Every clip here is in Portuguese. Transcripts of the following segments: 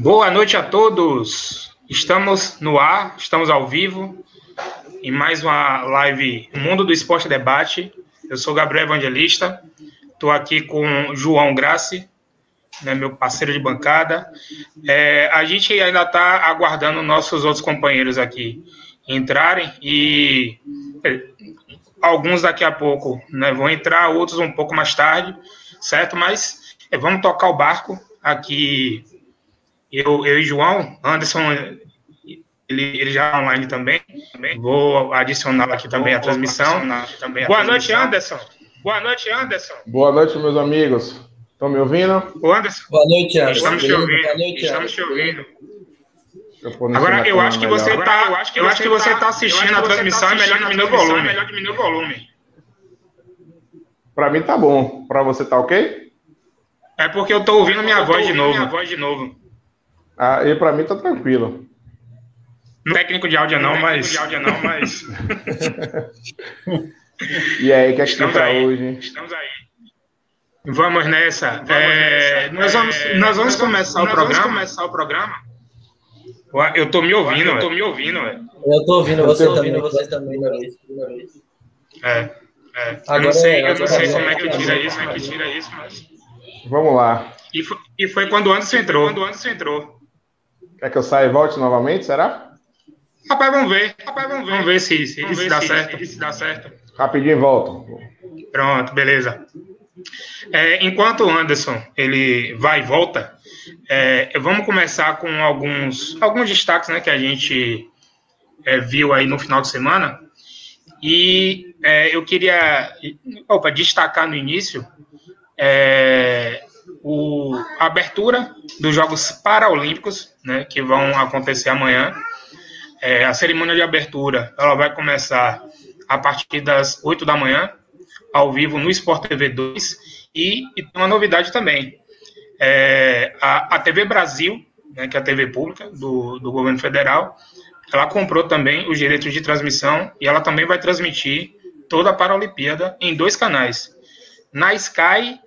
Boa noite a todos. Estamos no ar, estamos ao vivo em mais uma live Mundo do Esporte Debate. Eu sou Gabriel Evangelista, estou aqui com João Grassi, né, meu parceiro de bancada. É, a gente ainda está aguardando nossos outros companheiros aqui entrarem e alguns daqui a pouco né, vão entrar, outros um pouco mais tarde, certo? Mas é, vamos tocar o barco aqui. Eu, eu e João, Anderson, ele, ele já é online também. Vou adicionar aqui também a transmissão. Também a Boa transmissão. noite, Anderson. Boa noite, Anderson. Boa noite, meus amigos. Estão me ouvindo? O Anderson. Boa noite, Anderson. Estamos te ouvindo. Boa noite, Estamos te ouvindo. Agora, eu acho que você está, eu acho que, eu acho que você está assistindo a transmissão, é melhor diminuir o volume. É melhor diminuir o volume. Para mim tá bom. Para você tá ok? É porque eu estou ouvindo minha voz de novo. Minha voz de novo. Ah, e para mim tá tranquilo. Não técnico de áudio não, mas de áudio não, mas E aí, que é que tem para hoje? Estamos aí. Vamos nessa. Vamos é, nessa. Nós vamos, é, nós vamos começar nós o programa. Vamos começar o programa. Eu tô me ouvindo, eu tô me ouvindo, velho. Eu tô ouvindo eu você tô ouvindo você também, É, é. Agora, eu não sei, eu não sei como é que tira isso, como é que tira isso, mas. Vamos lá. E foi, e foi quando o Anderson entrou. Quando o Anderson entrou. Quer que eu saia e volte novamente, será? Rapaz, vamos ver. Rapaz, vamos ver. Vamos ver se, se, vamos ver dá se, certo. se dá certo. Rapidinho volta. Pronto, beleza. É, enquanto o Anderson ele vai e volta, é, vamos começar com alguns, alguns destaques né, que a gente é, viu aí no final de semana. E é, eu queria opa, destacar no início é, o, a abertura dos Jogos Paralímpicos, né, que vão acontecer amanhã. É, a cerimônia de abertura ela vai começar a partir das 8 da manhã, ao vivo no Sport TV 2. E, e tem uma novidade também. É, a, a TV Brasil, né, que é a TV pública do, do governo federal, ela comprou também os direitos de transmissão e ela também vai transmitir toda a Paralimpíada em dois canais. Na Sky,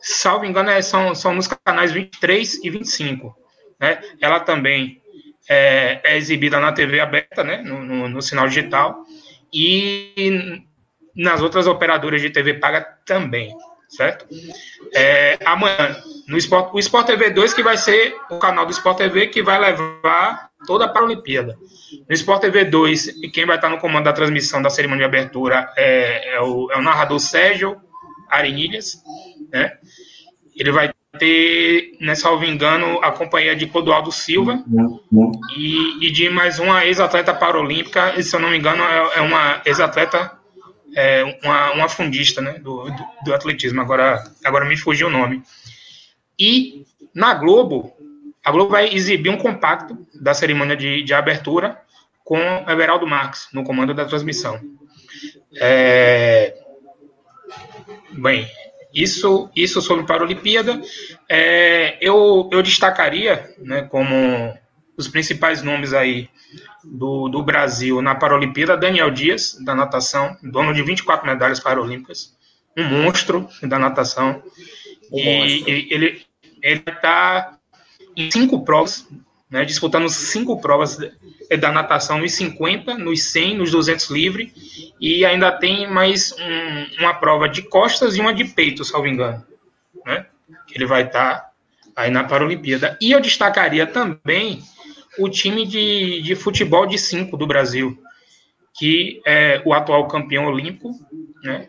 salvo engano, é, são, são nos canais 23 e 25. Né? Ela também é, é exibida na TV aberta, né, no, no, no sinal digital, e nas outras operadoras de TV paga também, certo? É, amanhã, no Sport, o Sport TV 2, que vai ser o canal do Sport TV, que vai levar toda a Paralimpíada. No Sport TV 2, quem vai estar no comando da transmissão da cerimônia de abertura é, é, o, é o, narrador Sérgio Arenilhas, né? Ele vai ter, né, salvo engano, a companhia de Clodoaldo Silva e, e, de mais uma ex-atleta paralímpica, e, se eu não me engano, é, é uma ex-atleta, é, uma, uma fundista né, do, do, do, atletismo, agora, agora me fugiu o nome. E na Globo, a Globo vai exibir um compacto da cerimônia de, de abertura com Everaldo Marques no comando da transmissão. É... Bem, isso, isso sobre Paralimpíada. É, eu, eu destacaria né, como os principais nomes aí do, do Brasil na Paralimpíada, Daniel Dias, da natação, dono de 24 medalhas paralímpicas, um monstro da natação. e, e ele está em cinco provas, né, disputando cinco provas da natação nos 50, nos 100, nos 200 livre e ainda tem mais um, uma prova de costas e uma de peito, salvo engano, né? Ele vai estar tá aí na Paralimpíada. E eu destacaria também o time de, de futebol de 5 do Brasil, que é o atual campeão olímpico, né?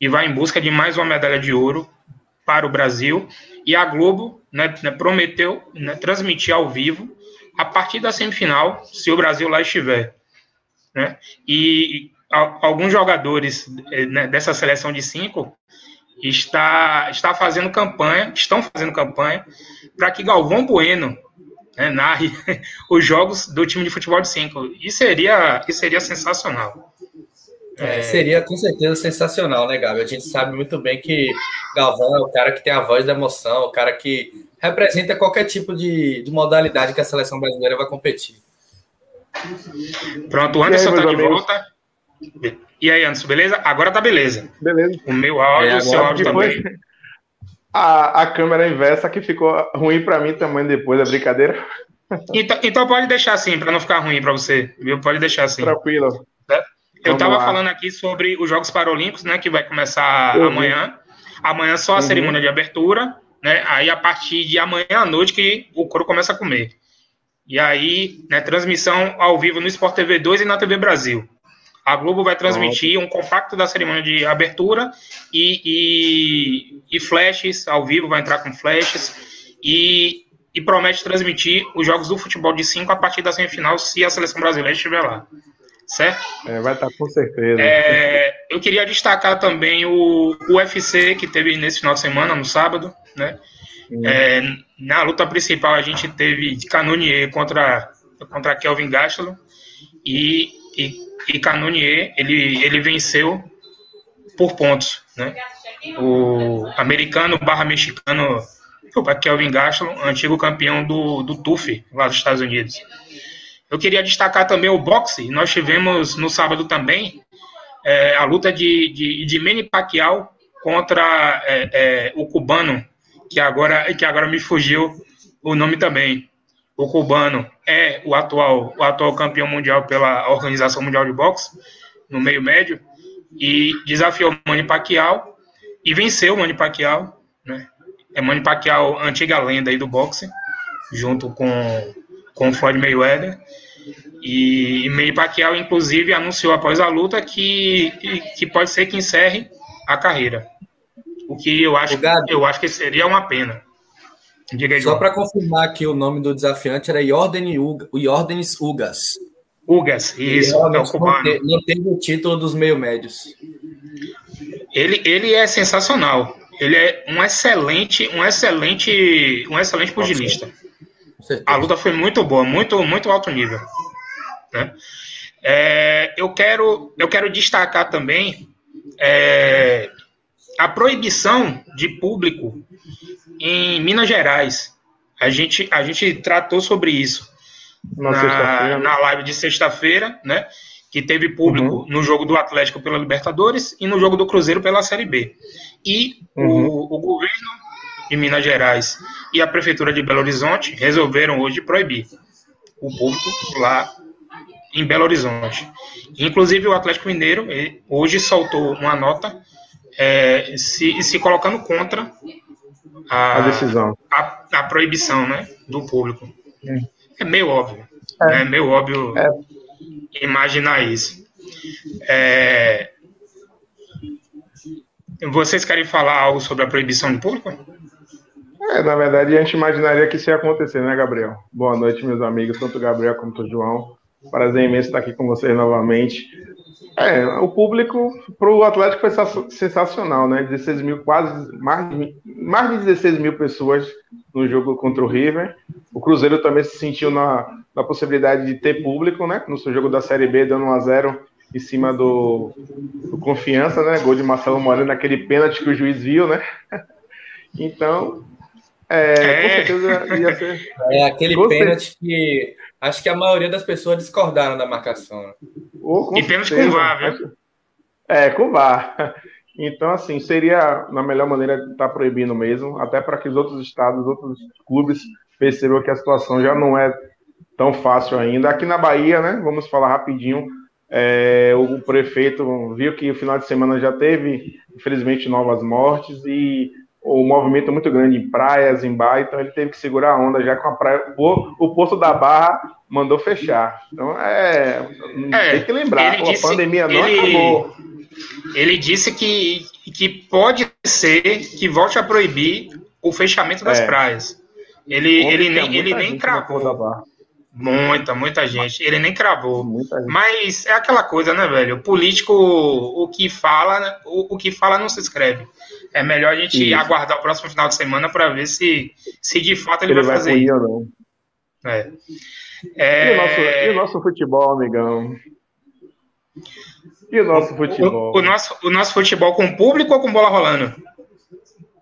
E vai em busca de mais uma medalha de ouro para o Brasil. E a Globo né, né prometeu né, transmitir ao vivo a partir da semifinal, se o Brasil lá estiver. Né? E alguns jogadores eh, né, dessa seleção de cinco está, está fazendo campanha, estão fazendo campanha para que Galvão Bueno né, narre os jogos do time de futebol de cinco. Isso seria, isso seria sensacional. É, seria com certeza sensacional, né, Gabi? A gente sabe muito bem que Galvão é o cara que tem a voz da emoção, o cara que representa qualquer tipo de, de modalidade que a seleção brasileira vai competir. Pronto, o Anderson está de volta. E aí, Anderson, beleza? Agora tá beleza. Beleza. O meu áudio, é, o seu áudio depois, também. A, a câmera inversa que ficou ruim para mim também depois da brincadeira. Então, então pode deixar assim, para não ficar ruim para você, viu? Pode deixar assim. Tranquilo. Né? Eu estava falando aqui sobre os Jogos Paralímpicos, né, que vai começar uhum. amanhã. Amanhã só a uhum. cerimônia de abertura, né? Aí a partir de amanhã à noite que o couro começa a comer. E aí, né, transmissão ao vivo no Sport TV 2 e na TV Brasil. A Globo vai transmitir um compacto da cerimônia de abertura e, e, e flashes ao vivo, vai entrar com flashes e, e promete transmitir os jogos do futebol de 5 a partir da semifinal, se a seleção brasileira estiver lá. Certo? É, vai estar com certeza. É, eu queria destacar também o, UFC que teve nesse final de semana, no sábado, né? É, na luta principal a gente teve Canonier contra, contra Kelvin Gastelum e, e, e Canonier ele, ele venceu por pontos, né? O americano barra mexicano Kelvin Gastelum, antigo campeão do, do TUF lá dos Estados Unidos. Eu queria destacar também o boxe. Nós tivemos no sábado também é, a luta de, de, de Manny Pacquiao contra é, é, o cubano, que agora, que agora me fugiu o nome também. O cubano é o atual, o atual campeão mundial pela Organização Mundial de Boxe, no meio médio, e desafiou Manny Pacquiao e venceu Manny Pacquiao, né? É Manny Pacquiao, antiga lenda aí do boxe, junto com com Floyd Mayweather. E Manny Pacquiao, inclusive, anunciou após a luta que, que pode ser que encerre a carreira. O que eu acho, eu acho que seria uma pena. Diga aí, Só para confirmar aqui, o nome do desafiante era Jordan Uga, Ugas. Ugas, isso, é o cubano. Não teve o título dos meio-médios. Ele, ele é sensacional. Ele é um excelente, um excelente, um excelente pugilista. A luta foi muito boa, muito, muito alto nível. Né? É, eu quero, eu quero destacar também é, a proibição de público em Minas Gerais. A gente, a gente tratou sobre isso na, na, na live de sexta-feira, né? Que teve público uhum. no jogo do Atlético pela Libertadores e no jogo do Cruzeiro pela Série B. E uhum. o, o governo de Minas Gerais e a Prefeitura de Belo Horizonte resolveram hoje proibir o público lá em Belo Horizonte. Inclusive, o Atlético Mineiro hoje soltou uma nota é, se, se colocando contra a, a decisão, a, a, proibição né, do público. É, é meio óbvio. É, né, meio óbvio é. imaginar isso. É, vocês querem falar algo sobre a proibição de público? É, na verdade, a gente imaginaria que isso ia acontecer, né, Gabriel? Boa noite, meus amigos, tanto o Gabriel quanto o João. Prazer imenso estar aqui com vocês novamente. É, o público para o Atlético foi sensacional, né? 16 mil, quase mais, mais de 16 mil pessoas no jogo contra o River. O Cruzeiro também se sentiu na, na possibilidade de ter público, né? No seu jogo da Série B, dando 1 a 0 em cima do, do Confiança, né? Gol de Marcelo Moreno, naquele pênalti que o juiz viu, né? Então, é, é. com certeza ia ser. É aquele pênalti que acho que a maioria das pessoas discordaram da marcação. Oh, e pênalti com VAR, viu? É, com VAR. Então, assim, seria na melhor maneira de estar tá proibindo mesmo, até para que os outros estados, outros clubes percebam que a situação já não é tão fácil ainda. Aqui na Bahia, né? Vamos falar rapidinho. É, o prefeito viu que o final de semana já teve, infelizmente, novas mortes e o movimento é muito grande em praias, em bar, então ele teve que segurar a onda já com a praia. O, o Porto da Barra mandou fechar. Então é. é tem que lembrar, a disse, pandemia não ele, acabou. Ele disse que, que pode ser que volte a proibir o fechamento das é. praias. Ele, ele nem, ele nem cravou. Muita, muita gente. Ele nem cravou. Mas é aquela coisa, né, velho? O político, o que fala, o, o que fala não se escreve. É melhor a gente isso. aguardar o próximo final de semana para ver se, se de fato ele, ele vai, fazer isso. Ou não. É. É... E, o nosso, e o nosso futebol, amigão? E o nosso futebol? O, o, nosso, o nosso futebol com público ou com bola rolando?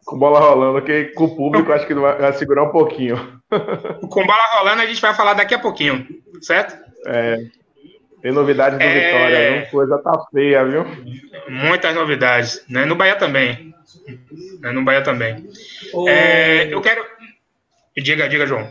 Com bola rolando, que com o público acho que vai, vai segurar um pouquinho. com bola rolando a gente vai falar daqui a pouquinho, certo? É. Tem novidades do é... Vitória, viu? Coisa tá feia, viu? Muitas novidades, né? No Bahia também. Né, no Bahia também. O... É, eu quero. Diga, diga, João.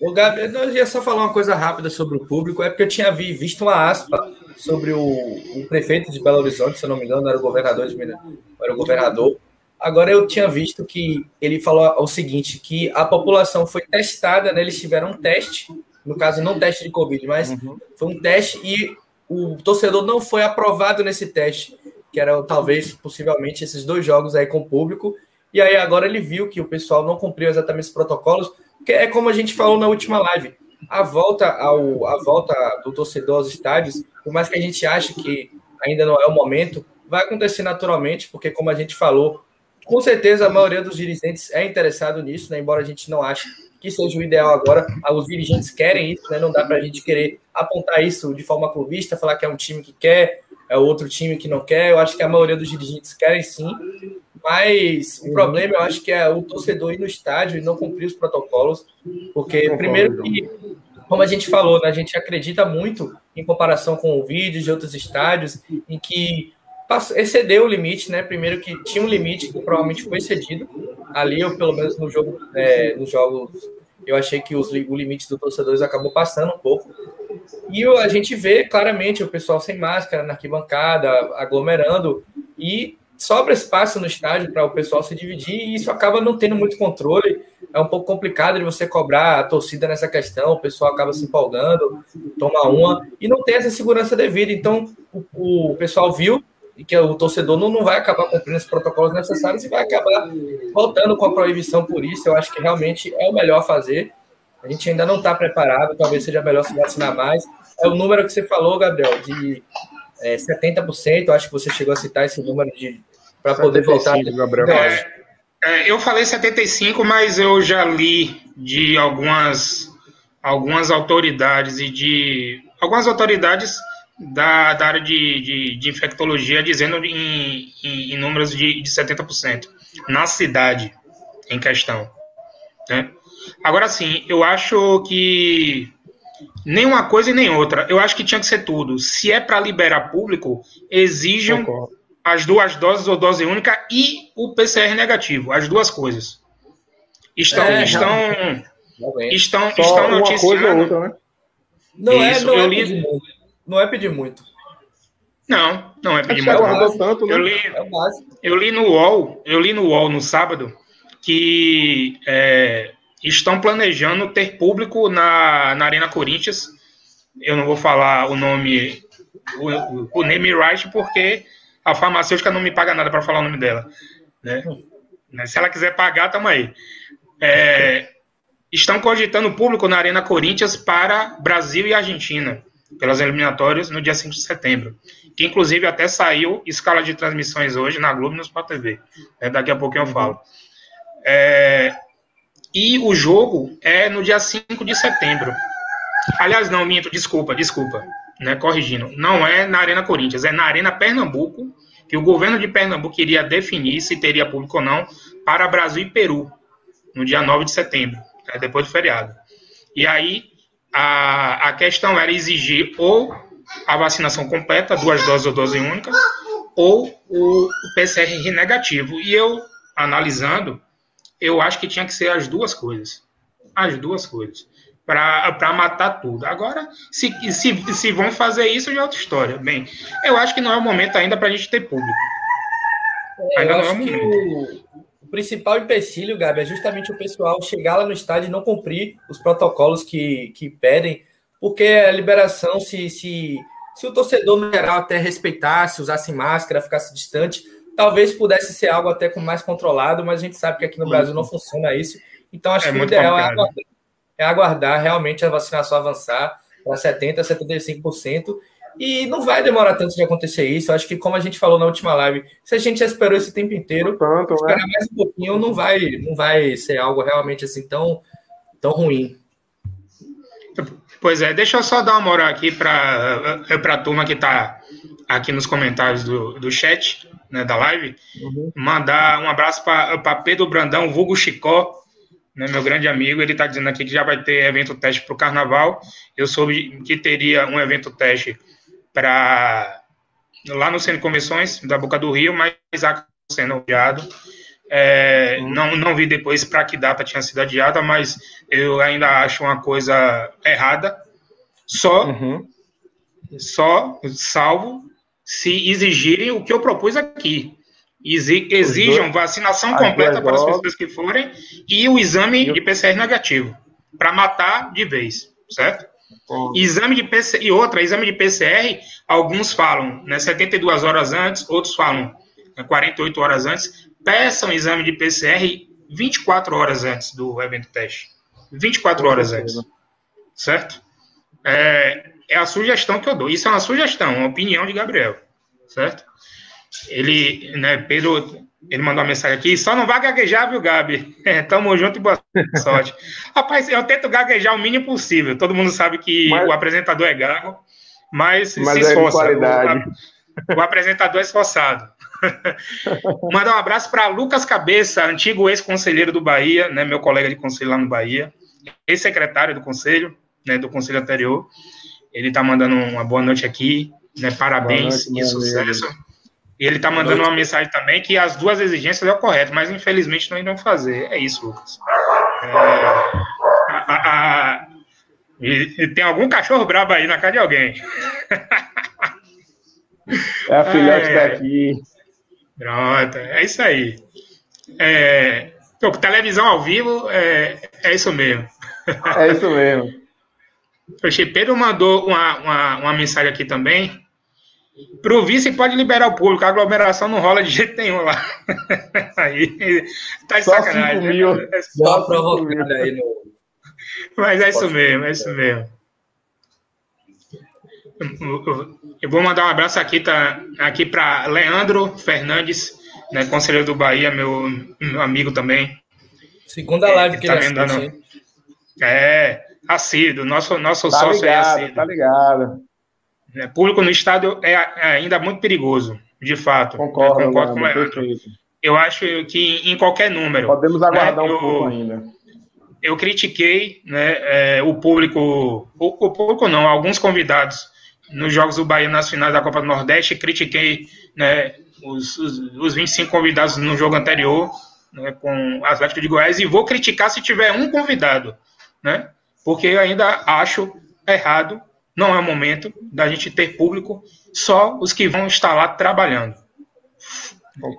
O Gabi, eu ia só falar uma coisa rápida sobre o público, é porque eu tinha visto uma aspa sobre o, o prefeito de Belo Horizonte, se eu não me engano, era o governador de Minas, era o governador. Agora eu tinha visto que ele falou o seguinte, que a população foi testada, né, eles tiveram um teste, no caso não teste de Covid, mas uhum. foi um teste e o torcedor não foi aprovado nesse teste, que era talvez, possivelmente, esses dois jogos aí com o público, e aí agora ele viu que o pessoal não cumpriu exatamente os protocolos, que é como a gente falou na última live. A volta, ao, a volta do torcedor aos estádios, por mais que a gente ache que ainda não é o momento, vai acontecer naturalmente, porque como a gente falou, com certeza a maioria dos dirigentes é interessado nisso, né? embora a gente não ache que seja o ideal agora. Os dirigentes querem isso, né? não dá para a gente querer apontar isso de forma clubista, falar que é um time que quer, é outro time que não quer. Eu acho que a maioria dos dirigentes querem sim, mas o problema eu acho que é o torcedor ir no estádio e não cumprir os protocolos, porque primeiro que, como a gente falou, né, a gente acredita muito em comparação com vídeos de outros estádios, em que excedeu o limite, né? Primeiro que tinha um limite que provavelmente foi excedido. Ali, eu, pelo menos no jogo, é, nos jogos, eu achei que os, o limite dos torcedores acabou passando um pouco. E a gente vê claramente o pessoal sem máscara na arquibancada, aglomerando, e sobra espaço no estádio para o pessoal se dividir, e isso acaba não tendo muito controle. É um pouco complicado de você cobrar a torcida nessa questão, o pessoal acaba se empolgando, toma uma, e não tem essa segurança devida. Então, o, o pessoal viu e que o torcedor não, não vai acabar cumprindo os protocolos necessários e vai acabar voltando com a proibição por isso. Eu acho que realmente é o melhor fazer. A gente ainda não está preparado, talvez seja melhor se vacinar mais. É o número que você falou, Gabriel, de é, 70%. Eu acho que você chegou a citar esse número de para poder voltar. Gabriel. É, é, eu falei 75, mas eu já li de algumas algumas autoridades e de algumas autoridades da, da área de, de, de, infectologia dizendo em, em, em números de, de 70% na cidade em questão. Né? Agora sim, eu acho que nem uma coisa e nem outra. Eu acho que tinha que ser tudo. Se é para liberar público, exijam as duas doses ou dose única e o PCR negativo, as duas coisas. Estão, é, estão, estão, estão noticiando. Outra, né? Não é, Isso, é, não eu é li, não é pedir muito. Não, não é pedir muito. Tanto, né? eu, li, é eu li no UOL, eu li no UOL no sábado que é, estão planejando ter público na, na Arena Corinthians. Eu não vou falar o nome, o, o name right, porque a farmacêutica não me paga nada para falar o nome dela. Né? Se ela quiser pagar, tamo aí. É, estão cogitando público na Arena Corinthians para Brasil e Argentina pelas eliminatórias no dia 5 de setembro. Que inclusive até saiu escala de transmissões hoje na Globo e no Sport TV. É, daqui a pouquinho eu falo. É, e o jogo é no dia 5 de setembro. Aliás, não, minto, desculpa, desculpa. Né, corrigindo. Não é na Arena Corinthians, é na Arena Pernambuco, que o governo de Pernambuco iria definir se teria público ou não para Brasil e Peru, no dia 9 de setembro, né, depois do feriado. E aí a, a questão era exigir ou a vacinação completa, duas doses ou dose única, ou o, PCR negativo. E eu, analisando, eu acho que tinha que ser as duas coisas. As duas coisas. Para matar tudo. Agora, se, se, se vão fazer isso, já é outra história. Bem, eu acho que não é o momento ainda para a gente ter público. É, ainda não é o momento. O principal empecilho, Gabi, é justamente o pessoal chegar lá no estádio e não cumprir os protocolos que, que pedem, porque a liberação, se, se, se o torcedor, no geral, até respeitasse, usasse máscara, ficasse distante, talvez pudesse ser algo até com mais controlado, mas a gente sabe que aqui no Brasil não funciona isso. Então, acho é que o ideal é aguardar, é aguardar realmente a vacinação avançar para 70%, 75%, e não vai demorar tanto de acontecer isso. Eu acho que, como a gente falou na última live, se a gente já esperou esse tempo inteiro, tanto, esperar né? mais um pouquinho não vai, não vai ser algo realmente assim tão, tão ruim. Pois é, deixa eu só dar uma moral aqui para a turma que está aqui nos comentários do, do chat, né, da live. Uhum. Mandar um abraço para Pedro Brandão, vulgo Chicó, né, meu grande amigo. Ele está dizendo aqui que já vai ter evento teste para o carnaval. Eu soube que teria um evento teste para lá no Centro de Convenções da Boca do Rio, mas acabou sendo odiado. É, uhum. não, não vi depois para que data tinha sido adiada, mas eu ainda acho uma coisa errada. Só, uhum. só salvo se exigirem o que eu propus aqui. Exijam vacinação completa para as pessoas que forem e o exame de PCR negativo, para matar de vez, certo? Exame de PCR, e outra, exame de PCR, alguns falam né, 72 horas antes, outros falam 48 horas antes. Peçam exame de PCR 24 horas antes do evento teste. 24 horas antes. Certo? É, é a sugestão que eu dou. Isso é uma sugestão, uma opinião de Gabriel. Certo? Ele, né, Pedro, ele mandou uma mensagem aqui, só não vai gaguejar, viu, Gabi? É, tamo junto e boa sorte. Rapaz, eu tento gaguejar o mínimo possível. Todo mundo sabe que mas, o apresentador é gago, mas, mas se é esforça. O, o, apresentador é esforçado. Mandar um abraço para Lucas Cabeça, antigo ex-conselheiro do Bahia, né, meu colega de conselho lá no Bahia, ex-secretário do conselho, né, do conselho anterior. Ele está mandando uma boa noite aqui, né, parabéns noite, e sucesso. E ele está mandando uma mensagem também que as duas exigências é o correto, mas infelizmente não irão fazer. É isso, Lucas. É, a, a, a, e, e tem algum cachorro brabo aí na casa de alguém. É a filhote é, daqui. Pronto, é isso aí. É, pô, televisão ao vivo é, é isso mesmo. É isso mesmo. O Pedro mandou uma, uma, uma mensagem aqui também. Para o vice pode liberar o público, a aglomeração não rola de jeito nenhum lá. aí tá de Só sacanagem. Né? Mil. É só provocando aí no. Mas é isso mesmo, é isso mesmo. Eu vou mandar um abraço aqui, tá, aqui para Leandro Fernandes, né, conselheiro do Bahia, meu, meu amigo também. Segunda live é, que tá ele assiste. É, assíduo, nosso, nosso tá sócio ligado, é assíduo. Tá ligado. É, público no estádio é, é, ainda muito perigoso, de fato. Concordo, concordo com o Leandro. Eu acho que em qualquer número. Podemos aguardar né, um pouco ainda. Eu critiquei né, é, o público, o, o público não, alguns convidados nos Jogos do Bahia nas finais da Copa do Nordeste, critiquei né, os, os, os 25 convidados no jogo anterior né, com o Atlético de Goiás e vou criticar se tiver um convidado, né? Porque eu ainda acho errado, não é o momento da gente ter público, só os que vão estar lá trabalhando.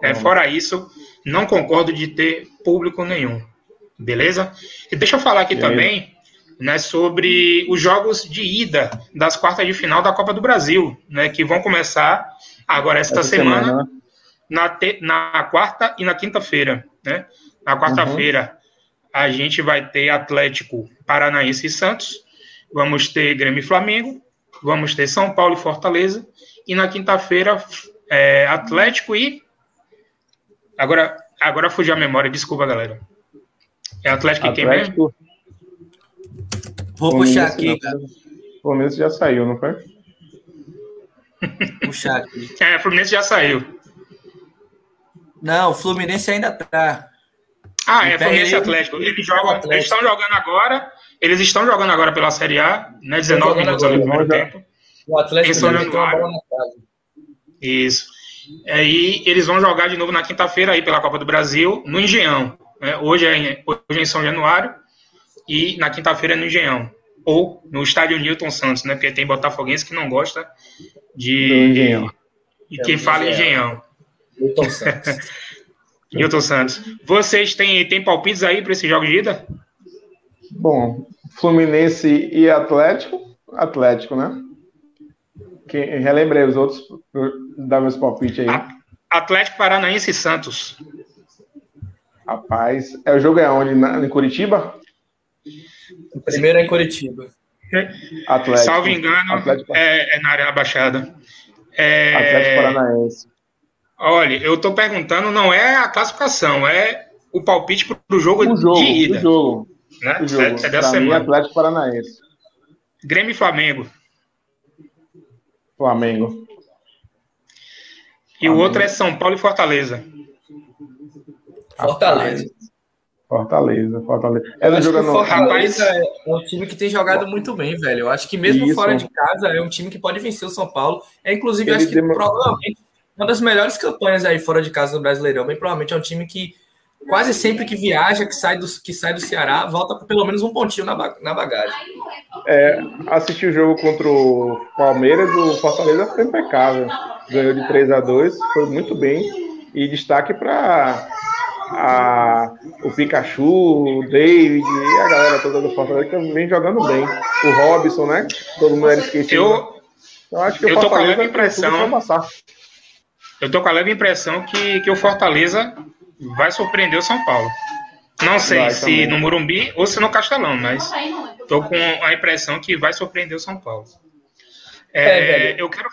É, fora isso, não concordo de ter público nenhum. Beleza? E deixa eu falar aqui também né, sobre os jogos de ida das quartas de final da Copa do Brasil, né, que vão começar agora esta Essa semana, semana. Na, te, na quarta e na quinta-feira. Né? Na quarta-feira uhum. a gente vai ter Atlético Paranaense e Santos, vamos ter Grêmio e Flamengo, vamos ter São Paulo e Fortaleza, e na quinta-feira é, Atlético e. Agora, agora fugiu a memória, desculpa, galera. É Atlético, Atlético e quem mesmo? Vou puxar aqui, cara. O Fluminense já saiu, não foi? Puxar aqui. É, o Fluminense já saiu. Não, o Fluminense ainda tá. Ah, é, Fluminense e Atlético. Eles, jogam, Atlético. eles estão jogando agora. Eles estão jogando agora pela Série A, né? 19 minutos ali no primeiro tempo. O Atlético em São Januário. Isso. Aí eles vão jogar de novo na quinta-feira aí pela Copa do Brasil, no Engenhão. Né? Hoje, é, hoje é em São Januário e na quinta-feira no Engenhão. Ou no estádio Newton Santos, né? Porque tem botafoguense que não gosta de. E quem é fala Engenhão. Newton Santos. Newton Santos. Vocês têm, têm palpites aí para esse jogo de ida? Bom, Fluminense e Atlético. Atlético, né? Que, relembrei os outros, dá meus palpites aí. Atlético Paranaense e Santos. Rapaz, é o jogo é onde? Na, em Curitiba? O primeiro é em Curitiba. Atlético. Salvo engano, Atlético. É, é, na área baixada. É... Atlético Paranaense. Olha, eu estou perguntando, não é a classificação, é o palpite para o jogo, jogo de ida. O jogo. Né? O jogo. É, é dessa semana. Mim, Atlético Paranaense. Grêmio e Flamengo. Flamengo. E Flamengo. o outro é São Paulo e Fortaleza. Fortaleza. Fortaleza, Fortaleza. Ela joga no Fortaleza é um time que tem jogado muito bem, velho. Eu acho que mesmo Isso. fora de casa é um time que pode vencer o São Paulo. É inclusive Ele acho que provavelmente uma das melhores campanhas aí fora de casa do Brasileirão. Bem provavelmente é um time que quase sempre que viaja, que sai do, que sai do Ceará, volta com pelo menos um pontinho na, na bagagem. É, assisti o jogo contra o Palmeiras, o Fortaleza foi impecável. Ganhou de 3 a 2 foi muito bem. E destaque para o Pikachu, o David e a galera toda do Fortaleza que vem jogando bem. O Robson, né? Todo mundo era esquecido. Eu, eu acho que eu o tô com a leve impressão. Eu tô com a leve impressão que, que o Fortaleza vai surpreender o São Paulo. Não sei vai, se também. no Morumbi ou se no Castelão, mas tô com a impressão que vai surpreender o São Paulo. É, é, eu quero.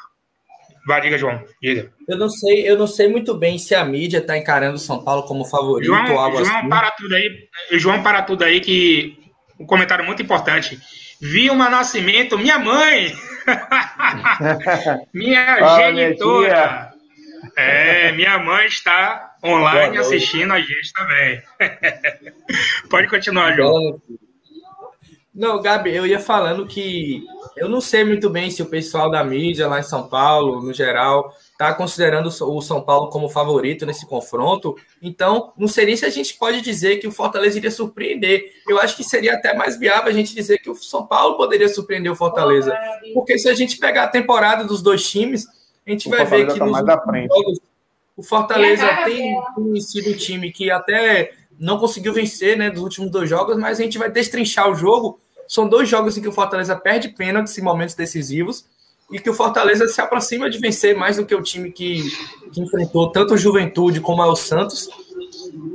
Vai, diga, João. Diga. Eu não sei, eu não sei muito bem se a mídia está encarando o São Paulo como favorito João, ou algo João, assim. para tudo aí. João, para tudo aí que um comentário muito importante. Vilma Nascimento, minha mãe! minha genitora! Minha é, minha mãe está online assistindo a gente também. Pode continuar, João. Não, Gabi, eu ia falando que eu não sei muito bem se o pessoal da mídia lá em São Paulo, no geral, está considerando o São Paulo como favorito nesse confronto. Então, não sei nem se a gente pode dizer que o Fortaleza iria surpreender. Eu acho que seria até mais viável a gente dizer que o São Paulo poderia surpreender o Fortaleza. Porque se a gente pegar a temporada dos dois times, a gente o vai ver que tá nos jogos o Fortaleza tem, sido um time que até não conseguiu vencer né, dos últimos dois jogos, mas a gente vai destrinchar o jogo. São dois jogos em que o Fortaleza perde pênaltis em momentos decisivos e que o Fortaleza se aproxima de vencer mais do que o time que, que enfrentou tanto o Juventude como é o Santos.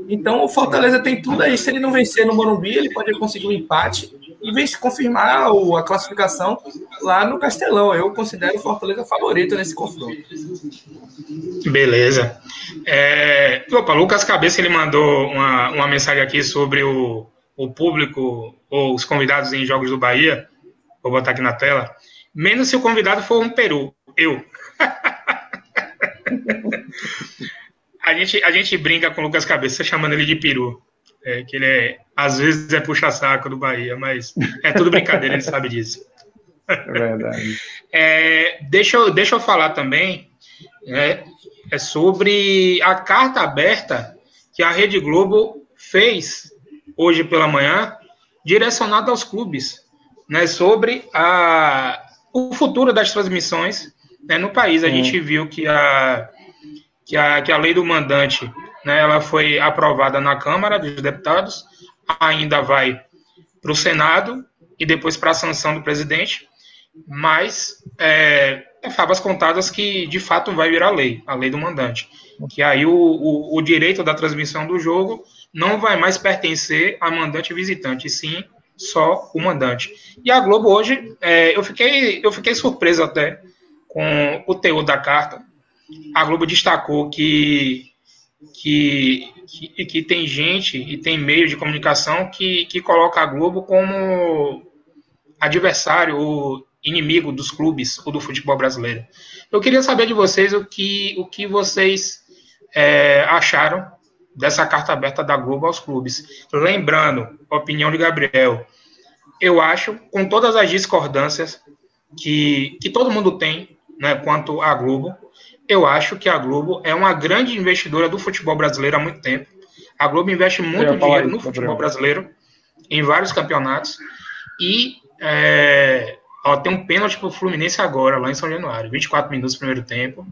Então o Fortaleza tem tudo aí. Se ele não vencer no Morumbi, ele pode conseguir um empate e vem confirmar a classificação lá no Castelão. Eu considero o Fortaleza favorito nesse confronto. Beleza. É, opa, Lucas Cabeça ele mandou uma, uma mensagem aqui sobre o, o público ou os convidados em Jogos do Bahia. Vou botar aqui na tela. Menos se o convidado for um peru. Eu. a, gente, a gente brinca com o Lucas Cabeça chamando ele de peru. É, que ele é, às vezes é puxa-saco do Bahia, mas é tudo brincadeira, ele sabe disso. É verdade. É, deixa, eu, deixa eu falar também é, é sobre a carta aberta que a Rede Globo fez hoje pela manhã, direcionada aos clubes, né, sobre a, o futuro das transmissões né, no país. A hum. gente viu que a, que a, que a lei do mandante né, ela foi aprovada na Câmara dos Deputados, ainda vai para o Senado e depois para a sanção do presidente, mas é, é favas contadas que de fato vai virar lei, a lei do mandante. Que aí o, o, o direito da transmissão do jogo não vai mais pertencer a mandante visitante, sim só o mandante. E a Globo hoje, é, eu, fiquei, eu fiquei surpreso até com o teor da carta. A Globo destacou que que, que, que, tem gente e tem meio de comunicação que, que coloca a Globo como adversário ou inimigo dos clubes ou do futebol brasileiro. Eu queria saber de vocês o que, o que vocês é, acharam dessa carta aberta da Globo aos clubes. Lembrando, opinião de Gabriel, eu acho, com todas as discordâncias que, que todo mundo tem né, quanto à Globo, eu acho que a Globo é uma grande investidora do futebol brasileiro há muito tempo. A Globo investe muito dinheiro no futebol brasileiro, em vários campeonatos. E é, ó, tem um pênalti para o Fluminense agora, lá em São Januário. 24 minutos do primeiro tempo.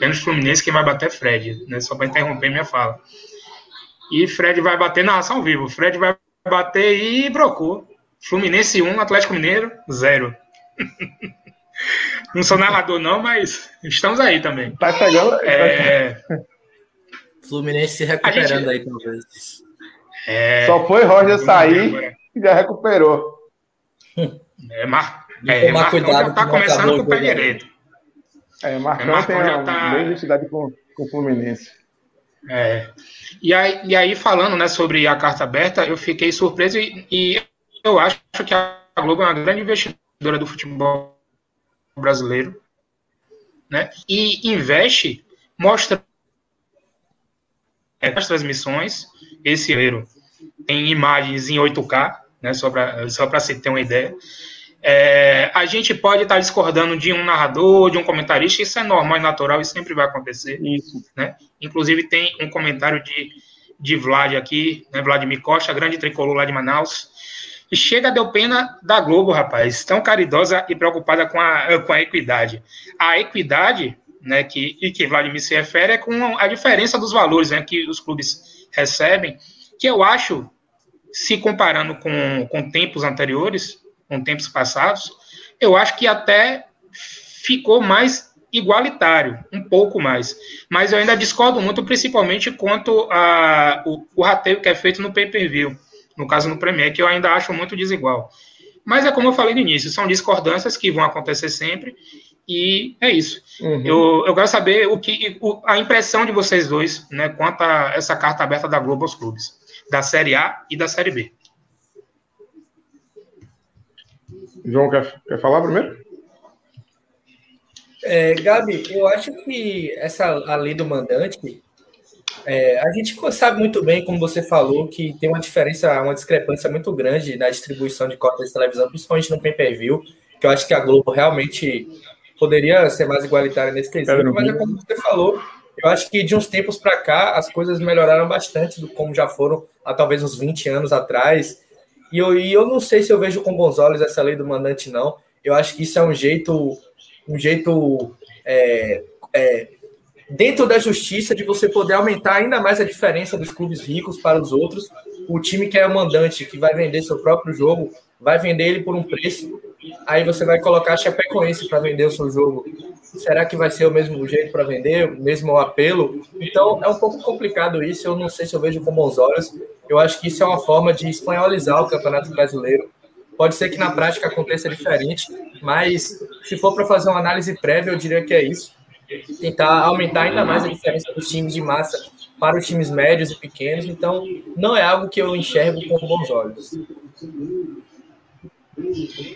Pênalti Fluminense, quem vai bater é Fred, né? Só para interromper minha fala. E Fred vai bater na ação vivo. Fred vai bater e brocou. Fluminense 1, Atlético Mineiro 0. Não sou narrador, não, mas estamos aí também. Tá pegando. É... Fluminense se recuperando gente... aí, talvez. É... Só foi Roger sair e já recuperou. É, Mar... é, Marcão cuidado já tá começando com o pé direito. É, Marcão, é, tem uma tá... identidade com, com o Fluminense. É. E aí, e aí, falando né, sobre a carta aberta, eu fiquei surpreso e, e eu acho que a Globo é uma grande investidora do futebol brasileiro, né? E investe, mostra as transmissões. Esse erro tem imagens em 8K, né? Só para só para se ter uma ideia. É, a gente pode estar discordando de um narrador, de um comentarista, isso é normal e natural e sempre vai acontecer. Isso. Né? Inclusive, tem um comentário de, de Vlad aqui, né, Vladimir Costa, grande tricolor lá de Manaus. E chega deu pena da Globo, rapaz, tão caridosa e preocupada com a, com a equidade. A equidade, né, que, e que Vladimir se refere, é com a diferença dos valores né, que os clubes recebem, que eu acho, se comparando com, com tempos anteriores, com tempos passados, eu acho que até ficou mais igualitário, um pouco mais. Mas eu ainda discordo muito, principalmente quanto a, o, o rateio que é feito no pay-per-view, no caso no Premier, que eu ainda acho muito desigual. Mas é como eu falei no início, são discordâncias que vão acontecer sempre, e é isso. Uhum. Eu, eu quero saber o que o, a impressão de vocês dois, né, quanto a essa carta aberta da Globo aos clubes, da Série A e da Série B. João, quer, quer falar primeiro? É, Gabi, eu acho que essa a lei do mandante, é, a gente sabe muito bem, como você falou, que tem uma diferença, uma discrepância muito grande na distribuição de cotas de televisão, principalmente no pay-per-view, que eu acho que a Globo realmente poderia ser mais igualitária nesse quesito, mas é como você falou, eu acho que de uns tempos para cá as coisas melhoraram bastante do como já foram há talvez uns 20 anos atrás. E eu, e eu não sei se eu vejo com bons olhos essa lei do mandante, não. Eu acho que isso é um jeito um jeito é, é, dentro da justiça de você poder aumentar ainda mais a diferença dos clubes ricos para os outros. O time que é o mandante, que vai vender seu próprio jogo, vai vender ele por um preço. Aí você vai colocar a Chapecoense para vender o seu jogo. Será que vai ser o mesmo jeito para vender, o mesmo apelo? Então é um pouco complicado isso. Eu não sei se eu vejo com bons olhos. Eu acho que isso é uma forma de espanholizar o Campeonato Brasileiro Pode ser que na prática aconteça diferente, mas se for para fazer uma análise prévia, eu diria que é isso. Tentar aumentar ainda mais a diferença dos times de massa para os times médios e pequenos. Então, não é algo que eu enxergo com bons olhos.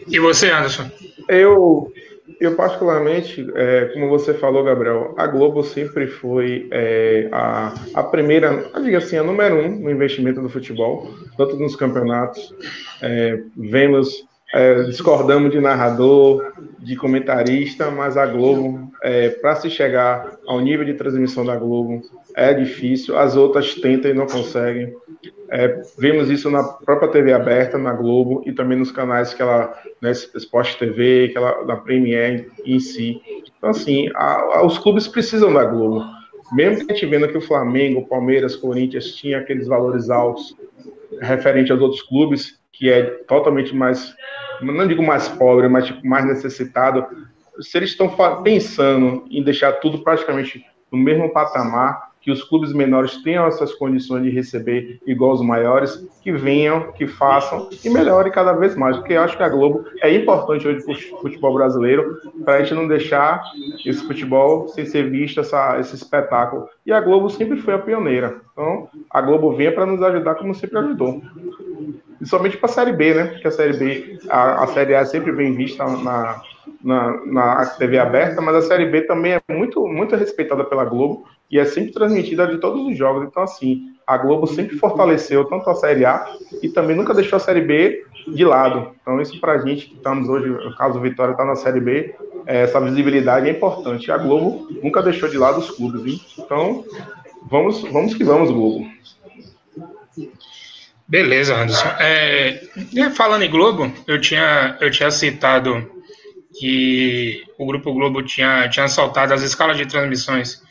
E você, Anderson? Eu, eu particularmente, é, como você falou, Gabriel, a Globo sempre foi é, a, a primeira, a diga assim, a número um no investimento do futebol, tanto nos campeonatos. É, vemos, é, discordamos de narrador, de comentarista, mas a Globo, é, para se chegar ao nível de transmissão da Globo, é difícil. As outras tentam e não conseguem. É, vemos isso na própria TV aberta, na Globo, e também nos canais que ela, né, Sport TV, que ela, da Premier em si. Então, assim, a, a, os clubes precisam da Globo. Mesmo que a gente vendo que o Flamengo, Palmeiras, Corinthians tinha aqueles valores altos referente aos outros clubes, que é totalmente mais, não digo mais pobre, mas tipo, mais necessitado, se eles estão pensando em deixar tudo praticamente no mesmo patamar, que os clubes menores tenham essas condições de receber igual os maiores, que venham, que façam e melhore cada vez mais, porque eu acho que a Globo é importante hoje para o futebol brasileiro, para a gente não deixar esse futebol sem ser visto, essa, esse espetáculo. E a Globo sempre foi a pioneira. Então, a Globo vem para nos ajudar como sempre ajudou. E somente para a Série B, né? Porque a Série B, a, a Série A é sempre bem vista na, na, na TV aberta, mas a Série B também é muito, muito respeitada pela Globo e é sempre transmitida de todos os jogos. Então, assim, a Globo sempre fortaleceu tanto a Série A e também nunca deixou a Série B de lado. Então, isso para a gente que estamos hoje, no caso Vitória está na Série B, é, essa visibilidade é importante. A Globo nunca deixou de lado os clubes, hein? Então, vamos, vamos que vamos, Globo. Beleza, Anderson. É, falando em Globo, eu tinha, eu tinha citado que o Grupo Globo tinha, tinha soltado as escalas de transmissões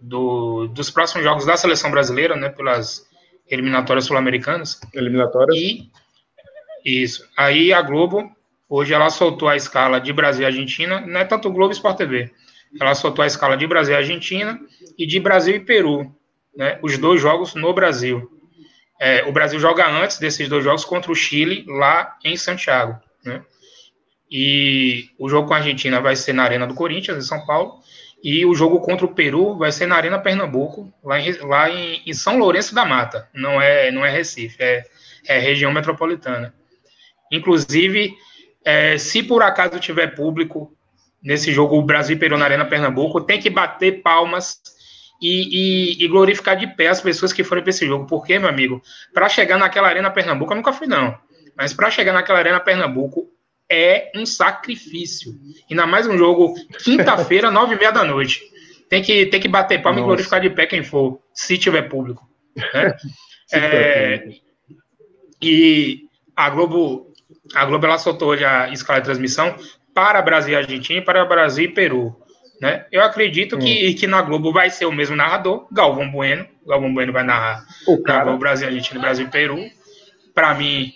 do, dos próximos jogos da seleção brasileira, né, pelas eliminatórias sul-americanas. Eliminatórias. E isso. Aí a Globo, hoje ela soltou a escala de Brasil e Argentina, não é tanto o Globo Sport TV. Ela soltou a escala de Brasil e Argentina e de Brasil e Peru, né, os dois jogos no Brasil. É, o Brasil joga antes desses dois jogos contra o Chile, lá em Santiago. Né? E o jogo com a Argentina vai ser na Arena do Corinthians, em São Paulo. E o jogo contra o Peru vai ser na Arena Pernambuco, lá em, lá em, em São Lourenço da Mata. Não é, não é Recife, é, é região metropolitana. Inclusive, é, se por acaso tiver público nesse jogo, o Brasil e Peru na Arena Pernambuco, tem que bater palmas e, e, e glorificar de pé as pessoas que foram para esse jogo. Porque, meu amigo, para chegar naquela Arena Pernambuco, eu nunca fui, não. Mas para chegar naquela Arena Pernambuco, é um sacrifício. Ainda mais um jogo quinta-feira, nove e meia da noite. Tem que, tem que bater palma Nossa. e glorificar de pé quem for, se tiver público. Né? é, e a Globo, a Globo ela soltou já a escala de transmissão para Brasil e Argentina e para Brasil e Peru. Né? Eu acredito que, hum. que na Globo vai ser o mesmo narrador, Galvão Bueno. Galvão Bueno vai narrar o. Globo, Brasil, Argentina, Brasil e Peru. Para mim,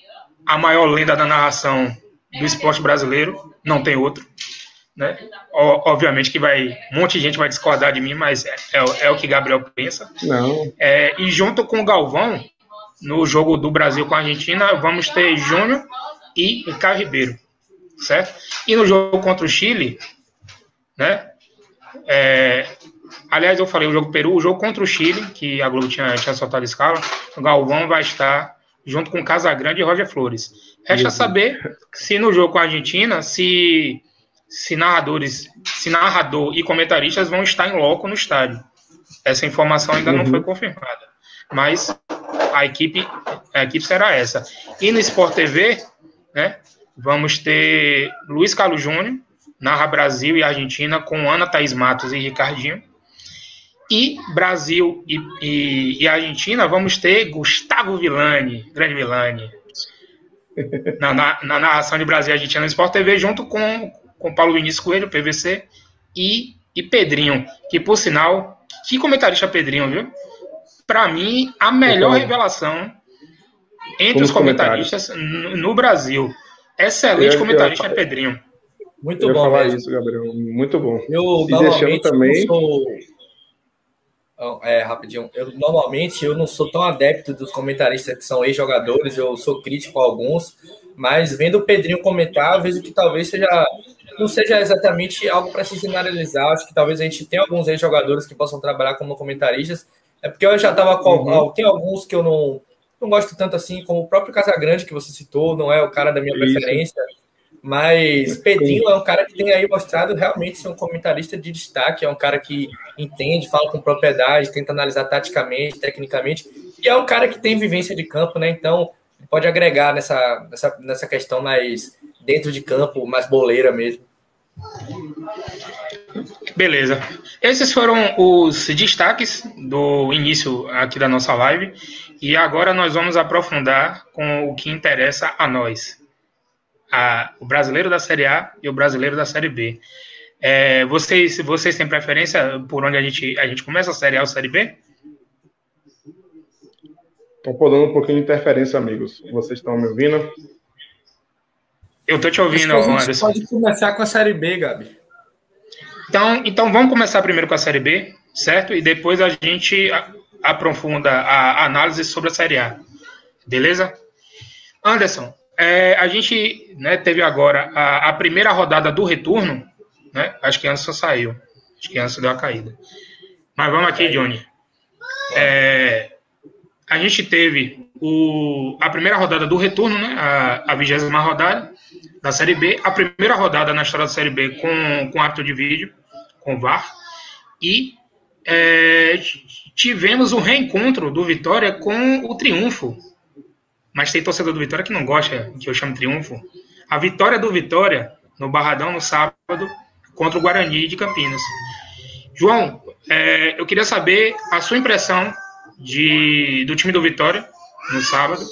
a maior lenda da narração do esporte brasileiro, não tem outro. Né? Obviamente que vai, um monte de gente vai discordar de mim, mas é, é, é o que Gabriel pensa. Não. É, e junto com o Galvão, no jogo do Brasil com a Argentina, vamos ter Júnior e Caio Ribeiro, certo? E no jogo contra o Chile, né? É, aliás, eu falei o jogo Peru, o jogo contra o Chile, que a Globo tinha, tinha soltado a escala, o Galvão vai estar junto com Casagrande e Roger Flores. Resta saber se no jogo com a Argentina, se, se narradores, se narrador e comentaristas vão estar em loco no estádio. Essa informação ainda uhum. não foi confirmada. Mas a equipe, a equipe será essa. E no Sport TV, né, vamos ter Luiz Carlos Júnior, narra Brasil e Argentina, com Ana Thaís Matos e Ricardinho. E Brasil e, e, e Argentina, vamos ter Gustavo Villani, grande Villani, na, na, na, narração de Brasil e Argentina no Sport TV, junto com, com Paulo Vinícius Coelho, PVC, e, e Pedrinho, que por sinal, que comentarista Pedrinho, viu? Para mim, a melhor revelação entre Como os comentaristas no, no Brasil. Excelente comentarista eu, eu, Pedrinho. Muito bom. falar mesmo. isso, Gabriel. Muito bom. Eu, e deixando também. Sou... É, rapidinho. Eu, normalmente eu não sou tão adepto dos comentaristas que são ex-jogadores, eu sou crítico a alguns, mas vendo o Pedrinho comentar, eu vejo que talvez seja não seja exatamente algo para se generalizar. Acho que talvez a gente tenha alguns ex-jogadores que possam trabalhar como comentaristas. É porque eu já estava com. Uhum. Tem alguns que eu não, não gosto tanto assim, como o próprio Casagrande, que você citou, não é o cara da minha Isso. preferência. Mas Pedrinho é um cara que tem aí mostrado realmente ser um comentarista de destaque, é um cara que entende, fala com propriedade, tenta analisar taticamente, tecnicamente, e é um cara que tem vivência de campo, né? Então pode agregar nessa, nessa, nessa questão mais dentro de campo, mais boleira mesmo. Beleza. Esses foram os destaques do início aqui da nossa live. E agora nós vamos aprofundar com o que interessa a nós a, o brasileiro da Série A e o brasileiro da Série B. É, vocês, vocês têm preferência por onde a gente, a gente começa a Série A ou a Série B? Estou podendo um pouquinho de interferência, amigos. Vocês estão me ouvindo? Eu estou te ouvindo, Acho Anderson. Pode começar com a Série B, Gabi. Então, então vamos começar primeiro com a Série B, certo? E depois a gente aprofunda a análise sobre a Série A. Beleza? Anderson, é, a gente né, teve agora a, a, primeira rodada do retorno, né? Acho que Anderson saiu. Acho que Anderson deu a caída. Mas vamos aqui, Johnny. É, a gente teve o, a primeira rodada do retorno, né? A vigésima rodada da Série B. A primeira rodada na história da Série B com, com árbitro de vídeo, com VAR. E é, tivemos o reencontro do Vitória com o triunfo mas tem torcedor do Vitória que não gosta que eu chame triunfo. A vitória do Vitória no Barradão no sábado contra o Guarani de Campinas. João, é, eu queria saber a sua impressão de, do time do Vitória no sábado.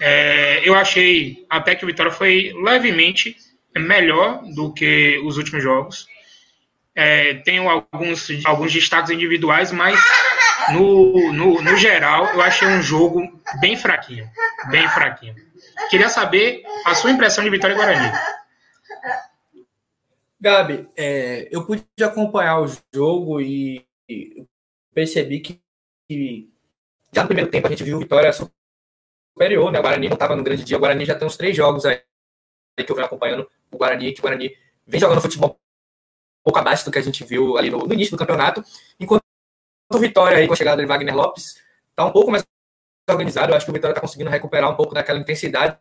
É, eu achei até que o Vitória foi levemente melhor do que os últimos jogos. É, tenho alguns, alguns destaques individuais, mas no, no, no geral, eu achei um jogo bem fraquinho. Bem fraquinho. Queria saber a sua impressão de Vitória e Guarani. Gabi, é, eu pude acompanhar o jogo e percebi que, que, já no primeiro tempo a gente viu Vitória superior, né? O Guarani não estava no grande dia. O Guarani já tem uns três jogos aí que eu venho acompanhando. O Guarani, que o Guarani vem jogando futebol um pouco abaixo do que a gente viu ali no, no início do campeonato. Enquanto o Vitória aí com a chegada de Wagner Lopes está um pouco mais organizado. Eu acho que o Vitória está conseguindo recuperar um pouco daquela intensidade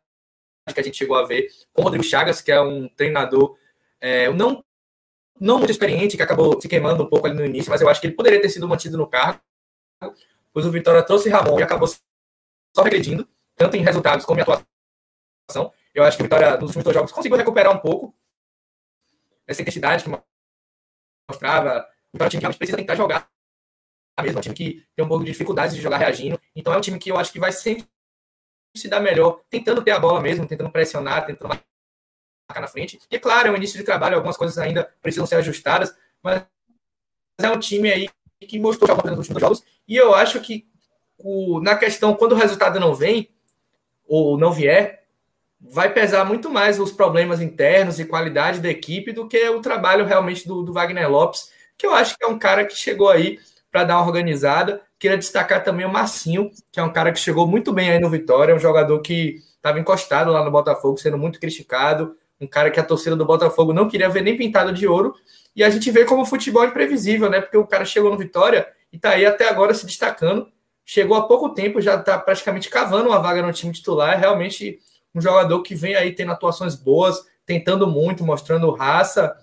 que a gente chegou a ver com o Rodrigo Chagas, que é um treinador é, não, não muito experiente, que acabou se queimando um pouco ali no início, mas eu acho que ele poderia ter sido mantido no cargo, pois o Vitória trouxe Ramon e acabou só regredindo, tanto em resultados como em atuação. Eu acho que o Vitória, nos últimos dois jogos, conseguiu recuperar um pouco essa intensidade que mostrava. O Vitória tinha que precisa tentar jogar mesmo, é um time que tem um pouco de dificuldade de jogar reagindo. Então é um time que eu acho que vai sempre se dar melhor, tentando ter a bola mesmo, tentando pressionar, tentando marcar na frente. E é claro, é um início de trabalho, algumas coisas ainda precisam ser ajustadas, mas é um time aí que mostrou nos últimos jogos. E eu acho que o, na questão, quando o resultado não vem, ou não vier, vai pesar muito mais os problemas internos e qualidade da equipe do que o trabalho realmente do, do Wagner Lopes, que eu acho que é um cara que chegou aí para dar uma organizada. Queria destacar também o Marcinho, que é um cara que chegou muito bem aí no Vitória, um jogador que estava encostado lá no Botafogo, sendo muito criticado, um cara que a torcida do Botafogo não queria ver nem pintado de ouro. E a gente vê como o futebol é imprevisível, né? Porque o cara chegou no Vitória e está aí até agora se destacando. Chegou há pouco tempo, já está praticamente cavando uma vaga no time titular. É realmente um jogador que vem aí tendo atuações boas, tentando muito, mostrando raça.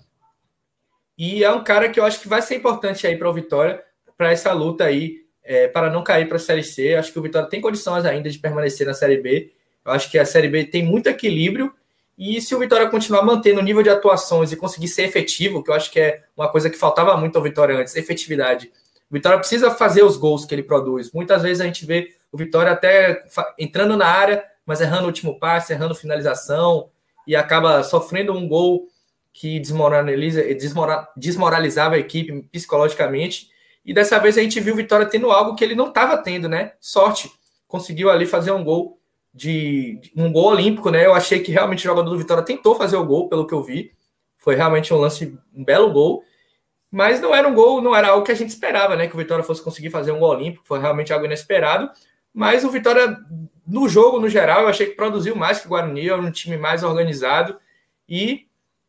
E é um cara que eu acho que vai ser importante aí para o Vitória, para essa luta aí, é, para não cair para a Série C. Acho que o Vitória tem condições ainda de permanecer na Série B. Eu acho que a Série B tem muito equilíbrio. E se o Vitória continuar mantendo o nível de atuações e conseguir ser efetivo, que eu acho que é uma coisa que faltava muito ao Vitória antes, efetividade. O Vitória precisa fazer os gols que ele produz. Muitas vezes a gente vê o Vitória até entrando na área, mas errando o último passe, errando finalização e acaba sofrendo um gol que desmoraliza, desmoralizava a equipe psicologicamente. E dessa vez a gente viu o Vitória tendo algo que ele não estava tendo, né? Sorte. Conseguiu ali fazer um gol de, um gol olímpico, né? Eu achei que realmente o jogador do Vitória tentou fazer o gol, pelo que eu vi. Foi realmente um lance, um belo gol. Mas não era um gol, não era algo que a gente esperava, né? Que o Vitória fosse conseguir fazer um gol olímpico. Foi realmente algo inesperado. Mas o Vitória, no jogo, no geral, eu achei que produziu mais que o Guarani, era um time mais organizado. E,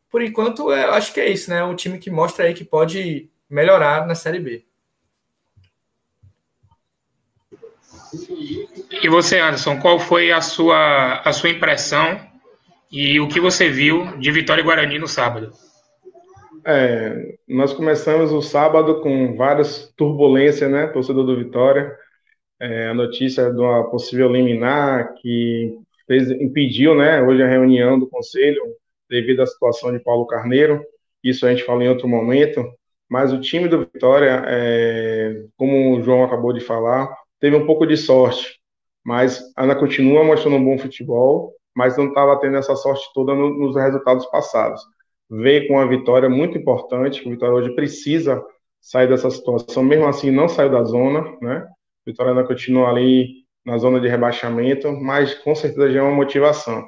por enquanto, eu acho que é isso, né? Um time que mostra aí que pode melhorar na Série B. E você, Anderson, qual foi a sua, a sua impressão e o que você viu de Vitória e Guarani no sábado? É, nós começamos o sábado com várias turbulências, né, torcedor do Vitória. É, a notícia de uma possível liminar que fez, impediu, né, hoje a reunião do conselho devido à situação de Paulo Carneiro. Isso a gente fala em outro momento. Mas o time do Vitória, é, como o João acabou de falar, teve um pouco de sorte mas ainda continua mostrando um bom futebol, mas não estava tendo essa sorte toda no, nos resultados passados. Veio com uma vitória muito importante, o Vitória hoje precisa sair dessa situação, mesmo assim não saiu da zona, né? O Vitória ainda continua ali na zona de rebaixamento, mas com certeza já é uma motivação.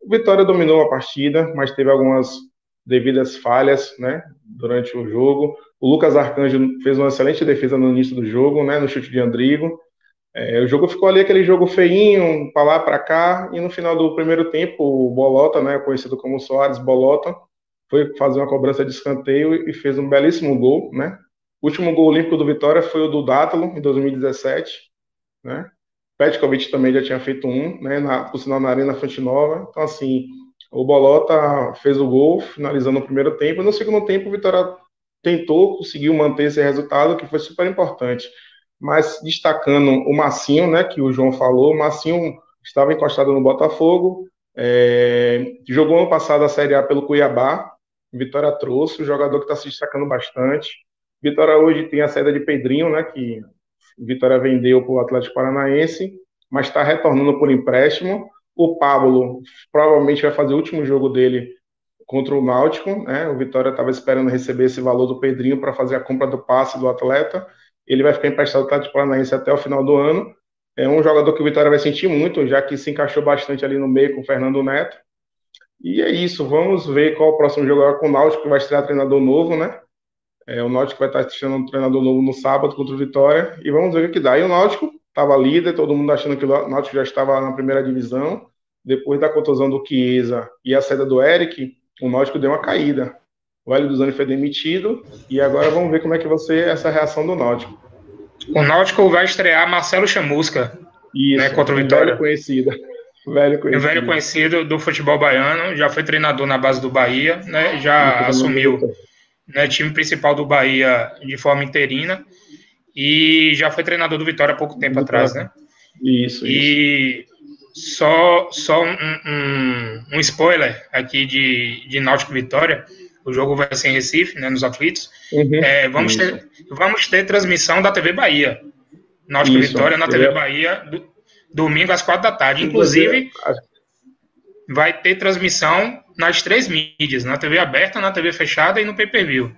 O Vitória dominou a partida, mas teve algumas devidas falhas, né, durante o jogo. O Lucas Arcanjo fez uma excelente defesa no início do jogo, né, no chute de Andrigo. É, o jogo ficou ali aquele jogo feinho, para lá, para cá, e no final do primeiro tempo, o Bolota, né, conhecido como Soares Bolota, foi fazer uma cobrança de escanteio e fez um belíssimo gol, né? O último gol olímpico do Vitória foi o do Dátalo, em 2017, né? Petkovic também já tinha feito um, né, na, por sinal na Arena Fonte Nova. Então, assim, o Bolota fez o gol, finalizando o primeiro tempo. No segundo tempo, o Vitória tentou, conseguiu manter esse resultado, que foi super importante mas destacando o Massinho, né, que o João falou, o Massinho estava encostado no Botafogo, é, jogou ano passado a Série A pelo Cuiabá, Vitória trouxe, o jogador que está se destacando bastante. Vitória hoje tem a saída de Pedrinho, né, que Vitória vendeu para o Atlético Paranaense, mas está retornando por empréstimo. O Pablo provavelmente vai fazer o último jogo dele contra o Náutico, né? O Vitória estava esperando receber esse valor do Pedrinho para fazer a compra do passe do atleta ele vai ficar emprestado ao Atlético Paranaense até o final do ano. É um jogador que o Vitória vai sentir muito, já que se encaixou bastante ali no meio com o Fernando Neto. E é isso, vamos ver qual o próximo jogo agora com o Náutico, que vai estrear treinador novo, né? É, o Náutico vai estar estreando um treinador novo no sábado contra o Vitória, e vamos ver o que dá. E o Náutico estava líder, todo mundo achando que o Náutico já estava na primeira divisão. Depois da contusão do Chiesa e a saída do Eric, o Náutico deu uma caída. O Hélio dos Anjos foi demitido e agora vamos ver como é que vai ser essa reação do Náutico. O Náutico vai estrear Marcelo Chamusca Isso, né, contra o Vitória. Velho conhecido. Velho conhecido. velho conhecido do futebol baiano, já foi treinador na base do Bahia, né, já assumiu né, time principal do Bahia de forma interina e já foi treinador do Vitória há pouco tempo Muito atrás, né? Isso, e isso. só, só um, um, um, spoiler aqui de, de Náutico Vitória, O jogo vai ser em Recife, né, nos aflitos. Uhum, é, vamos, ter, vamos ter transmissão da TV Bahia. Nossa Vitória na TV Bahia, do, domingo às quatro da tarde. Inclusive, vai ter transmissão nas três mídias, na TV aberta, na TV fechada e no pay-per-view.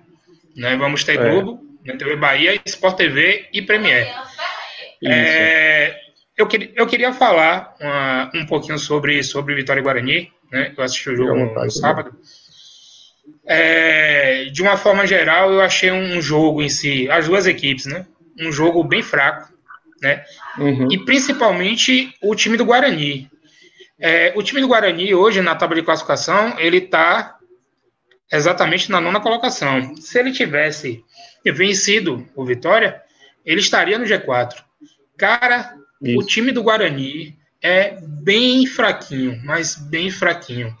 Né, vamos ter é. Globo, na TV Bahia, Sport TV e Premiere. É, eu, queria, eu queria falar uma, um pouquinho sobre, sobre Vitória e Guarani. Né? Eu assisti o jogo no, no sábado. É, de uma forma geral, eu achei um jogo em si, as duas equipes, né? Um jogo bem fraco, né? Uhum. E principalmente o time do Guarani. É, o time do Guarani hoje na tábua de classificação ele está exatamente na nona colocação. Se ele tivesse vencido o Vitória, ele estaria no G4. Cara, Isso. o time do Guarani é bem fraquinho, mas bem fraquinho.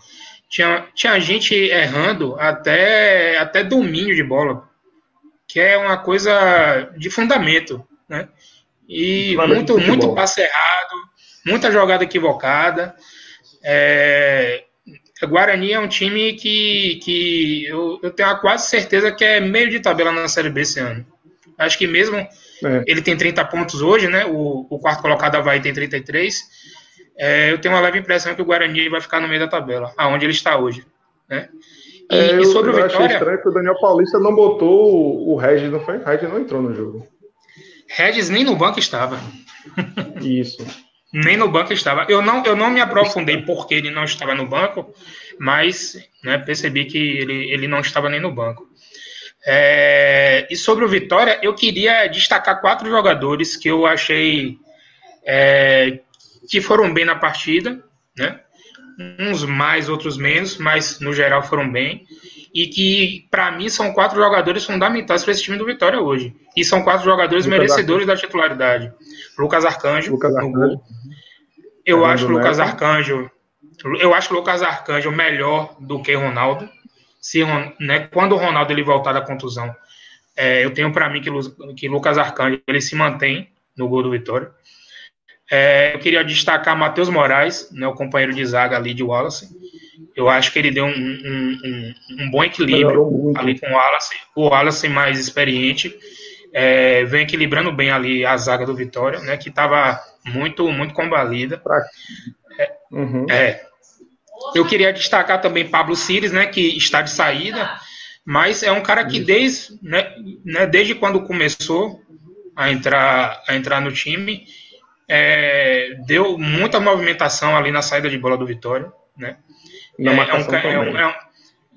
Tinha, tinha gente errando até, até domínio de bola, que é uma coisa de fundamento, né? E muito, muito passe errado, muita jogada equivocada. É, Guarani é um time que, que eu, eu tenho quase certeza que é meio de tabela na Série B esse ano. Acho que mesmo é. ele tem 30 pontos hoje, né? O, o quarto colocado Havaí tem 33. É, eu tenho uma leve impressão que o Guarani vai ficar no meio da tabela, aonde ele está hoje. Né? E, é, e sobre eu, o Vitória. Eu achei estranho que o Daniel Paulista não botou o, o Regis, não foi? Regis não entrou no jogo. Regis nem no banco estava. Isso. nem no banco estava. Eu não, eu não me aprofundei porque ele não estava no banco, mas né, percebi que ele, ele não estava nem no banco. É, e sobre o Vitória, eu queria destacar quatro jogadores que eu achei é, que foram bem na partida, né? Uns mais, outros menos, mas no geral foram bem. E que, para mim, são quatro jogadores fundamentais para esse time do Vitória hoje. E são quatro jogadores Lucas merecedores Arcanjo. da titularidade. Lucas Arcanjo, Lucas Arcanjo. Eu acho o Lucas Arcanjo. Eu acho o Lucas Arcanjo melhor do que Ronaldo. Se, né, quando o Ronaldo ele voltar da contusão, é, eu tenho para mim que, que Lucas Arcanjo ele se mantém no gol do Vitória. É, eu queria destacar Matheus Moraes, né, o companheiro de zaga ali de Wallace. Eu acho que ele deu um, um, um, um bom equilíbrio ali com o Wallace. O Wallace mais experiente é, vem equilibrando bem ali a zaga do Vitória, né, que estava muito, muito combalida. É, uhum. é, Eu queria destacar também Pablo Cires, né, que está de saída, mas é um cara que desde, né, né, desde quando começou a entrar, a entrar no time, é, deu muita movimentação ali na saída de bola do Vitória, né? Na é, marcação, é um, é um,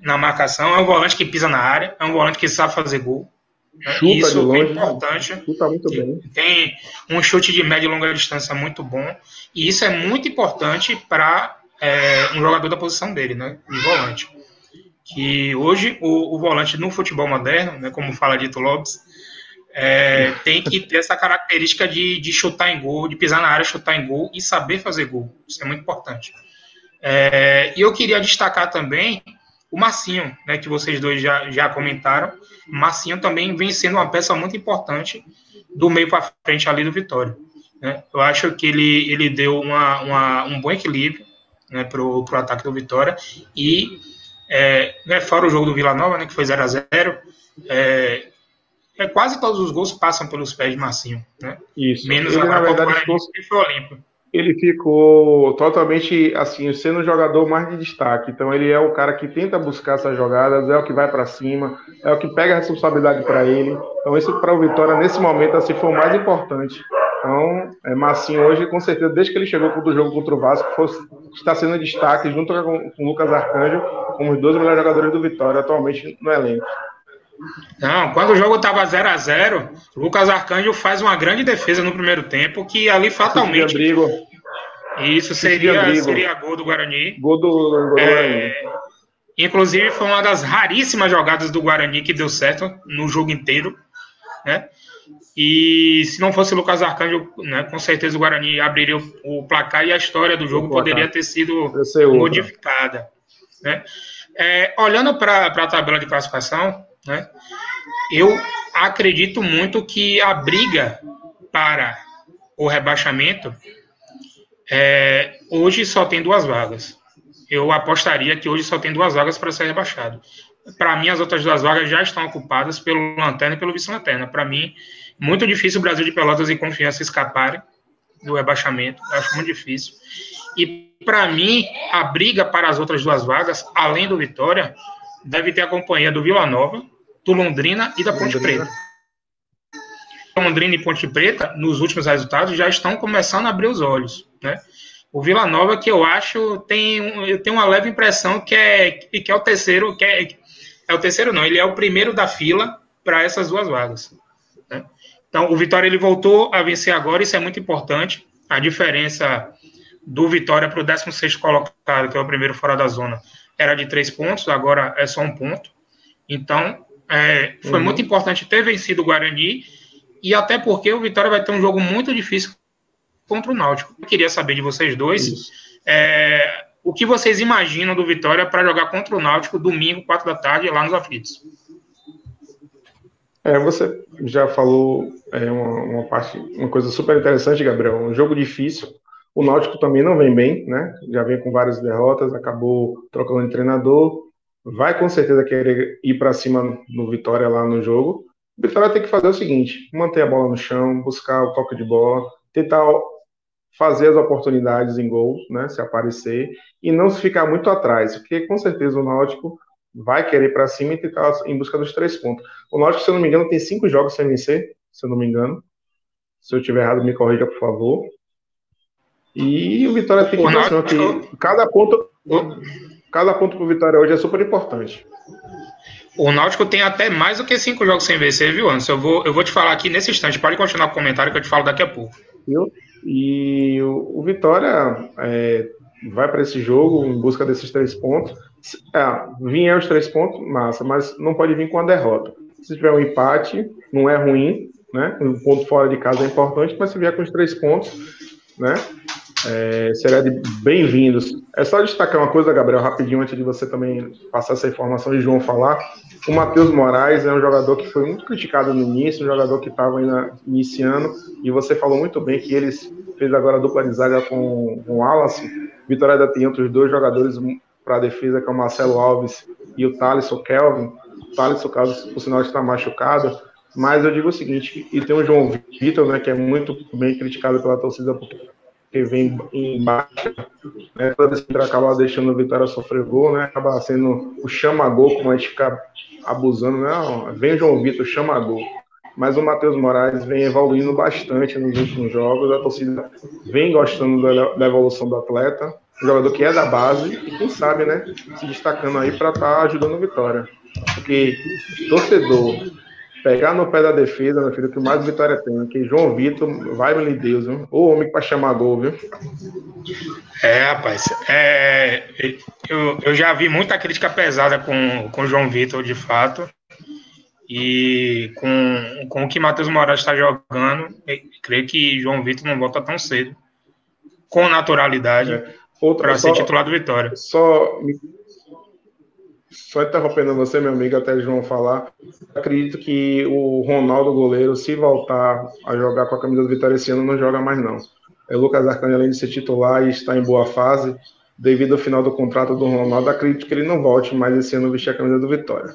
na marcação é um volante que pisa na área, é um volante que sabe fazer gol. Né? Chuta Isso de longe, é importante. Chuta muito bem. Tem um chute de média e longa distância muito bom. E isso é muito importante para é, um jogador da posição dele, né? De volante. Que hoje o, o volante no futebol moderno, né, como fala Dito Lopes, é, tem que ter essa característica de, de chutar em gol, de pisar na área, chutar em gol e saber fazer gol. Isso é muito importante. É, e eu queria destacar também o Massinho, né, que vocês dois já, já comentaram. O Massinho também vem sendo uma peça muito importante do meio para frente ali do Vitória. Né? Eu acho que ele, ele deu uma, uma um bom equilíbrio né, para o ataque do Vitória. E, é, né, fora o jogo do Vila Nova, né, que foi 0 a 0 é, é, quase todos os gols passam pelos pés de Massinho, né? Isso. Menos ele, a na verdade, ficou, que foi Olímpio. Ele ficou totalmente assim, sendo o jogador mais de destaque. Então ele é o cara que tenta buscar essas jogadas, é o que vai para cima, é o que pega a responsabilidade para ele. Então isso para o Vitória nesse momento assim foi o mais importante. Então, é, Massinho hoje, com certeza, desde que ele chegou para o jogo contra o Vasco, foi, está sendo destaque junto com, com o Lucas Arcanjo, como os dois melhores jogadores do Vitória atualmente no elenco. Não, quando o jogo estava 0 a 0 Lucas Arcanjo faz uma grande defesa no primeiro tempo, que ali fatalmente. Isso seria, seria gol do Guarani. Gol do, do é, Inclusive, foi uma das raríssimas jogadas do Guarani que deu certo no jogo inteiro. Né? E se não fosse o Lucas Arcanjo, né, com certeza o Guarani abriria o, o placar e a história do jogo poderia ter sido modificada. Né? É, olhando para a tabela de classificação, né? Eu acredito muito que a briga para o rebaixamento é, hoje só tem duas vagas. Eu apostaria que hoje só tem duas vagas para ser rebaixado. para mim, as outras duas vagas já estão ocupadas pelo Lanterna e pelo Vice-Lanterna. Para mim, muito difícil o Brasil de Pelotas e Confiança escaparem do rebaixamento. Acho muito difícil. E, para mim, a briga para as outras duas vagas, além do Vitória, deve ter a companhia do Vila Nova, do Londrina e da Ponte Londrina. Preta. Londrina e Ponte Preta, nos últimos resultados, já estão começando a abrir os olhos. Né? O Vila Nova, que eu acho, tem, eu tenho uma leve impressão que é, que é o terceiro, que é, é o terceiro não, ele é o primeiro da fila para essas duas vagas. Né? Então, o Vitória ele voltou a vencer agora, isso é muito importante. A diferença do Vitória para o 16 colocado, que é o primeiro fora da zona, era de três pontos, agora é só um ponto. Então, é, foi uhum. muito importante ter vencido o Guarani, e até porque o Vitória vai ter um jogo muito difícil contra o Náutico. Eu queria saber de vocês dois é, o que vocês imaginam do Vitória para jogar contra o Náutico domingo, quatro da tarde, lá nos Aflitos. É, você já falou é, uma, uma, parte, uma coisa super interessante, Gabriel. Um jogo difícil. O Náutico também não vem bem, né? Já vem com várias derrotas, acabou trocando de treinador. Vai com certeza querer ir para cima no Vitória lá no jogo. O Vitória tem que fazer o seguinte: manter a bola no chão, buscar o toque de bola, tentar fazer as oportunidades em gol, né, se aparecer, e não se ficar muito atrás, porque com certeza o Náutico vai querer para cima e tentar em busca dos três pontos. O Náutico, se eu não me engano, tem cinco jogos sem vencer, se eu não me engano. Se eu tiver errado, me corrija, por favor. E o Vitória tem que pensar que cada ponto, cada ponto para o Vitória hoje é super importante. O Náutico tem até mais do que cinco jogos sem vencer, viu, Anderson? Eu vou, eu vou te falar aqui nesse instante. Pode continuar com o comentário que eu te falo daqui a pouco. Viu? E o, o Vitória é, vai para esse jogo em busca desses três pontos. É, vier os três pontos, massa, mas não pode vir com a derrota. Se tiver um empate, não é ruim, né? Um ponto fora de casa é importante, mas se vier com os três pontos, né? É, será de bem-vindos. É só destacar uma coisa, Gabriel, rapidinho, antes de você também passar essa informação e João falar. O Matheus Moraes é um jogador que foi muito criticado no início, um jogador que estava iniciando, e você falou muito bem que eles fez agora a dupla de zaga com, com o Wallace. Vitória ainda tem outros dois jogadores para a defesa, que é o Marcelo Alves e o Thaleson Kelvin. O Thaleson, caso o sinal está machucado. Mas eu digo o seguinte, e tem o João Vitor, né, que é muito bem criticado pela torcida porque que vem em baixa, né, toda vez que acaba deixando o Vitória sofrer gol, né, acaba sendo o chama-gol, como a gente fica abusando, né, vem o João Vitor, chama-gol. Mas o Matheus Moraes vem evoluindo bastante nos últimos jogos, a torcida vem gostando da, evolução do atleta, um jogador que é da base e quem sabe, né, se destacando aí para estar tá ajudando o Vitória. Porque torcedor pegar no pé da defesa, meu filho, que mais vitória tem. Que João Vitor, vai me Deus, viu? O homem para chamar gol, viu? É, rapaz. É, eu, eu já vi muita crítica pesada com, com João Vitor, de fato. E com, com o que Matheus Moraes está jogando, creio que João Vitor não volta tão cedo. Com naturalidade. É. Para ser titular do Vitória. Só me só interrompendo você, meu amigo, até João falar, acredito que o Ronaldo, goleiro, se voltar a jogar com a camisa do Vitória esse ano, não joga mais não. É, Lucas Arcani, além de ser titular e estar em boa fase, devido ao final do contrato do Ronaldo, acredito que ele não volte mais esse ano vestir a camisa do Vitória.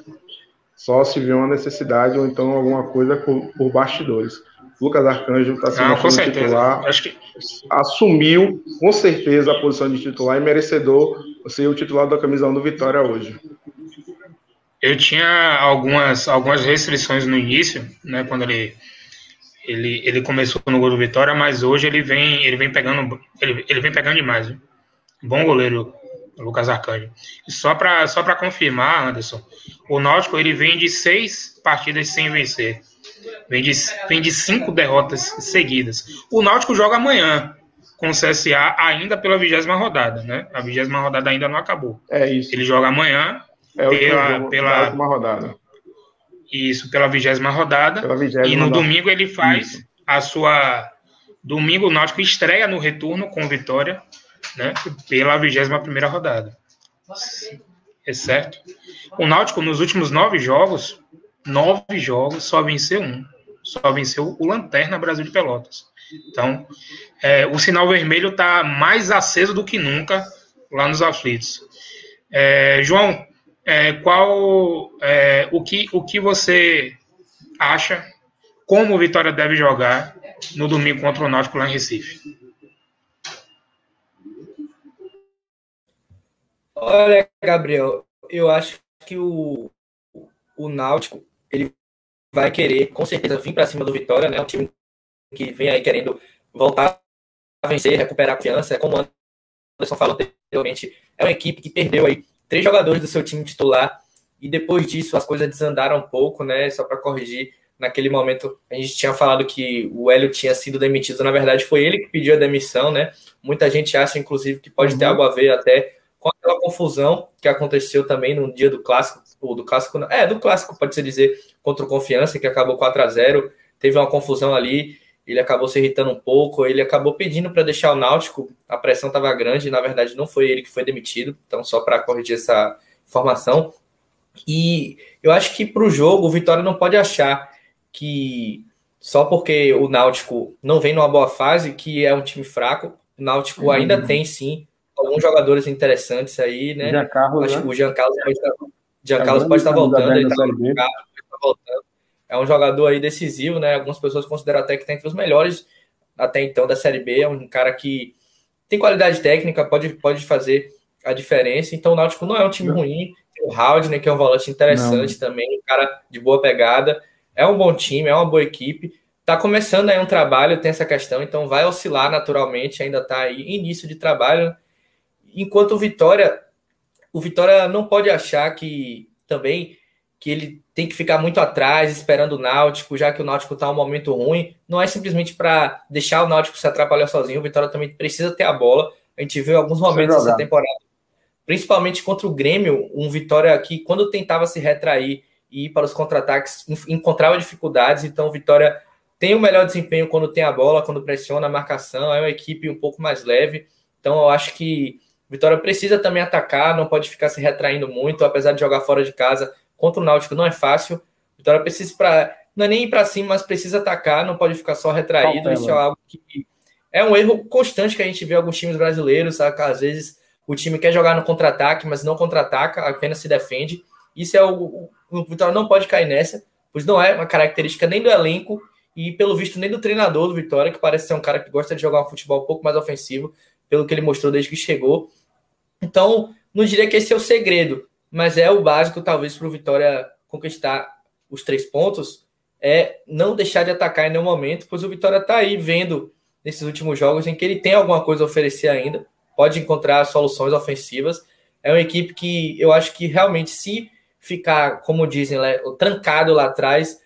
Só se vier uma necessidade ou então alguma coisa por, por bastidores. Lucas Arcanjo está sendo titular. Acho que... Assumiu com certeza a posição de titular e merecedor ser o titular da camisa 1 do Vitória hoje. Eu tinha algumas, algumas restrições no início, né, quando ele, ele, ele começou no gol do Vitória, mas hoje ele vem, ele vem pegando, ele, ele vem pegando demais. Viu? Bom goleiro, Lucas Arcanjo. só para só confirmar, Anderson, o Náutico ele vem de seis partidas sem vencer. Vem de, vem de cinco derrotas seguidas. O Náutico joga amanhã com o CSA ainda pela vigésima rodada, né? A vigésima rodada ainda não acabou. É isso. Ele joga amanhã é pela, pela última rodada. Isso, pela vigésima rodada. Pela vigésima e no rodada. domingo ele faz isso. a sua. Domingo o Náutico estreia no retorno com vitória, né? Pela vigésima primeira rodada. É certo? O Náutico, nos últimos nove jogos, nove jogos, só venceu um. Só venceu o Lanterna Brasil de Pelotas. Então, é, o sinal vermelho está mais aceso do que nunca lá nos aflitos. É, João, é, qual é, o, que, o que você acha como o Vitória deve jogar no domingo contra o Náutico lá em Recife? Olha, Gabriel, eu acho que o, o Náutico ele vai querer, com certeza, vir para cima do Vitória, né? Um time que vem aí querendo voltar a vencer, recuperar a confiança. Como o Anderson falou anteriormente, é uma equipe que perdeu aí três jogadores do seu time titular e depois disso as coisas desandaram um pouco, né? Só para corrigir, naquele momento a gente tinha falado que o Hélio tinha sido demitido, na verdade foi ele que pediu a demissão, né? Muita gente acha, inclusive, que pode ter uhum. algo a ver até com aquela confusão que aconteceu também no dia do clássico, ou do clássico, é, do clássico, pode-se dizer, contra o Confiança, que acabou 4 a 0 teve uma confusão ali, ele acabou se irritando um pouco, ele acabou pedindo para deixar o Náutico, a pressão estava grande, na verdade não foi ele que foi demitido, então só para corrigir essa informação. E eu acho que para o jogo, o Vitória não pode achar que só porque o Náutico não vem numa boa fase, que é um time fraco, o Náutico uhum. ainda tem sim alguns jogadores interessantes aí, né? Jean Carlos, Acho né? que o Jean Carlos pode estar, Jean Carlos pode estar voltando, ele está voltando. É um jogador aí decisivo, né? Algumas pessoas consideram até que está entre os melhores até então da Série B. É um cara que tem qualidade técnica, pode, pode fazer a diferença. Então o Náutico não é um time não. ruim. Tem o Haldner, que é um volante interessante não. também, um cara de boa pegada. É um bom time, é uma boa equipe. Tá começando aí um trabalho, tem essa questão, então vai oscilar naturalmente, ainda tá aí início de trabalho enquanto o Vitória, o Vitória não pode achar que também que ele tem que ficar muito atrás esperando o Náutico, já que o Náutico está um momento ruim. Não é simplesmente para deixar o Náutico se atrapalhar sozinho. O Vitória também precisa ter a bola. A gente viu alguns momentos dessa temporada, principalmente contra o Grêmio, um Vitória que quando tentava se retrair e ir para os contra-ataques encontrava dificuldades. Então, o Vitória tem o melhor desempenho quando tem a bola, quando pressiona a marcação. É uma equipe um pouco mais leve. Então, eu acho que Vitória precisa também atacar, não pode ficar se retraindo muito, apesar de jogar fora de casa contra o Náutico não é fácil. Vitória precisa para não é nem ir para cima, mas precisa atacar, não pode ficar só retraído. Isso é algo que é um erro constante que a gente vê alguns times brasileiros, sabe? Às vezes o time quer jogar no contra-ataque, mas não contra-ataca, apenas se defende. Isso é o, o, o Vitória não pode cair nessa, pois não é uma característica nem do elenco e pelo visto nem do treinador do Vitória, que parece ser um cara que gosta de jogar um futebol um pouco mais ofensivo, pelo que ele mostrou desde que chegou. Então, não diria que esse é o segredo, mas é o básico, talvez, para o Vitória conquistar os três pontos, é não deixar de atacar em nenhum momento, pois o Vitória está aí vendo nesses últimos jogos em que ele tem alguma coisa a oferecer ainda, pode encontrar soluções ofensivas. É uma equipe que eu acho que realmente, se ficar, como dizem, trancado lá atrás,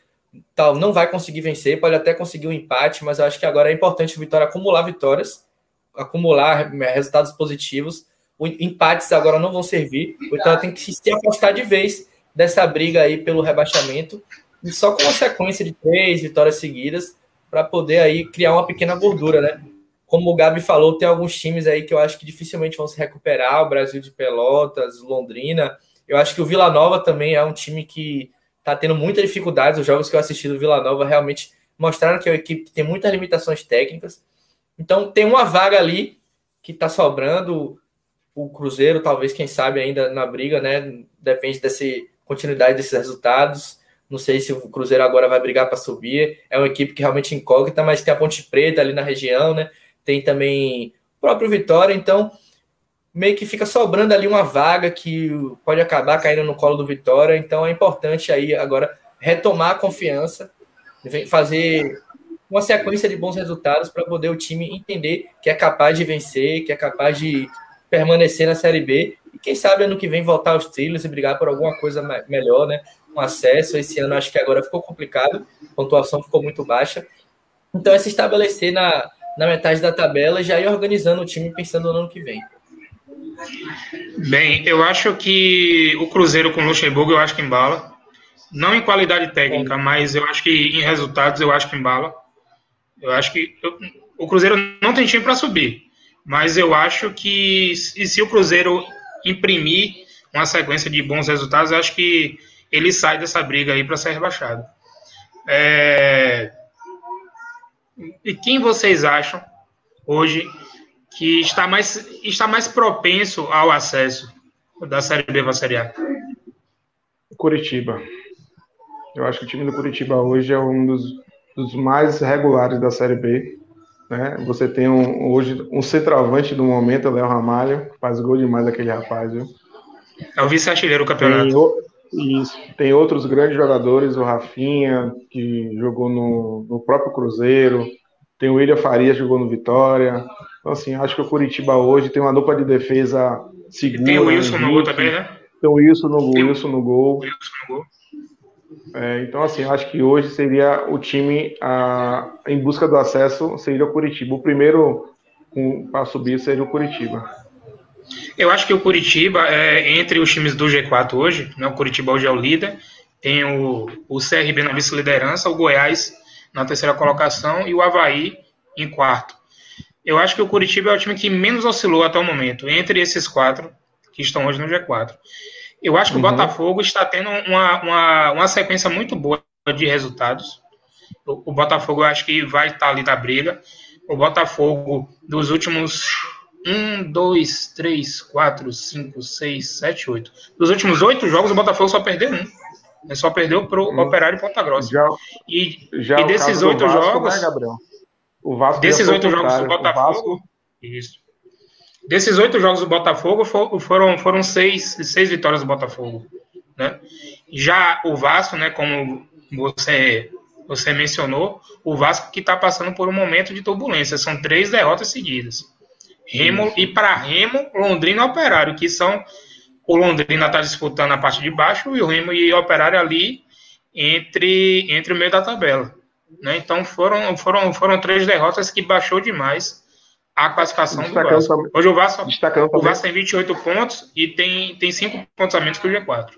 tal, não vai conseguir vencer, pode até conseguir um empate, mas eu acho que agora é importante o Vitória acumular vitórias, acumular resultados positivos empates agora não vão servir. O Vitória tem que se afastar de vez dessa briga aí pelo rebaixamento e só com uma sequência de três vitórias seguidas para poder aí criar uma pequena gordura, né? Como o Gabi falou, tem alguns times aí que eu acho que dificilmente vão se recuperar, o Brasil de Pelotas, Londrina. Eu acho que o Vila Nova também é um time que está tendo muita dificuldade. Os jogos que eu assisti do Vila Nova realmente mostraram que é uma equipe que tem muitas limitações técnicas. Então tem uma vaga ali que está sobrando o Cruzeiro, talvez, quem sabe, ainda na briga, né? Depende dessa continuidade desses resultados. Não sei se o Cruzeiro agora vai brigar para subir. É uma equipe que realmente incógnita, mas tem a Ponte Preta ali na região, né? Tem também o próprio Vitória, então meio que fica sobrando ali uma vaga que pode acabar caindo no colo do Vitória. Então é importante aí agora retomar a confiança, fazer uma sequência de bons resultados para poder o time entender que é capaz de vencer, que é capaz de permanecer na Série B e quem sabe ano que vem voltar aos trilhos e brigar por alguma coisa melhor, né? Um acesso. Esse ano acho que agora ficou complicado, a pontuação ficou muito baixa. Então é se estabelecer na, na metade da tabela e já ir organizando o time pensando no ano que vem. Bem, eu acho que o Cruzeiro com o Luxemburgo eu acho que embala. Não em qualidade técnica, é. mas eu acho que em resultados eu acho que embala. Eu acho que eu, o Cruzeiro não tem time para subir. Mas eu acho que e se o Cruzeiro imprimir uma sequência de bons resultados, acho que ele sai dessa briga aí para ser rebaixado. É... E quem vocês acham hoje que está mais, está mais propenso ao acesso da Série B para a Série A? Curitiba. Eu acho que o time do Curitiba hoje é um dos, dos mais regulares da Série B. Né? Você tem um, hoje um centroavante do momento, Léo Ramalho, faz gol demais aquele rapaz, viu? É o vice-artilheiro do campeonato. Tem, isso. Tem outros grandes jogadores, o Rafinha, que jogou no, no próprio Cruzeiro, tem o William Farias, que jogou no Vitória. Então, assim, acho que o Curitiba hoje tem uma dupla de defesa segura. E tem o Wilson no gol também, né? Tem o Wilson no gol. Wilson no gol. Wilson no gol. É, então, assim, eu acho que hoje seria o time a, em busca do acesso, seria o Curitiba. O primeiro para subir seria o Curitiba. Eu acho que o Curitiba, é, entre os times do G4 hoje, né, o Curitiba hoje é o líder, tem o, o CRB na vice-liderança, o Goiás na terceira colocação e o Havaí em quarto. Eu acho que o Curitiba é o time que menos oscilou até o momento, entre esses quatro que estão hoje no G4. Eu acho que uhum. o Botafogo está tendo uma, uma, uma sequência muito boa de resultados. O, o Botafogo eu acho que vai estar ali na briga. O Botafogo, dos últimos 1, 2, 3, 4, 5, 6, 7, 8. Dos últimos oito jogos, o Botafogo só perdeu um. Ele só perdeu para o hum. Operário Ponta Grossa. Já, e, já e desses oito Vasco, jogos. Né, Gabriel? O Vasco desses oito jogos do Botafogo. Vasco... Isso. Desses oito jogos do Botafogo, foram, foram seis, seis vitórias do Botafogo. Né? Já o Vasco, né, como você, você mencionou, o Vasco que está passando por um momento de turbulência. São três derrotas seguidas. Remo e para Remo, Londrina e Operário, que são o Londrina está disputando a parte de baixo e o Remo e o Operário ali entre, entre o meio da tabela. Né? Então foram, foram, foram três derrotas que baixou demais a classificação destacando do Vasco. Também, Hoje o Vasco, o Vasco tem 28 pontos e tem, tem 5 pontos a menos que o G4.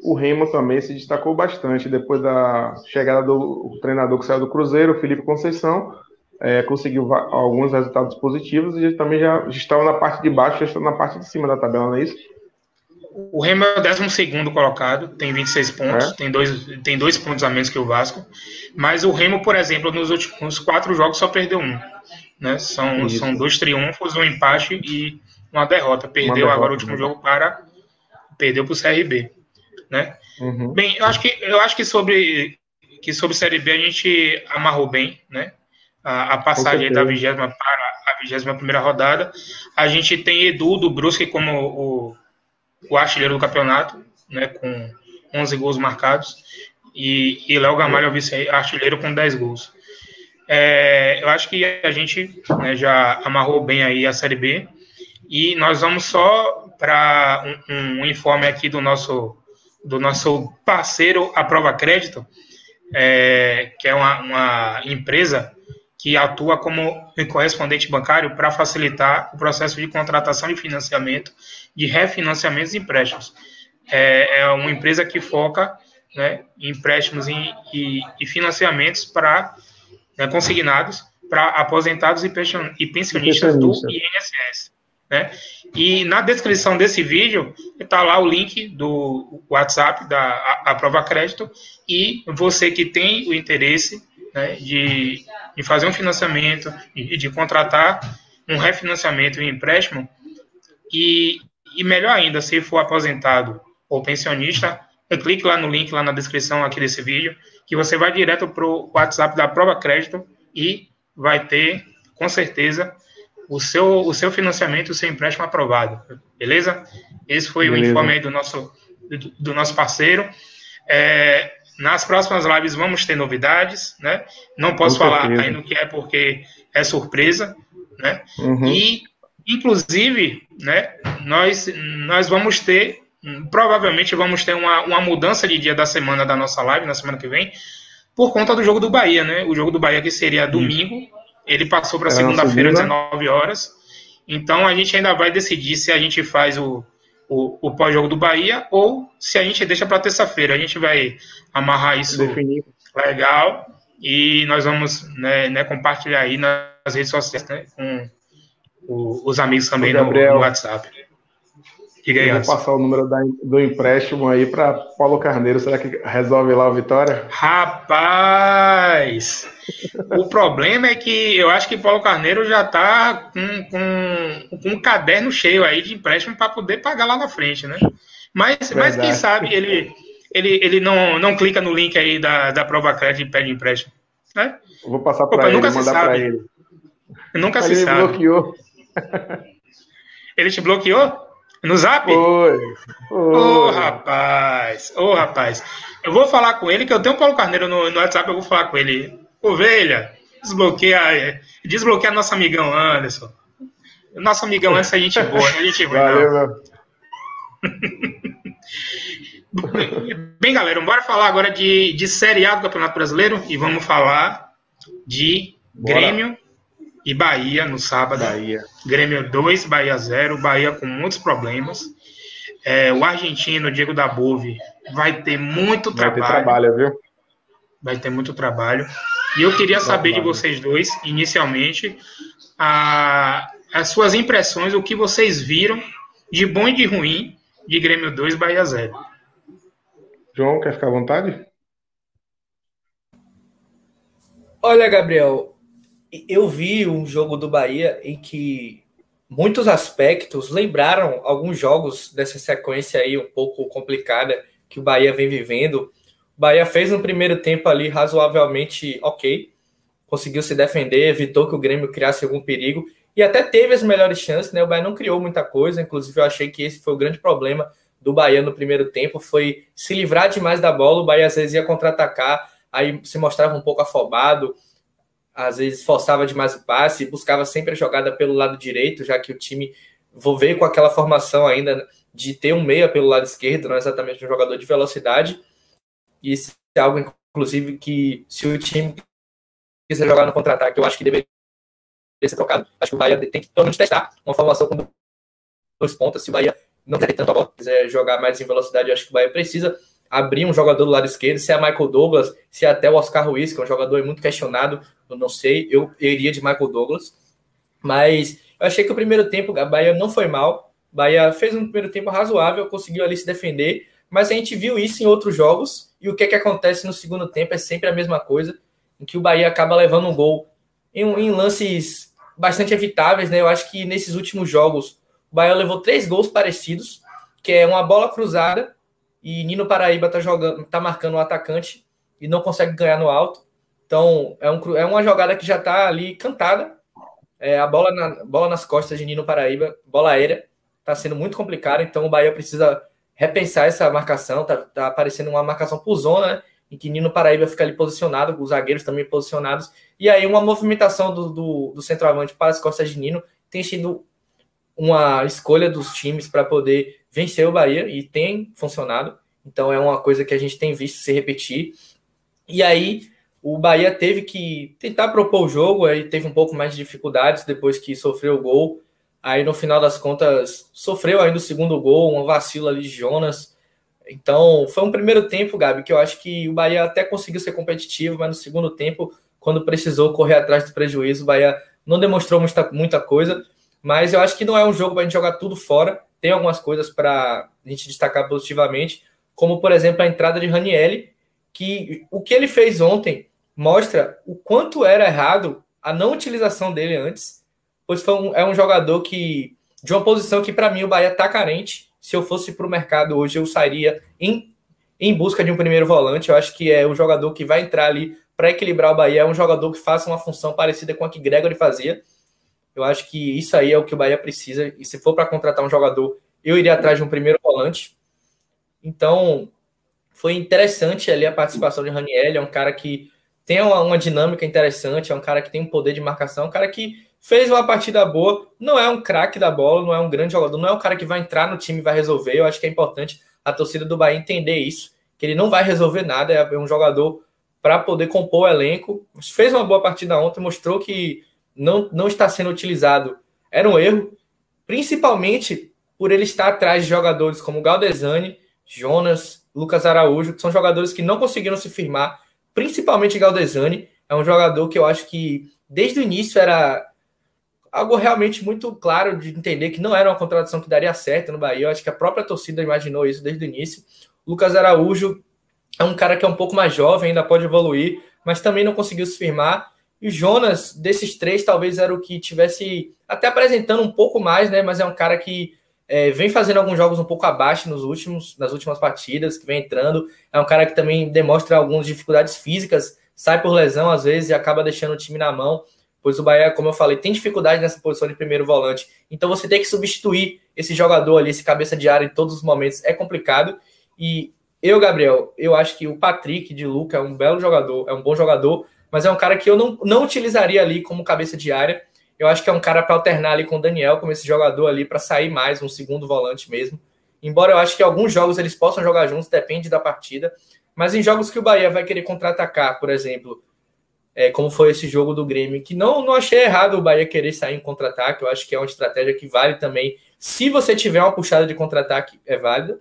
O Remo também se destacou bastante depois da chegada do treinador que saiu do Cruzeiro, Felipe Conceição. É, conseguiu alguns resultados positivos e também já, já estava na parte de baixo, já estava na parte de cima da tabela, não é isso? O Remo é o 12 colocado, tem 26 pontos, é. tem, dois, tem dois pontos a menos que o Vasco. Mas o Remo, por exemplo, nos últimos quatro jogos só perdeu um. Né? São, são dois triunfos, um empate e uma derrota. Perdeu uma derrota, agora o último né? jogo para. Perdeu para o CRB. Né? Uhum. Bem, eu acho que, eu acho que sobre que sobre CRB a gente amarrou bem, né? A, a passagem da vigésima para a vigésima primeira rodada. A gente tem Edu do Brusque como o, o artilheiro do campeonato, né? Com 11 gols marcados. E, e Léo Gamalho é o vice-artilheiro com 10 gols. É, eu acho que a gente né, já amarrou bem aí a Série B e nós vamos só para um, um, informe aqui do nosso do nosso parceiro a Prova Crédito, é, que é uma, uma, empresa que atua como correspondente bancário para facilitar o processo de contratação de financiamento, de refinanciamentos e empréstimos. É, é uma empresa que foca né, em empréstimos e, e, e financiamentos para né, consignados para aposentados e pensionistas do INSS. Né? E na descrição desse vídeo está lá o link do WhatsApp da a, a Prova Crédito e você que tem o interesse né, de, de fazer um financiamento e de, de contratar um refinanciamento e um empréstimo e, e melhor ainda, se for aposentado ou pensionista, clique lá no link lá na descrição aqui desse vídeo que você vai direto para o WhatsApp da Prova Crédito e vai ter, com certeza, o seu, o seu financiamento, o seu empréstimo aprovado. Beleza? Esse foi beleza. o informe aí do nosso, do, do nosso parceiro. É, nas próximas lives vamos ter novidades, né? Não posso com falar certeza. ainda o que é porque é surpresa, né? Uhum. E, inclusive, né, nós, nós vamos ter provavelmente vamos ter uma, uma mudança de dia da semana da nossa live, na semana que vem, por conta do jogo do Bahia, né? O jogo do Bahia que seria domingo, ele passou para segunda-feira, 19 horas. Então a gente ainda vai decidir se a gente faz o, o, o pós-jogo do Bahia ou se a gente deixa para terça-feira. A gente vai amarrar isso legal e nós vamos né, né, compartilhar aí nas redes sociais né, com os amigos também no, no WhatsApp. Diga aí, Vou passar o número da, do empréstimo aí para Paulo Carneiro. Será que resolve lá o Vitória? Rapaz! o problema é que eu acho que Paulo Carneiro já está com, com, com um caderno cheio aí de empréstimo para poder pagar lá na frente, né? Mas, mas quem sabe ele, ele, ele não, não clica no link aí da, da prova crédito e pede empréstimo. Né? Vou passar para ele, mandar para ele. Nunca ele se sabe. Ele bloqueou. Ele te bloqueou? No zap? Foi. Ô, oh, rapaz. Ô, oh, rapaz. Eu vou falar com ele, que eu tenho o Paulo Carneiro no, no WhatsApp, eu vou falar com ele. Ovelha, desbloqueia, desbloqueia nosso amigão Anderson. Nosso amigão Anderson é gente boa, é gente boa, Valeu. Bem, galera, bora falar agora de, de Série A do Campeonato Brasileiro e vamos falar de bora. Grêmio e Bahia no sábado. Bahia. Grêmio 2, Bahia 0. Bahia com muitos problemas. É, o argentino Diego da Bove vai ter muito vai trabalho. Vai ter trabalho, viu? Vai ter muito trabalho. E eu queria saber de vocês dois, inicialmente, a, as suas impressões, o que vocês viram de bom e de ruim de Grêmio 2, Bahia 0. João, quer ficar à vontade? Olha, Gabriel, eu vi um jogo do Bahia em que muitos aspectos lembraram alguns jogos dessa sequência aí um pouco complicada que o Bahia vem vivendo. O Bahia fez um primeiro tempo ali razoavelmente ok, conseguiu se defender, evitou que o Grêmio criasse algum perigo e até teve as melhores chances, né? O Bahia não criou muita coisa, inclusive eu achei que esse foi o grande problema do Bahia no primeiro tempo foi se livrar demais da bola. O Bahia às vezes ia contra-atacar, aí se mostrava um pouco afobado, às vezes forçava demais o passe, buscava sempre a jogada pelo lado direito, já que o time vou ver com aquela formação ainda de ter um meia pelo lado esquerdo, não exatamente um jogador de velocidade. E isso é algo, inclusive, que se o time quiser jogar no contra-ataque, eu acho que deveria ser trocado. Acho que o Bahia tem que pelo menos testar uma formação com dois pontas. Se o Bahia não quer tanto a bola, quiser jogar mais em velocidade, eu acho que o Bahia precisa abrir um jogador do lado esquerdo, se é Michael Douglas, se é até o Oscar Ruiz, que é um jogador muito questionado, eu não sei, eu, iria de Michael Douglas. Mas eu achei que o primeiro tempo a Bahia não foi mal. Bahia fez um primeiro tempo razoável, conseguiu ali se defender, mas a gente viu isso em outros jogos, e o que, é que acontece no segundo tempo é sempre a mesma coisa, em que o Bahia acaba levando um gol em, em lances bastante evitáveis, né? Eu acho que nesses últimos jogos o Bahia levou três gols parecidos, que é uma bola cruzada e Nino Paraíba tá jogando, tá marcando o um atacante e não consegue ganhar no alto. Então é, um, é uma jogada que já tá ali cantada. É, a bola, na, bola nas costas de Nino Paraíba, bola aérea, tá sendo muito complicado. Então o Bahia precisa repensar essa marcação. Tá, tá aparecendo uma marcação por zona, né? em que Nino Paraíba fica ali posicionado, os zagueiros também posicionados. E aí uma movimentação do, do, do centroavante para as costas de Nino tem sido uma escolha dos times para poder vencer o Bahia e tem funcionado. Então é uma coisa que a gente tem visto se repetir. E aí o Bahia teve que tentar propor o jogo, aí teve um pouco mais de dificuldades depois que sofreu o gol. Aí no final das contas sofreu ainda o segundo gol, um vacilo ali de Jonas. Então foi um primeiro tempo, Gabi, que eu acho que o Bahia até conseguiu ser competitivo, mas no segundo tempo, quando precisou correr atrás do prejuízo, o Bahia não demonstrou muita, muita coisa. Mas eu acho que não é um jogo para a gente jogar tudo fora. Tem algumas coisas para a gente destacar positivamente, como por exemplo a entrada de Ranielli, que o que ele fez ontem mostra o quanto era errado a não utilização dele antes, pois foi um, é um jogador que de uma posição que para mim o Bahia está carente. Se eu fosse para o mercado hoje, eu sairia em, em busca de um primeiro volante. Eu acho que é um jogador que vai entrar ali para equilibrar o Bahia. É um jogador que faça uma função parecida com a que Gregory fazia. Eu acho que isso aí é o que o Bahia precisa. E se for para contratar um jogador, eu iria atrás de um primeiro volante. Então, foi interessante ali a participação de Raniel. É um cara que tem uma, uma, dinâmica interessante, é um cara que tem um poder de marcação, um cara que fez uma partida boa. Não é um craque da bola, não é um grande jogador, não é um cara que vai entrar no time e vai resolver. Eu acho que é importante a torcida do Bahia entender isso, que ele não vai resolver nada, é um jogador para poder compor o elenco. Fez uma boa partida ontem, mostrou que não, não está sendo utilizado era um erro, principalmente por ele estar atrás de jogadores como Galdesani, Jonas, Lucas Araújo, que são jogadores que não conseguiram se firmar, principalmente Galdesani. É um jogador que eu acho que desde o início era algo realmente muito claro de entender que não era uma contratação que daria certo no Bahia. Eu acho que a própria torcida imaginou isso desde o início. Lucas Araújo é um cara que é um pouco mais jovem, ainda pode evoluir, mas também não conseguiu se firmar. E o Jonas, desses três, talvez era o que tivesse até apresentando um pouco mais, né? Mas é um cara que é, vem fazendo alguns jogos um pouco abaixo nos últimos, nas últimas partidas, que vem entrando. É um cara que também demonstra algumas dificuldades físicas, sai por lesão às vezes e acaba deixando o time na mão, pois o Bahia, como eu falei, tem dificuldade nessa posição de primeiro volante. Então você tem que substituir esse jogador ali, esse cabeça de área em todos os momentos, é complicado. E eu, Gabriel, eu acho que o Patrick de Luca é um belo jogador, é um bom jogador, mas é um cara que eu não, não utilizaria ali como cabeça de área eu acho que é um cara para alternar ali com o Daniel, como esse jogador ali, para sair mais, um segundo volante mesmo. Embora eu acho que alguns jogos eles possam jogar juntos, depende da partida. Mas em jogos que o Bahia vai querer contra-atacar, por exemplo, é, como foi esse jogo do Grêmio, que não, não achei errado o Bahia querer sair em contra-ataque. Eu acho que é uma estratégia que vale também. Se você tiver uma puxada de contra-ataque, é válida.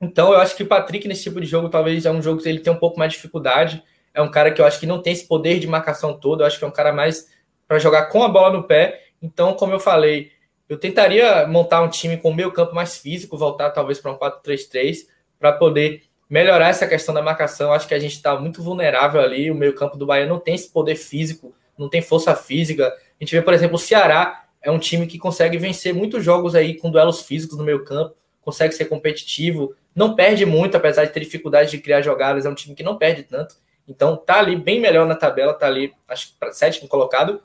Então eu acho que o Patrick nesse tipo de jogo talvez é um jogo que ele tem um pouco mais de dificuldade. É um cara que eu acho que não tem esse poder de marcação todo. Eu acho que é um cara mais para jogar com a bola no pé. Então, como eu falei, eu tentaria montar um time com o meio campo mais físico, voltar talvez para um 4-3-3, para poder melhorar essa questão da marcação. Acho que a gente está muito vulnerável ali. O meio campo do Bahia não tem esse poder físico, não tem força física. A gente vê, por exemplo, o Ceará é um time que consegue vencer muitos jogos aí com duelos físicos no meio campo, consegue ser competitivo, não perde muito, apesar de ter dificuldade de criar jogadas. É um time que não perde tanto. Então tá ali bem melhor na tabela, tá ali, acho que sétimo colocado.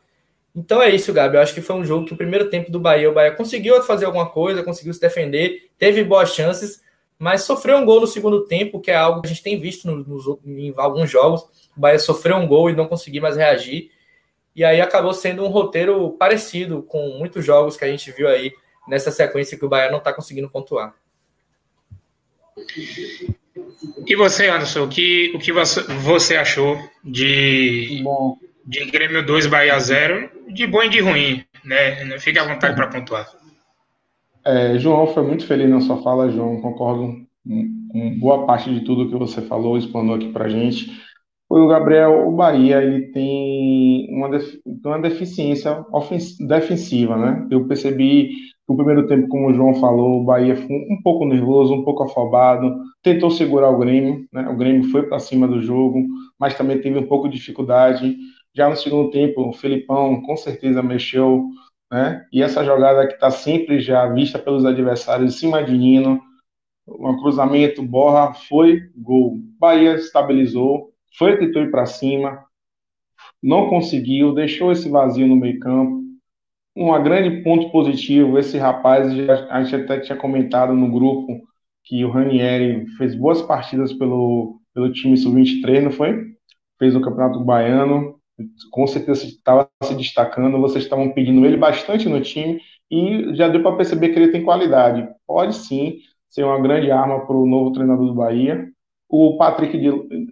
Então é isso, Gabi. Eu acho que foi um jogo que o primeiro tempo do Bahia, o Bahia conseguiu fazer alguma coisa, conseguiu se defender, teve boas chances, mas sofreu um gol no segundo tempo, que é algo que a gente tem visto em alguns jogos. O Bahia sofreu um gol e não conseguiu mais reagir. E aí acabou sendo um roteiro parecido com muitos jogos que a gente viu aí nessa sequência que o Bahia não está conseguindo pontuar. E você, Anderson, o que, o que você achou de Bom de Grêmio 2, Bahia 0, de bom e de ruim, né? Fique à vontade para pontuar. É, João, foi muito feliz na sua fala, João. Concordo com boa parte de tudo que você falou, explanou aqui para gente. Foi o Gabriel, o Bahia, ele tem uma, def uma deficiência defensiva, né? Eu percebi no primeiro tempo, como o João falou, o Bahia foi um pouco nervoso, um pouco afobado, tentou segurar o Grêmio, né? O Grêmio foi para cima do jogo, mas também teve um pouco de dificuldade. Já no segundo tempo, o Felipão com certeza mexeu, né? E essa jogada que está sempre já vista pelos adversários em cima de Nino, um cruzamento, borra, foi gol. Bahia estabilizou, foi tentou ir para cima, não conseguiu, deixou esse vazio no meio campo. Um grande ponto positivo, esse rapaz, a gente até tinha comentado no grupo que o Ranieri fez boas partidas pelo, pelo time sub-23, não foi? Fez o Campeonato Baiano, com certeza estava se destacando, vocês estavam pedindo ele bastante no time e já deu para perceber que ele tem qualidade. Pode sim ser uma grande arma para o novo treinador do Bahia. O Patrick, de,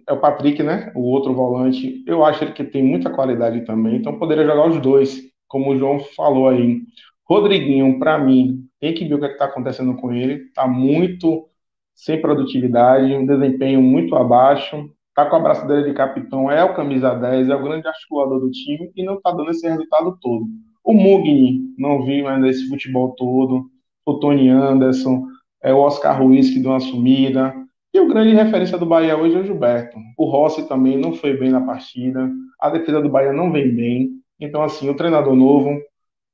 é o Patrick, né? O outro volante, eu acho ele que tem muita qualidade também, então poderia jogar os dois, como o João falou aí. Rodriguinho, para mim, tem que ver o que é está acontecendo com ele. Está muito sem produtividade, um desempenho muito abaixo tá com a braçadeira de capitão, é o camisa 10, é o grande articulador do time e não tá dando esse resultado todo. O Mugni não viu ainda esse futebol todo, o Tony Anderson, é o Oscar Ruiz que deu uma sumida, e o grande referência do Bahia hoje é o Gilberto. O Rossi também não foi bem na partida, a defesa do Bahia não vem bem, então assim, o treinador novo,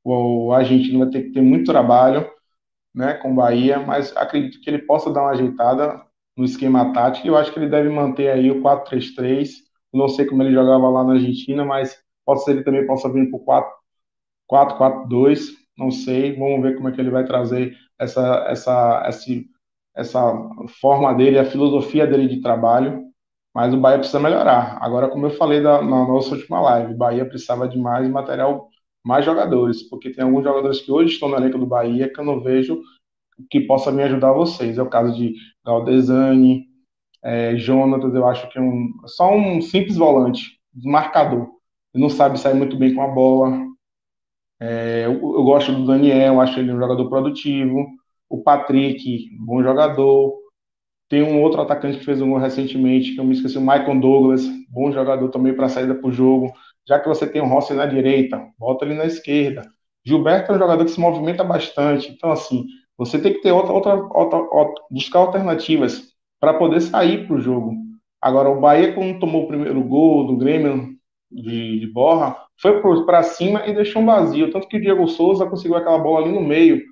o argentino vai ter que ter muito trabalho, né, com o Bahia, mas acredito que ele possa dar uma ajeitada no esquema tático. Eu acho que ele deve manter aí o 4-3-3. Não sei como ele jogava lá na Argentina, mas pode ser ele também possa vir para o 4-4-2. Não sei. Vamos ver como é que ele vai trazer essa, essa, essa, essa forma dele, a filosofia dele de trabalho. Mas o Bahia precisa melhorar. Agora, como eu falei na nossa última live, o Bahia precisava de mais material, mais jogadores, porque tem alguns jogadores que hoje estão no elenco do Bahia que eu não vejo que possa me ajudar vocês. É o caso de Galdesani, é, Jonatas, eu acho que é um, só um simples volante, marcador. Ele não sabe sair muito bem com a bola. É, eu, eu, gosto do Daniel, acho ele um jogador produtivo. O Patrick, bom jogador. Tem um outro atacante que fez um gol recentemente, que eu me esqueci, o Michael Douglas, bom jogador também para saída para o jogo. Já que você tem o Rossi na direita, bota ele na esquerda. Gilberto é um jogador que se movimenta bastante. Então, assim, você tem que ter outra, outra, outra, outra buscar alternativas para poder sair para o jogo. Agora, o Bahia, quando tomou o primeiro gol do Grêmio de, de Borra, foi para cima e deixou um vazio. Tanto que o Diego Souza conseguiu aquela bola ali no meio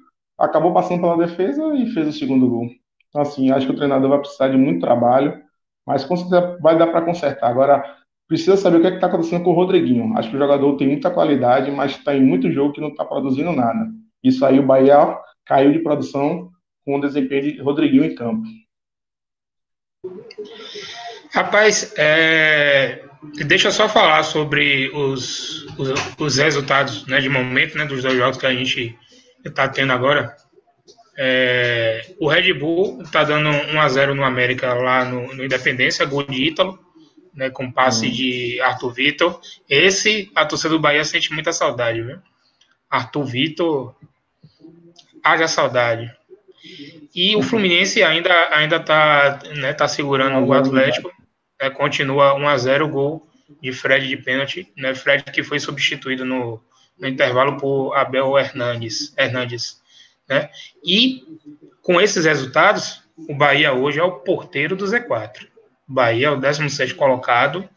acabou passando pela defesa e fez o segundo gol. Então, assim, acho que o treinador vai precisar de muito trabalho, mas com certeza vai dar para consertar. Agora, precisa saber o que é está acontecendo com o Rodriguinho. Acho que o jogador tem muita qualidade, mas está em muito jogo que não está produzindo nada. Isso aí o Bahia caiu de produção com o desempenho de Rodriguinho em campo. Rapaz, é... deixa eu só falar sobre os, os, os resultados né, de momento né, dos dois jogos que a gente está tendo agora. É, o Red Bull está dando 1x0 no América lá no, no, Independência, gol de Ítalo, né, com passe hum. de Arthur Vitor. Esse, a torcida do Bahia sente muita saudade, viu? Arthur Vitor, haja saudade. E o Fluminense ainda ainda está né, tá segurando o Atlético, né, continua 1x0 gol de Fred de pênalti, né, Fred que foi substituído no, no intervalo por Abel Hernandes. Hernandes né? E com esses resultados, o Bahia hoje é o porteiro do Z4. O Bahia é o 16 colocado,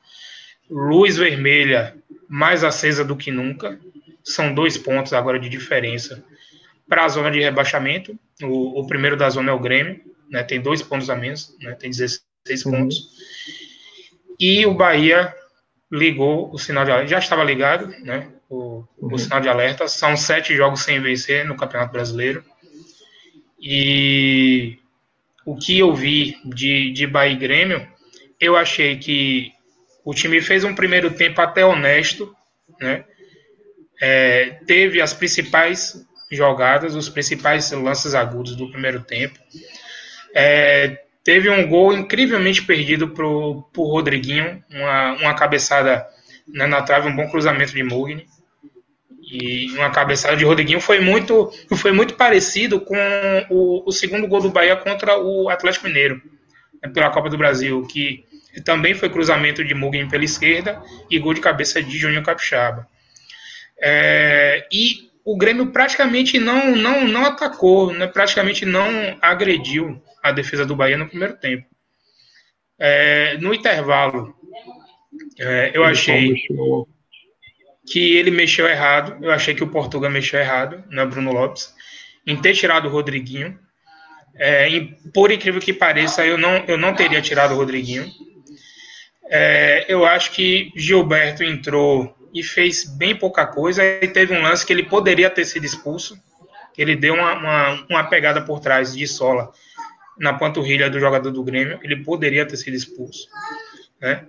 luz vermelha mais acesa do que nunca. São dois pontos agora de diferença para a zona de rebaixamento. O, o, primeiro da zona é o Grêmio, né? tem dois pontos a menos, né? tem 16 uhum. pontos. E o Bahia ligou o sinal de alerta, já estava ligado, né? O, uhum. o sinal de alerta. São sete jogos sem vencer no Campeonato Brasileiro. E o que eu vi de, de Bahia e Grêmio, eu achei que o time fez um primeiro tempo até honesto, né? É, teve as principais jogadas, os principais lances agudos do primeiro tempo. É, teve um gol incrivelmente perdido para o Rodriguinho, uma, uma cabeçada né, na trave, um bom cruzamento de Mugni. E uma cabeçada de Rodriguinho foi muito, foi muito parecido com o, o segundo gol do Bahia contra o Atlético Mineiro, né, pela Copa do Brasil, que também foi cruzamento de Mugni pela esquerda e gol de cabeça de Júnior Capixaba. É, e o Grêmio praticamente não, não, não atacou, né, praticamente não agrediu a defesa do Bahia no primeiro tempo. É, no intervalo, é, eu achei que ele mexeu errado, eu achei que o Portugal mexeu errado, né, Bruno Lopes, em ter tirado o Rodriguinho. É, por incrível que pareça, eu não, eu não teria tirado o Rodriguinho. É, eu acho que Gilberto entrou e fez bem pouca coisa. E teve um lance que ele poderia ter sido expulso. Ele deu uma, uma, uma pegada por trás de sola na panturrilha do jogador do Grêmio. Ele poderia ter sido expulso. Né?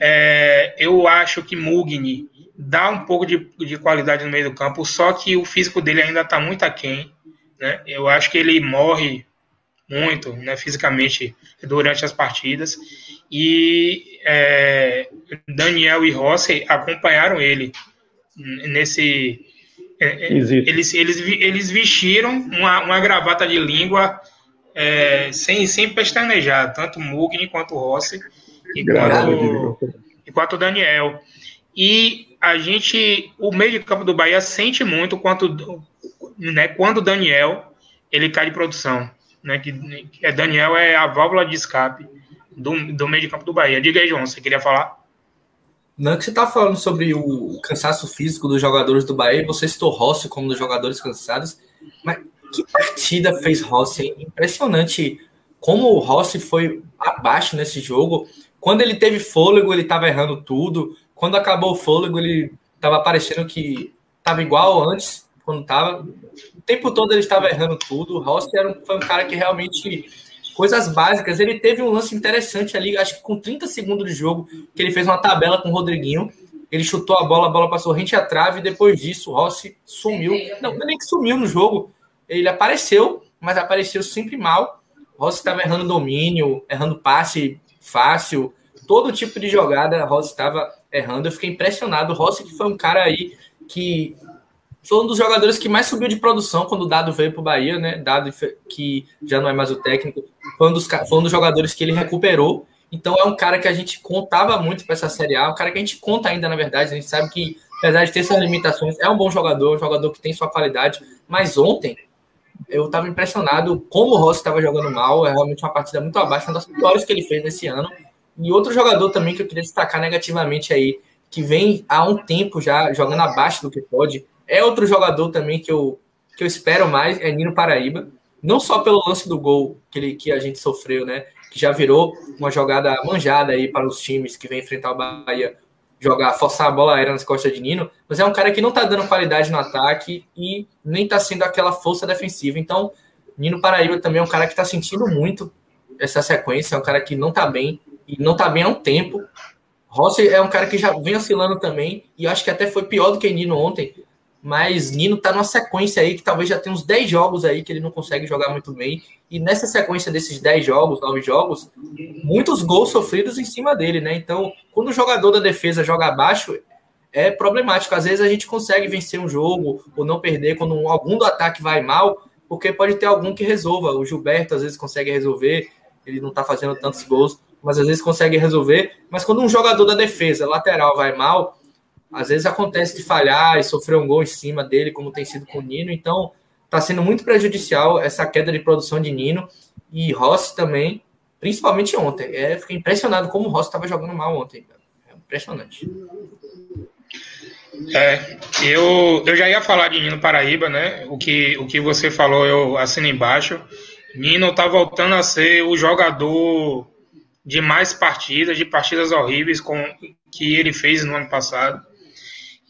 É, eu acho que Mugni dá um pouco de, de qualidade no meio do campo, só que o físico dele ainda está muito aquém. Né? Eu acho que ele morre muito né, fisicamente durante as partidas. E é, Daniel e Rossi acompanharam ele nesse. É, é eles, eles, eles vestiram uma, uma gravata de língua é, sem, sem pestanejar, tanto Mugni quanto Rossi e quanto, e quanto Daniel. E a gente, o meio de campo do Bahia sente muito quanto, né, quando o Daniel ele cai de produção né, que é Daniel é a válvula de escape do, do meio de campo do Bahia. Diga aí, João, você queria falar? Não, que você está falando sobre o cansaço físico dos jogadores do Bahia, você citou Rossi como um dos jogadores cansados, mas que partida fez Rossi? Impressionante como o Rossi foi abaixo nesse jogo. Quando ele teve fôlego, ele estava errando tudo. Quando acabou o fôlego, ele estava parecendo que estava igual antes quando tava. O tempo todo ele estava errando tudo. O Rossi era um, foi um cara que realmente. Coisas básicas. Ele teve um lance interessante ali, acho que com 30 segundos de jogo, que ele fez uma tabela com o Rodriguinho. Ele chutou a bola, a bola passou rente à trave, e depois disso o Rossi sumiu. Não, nem que sumiu no jogo. Ele apareceu, mas apareceu sempre mal. O Rossi estava errando domínio, errando passe fácil, todo tipo de jogada, o Rossi estava errando. Eu fiquei impressionado. O Rossi que foi um cara aí que foi um dos jogadores que mais subiu de produção quando o Dado veio para o Bahia, né? Dado que já não é mais o técnico, foi um, dos, foi um dos jogadores que ele recuperou. Então é um cara que a gente contava muito para essa Série A, um cara que a gente conta ainda, na verdade. A gente sabe que, apesar de ter suas limitações, é um bom jogador, um jogador que tem sua qualidade. Mas ontem eu estava impressionado como o Rossi estava jogando mal. É realmente uma partida muito abaixo, uma das piores que ele fez nesse ano. E outro jogador também que eu queria destacar negativamente aí, que vem há um tempo já jogando abaixo do que pode, é outro jogador também que eu, que eu espero mais é Nino Paraíba, não só pelo lance do gol que, ele, que a gente sofreu, né? Que já virou uma jogada manjada aí para os times que vem enfrentar o Bahia jogar, forçar a bola aérea nas costas de Nino, mas é um cara que não tá dando qualidade no ataque e nem tá sendo aquela força defensiva. Então, Nino Paraíba também é um cara que tá sentindo muito essa sequência, é um cara que não tá bem, e não tá bem há um tempo. Rossi é um cara que já vem oscilando também, e acho que até foi pior do que Nino ontem, mas Nino tá numa sequência aí que talvez já tem uns 10 jogos aí que ele não consegue jogar muito bem. E nessa sequência desses 10 jogos, 9 jogos, muitos gols sofridos em cima dele, né? Então, quando o jogador da defesa joga abaixo, é problemático. Às vezes a gente consegue vencer um jogo ou não perder quando algum do ataque vai mal, porque pode ter algum que resolva. O Gilberto às vezes consegue resolver, ele não tá fazendo tantos gols, mas às vezes consegue resolver. Mas quando um jogador da defesa, lateral, vai mal, às vezes acontece de falhar e sofrer um gol em cima dele, como tem sido com o Nino. Então, está sendo muito prejudicial essa queda de produção de Nino e Rossi também, principalmente ontem. É, fiquei impressionado como o Rossi estava jogando mal ontem. É impressionante. É, eu, eu já ia falar de Nino Paraíba, né? O que, o que você falou, eu assino embaixo. Nino está voltando a ser o jogador de mais partidas, de partidas horríveis com, que ele fez no ano passado.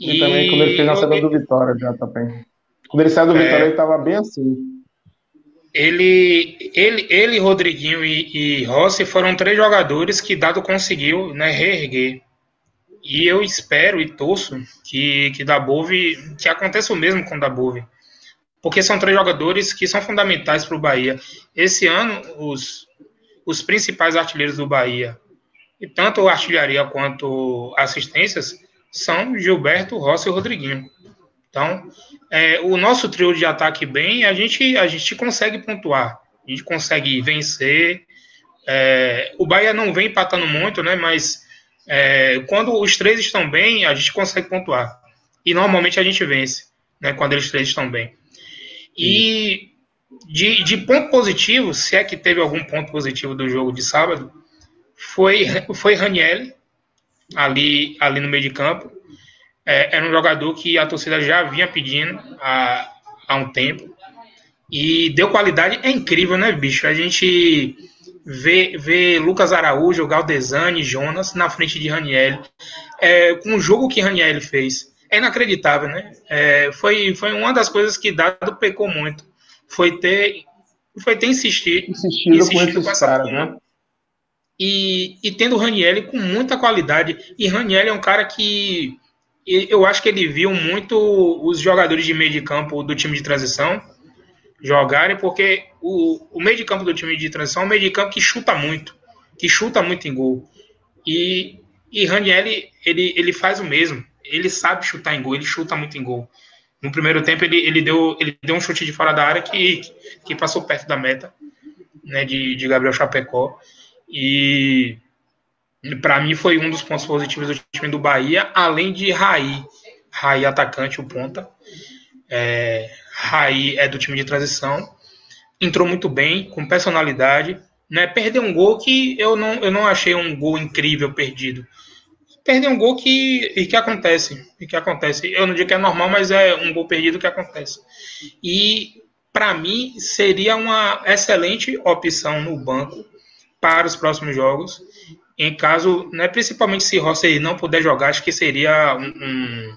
E, e também quando ele fez na saída do Vitória já também. Quando ele saiu do é, Vitória, ele estava bem assim. Ele, ele, ele Rodriguinho e, e, Rossi foram três jogadores que Dado conseguiu né, reerguer. E eu espero e torço que, que Dabove, que aconteça o mesmo com Dabove. Porque são três jogadores que são fundamentais para o Bahia. Esse ano, os, os principais artilheiros do Bahia, e tanto artilharia quanto assistências, são Gilberto, Rossi e Rodriguinho. Então, é, o nosso trio de ataque bem, a gente, a gente consegue pontuar, a gente consegue vencer. É, o Bahia não vem empatando muito, né? Mas é, quando os três estão bem, a gente consegue pontuar. E normalmente a gente vence, né? Quando eles três estão bem. E de, de ponto positivo, se é que teve algum ponto positivo do jogo de sábado, foi, foi Raniel, ali, ali no meio de campo. É, era um jogador que a torcida já vinha pedindo há, há um tempo. E deu qualidade. É incrível, né, bicho? A gente vê, vê Lucas Araújo, Galdesani, Jonas na frente de Raniel. É, com o jogo que Raniel fez. É inacreditável, né? É, foi, foi uma das coisas que Dado pecou muito. Foi ter, foi ter insistido, insistido, insistido com, essa caras, né? E, e tendo o Raniel com muita qualidade. E Raniel é um cara que eu acho que ele viu muito os jogadores de meio de campo do time de transição jogarem, porque o, o meio de campo do time de transição é um meio de campo que chuta muito, que chuta muito em gol. E, e Raniel, ele, ele faz o mesmo. Ele sabe chutar em gol, ele chuta muito em gol. No primeiro tempo, ele, ele, deu, ele deu um chute de fora da área que, que passou perto da meta né, de, de Gabriel Chapecó. E para mim foi um dos pontos positivos do time do Bahia, além de Raí, Raí atacante, o ponta. É, Raí é do time de transição, entrou muito bem, com personalidade, né? Perdeu um gol que eu não, eu não achei um gol incrível perdido. Perdeu um gol que, que acontece, que acontece. Eu não digo que é normal, mas é um gol perdido que acontece. E para mim seria uma excelente opção no banco para os próximos jogos. Em caso, né, principalmente se Rossi não puder jogar, acho que seria um,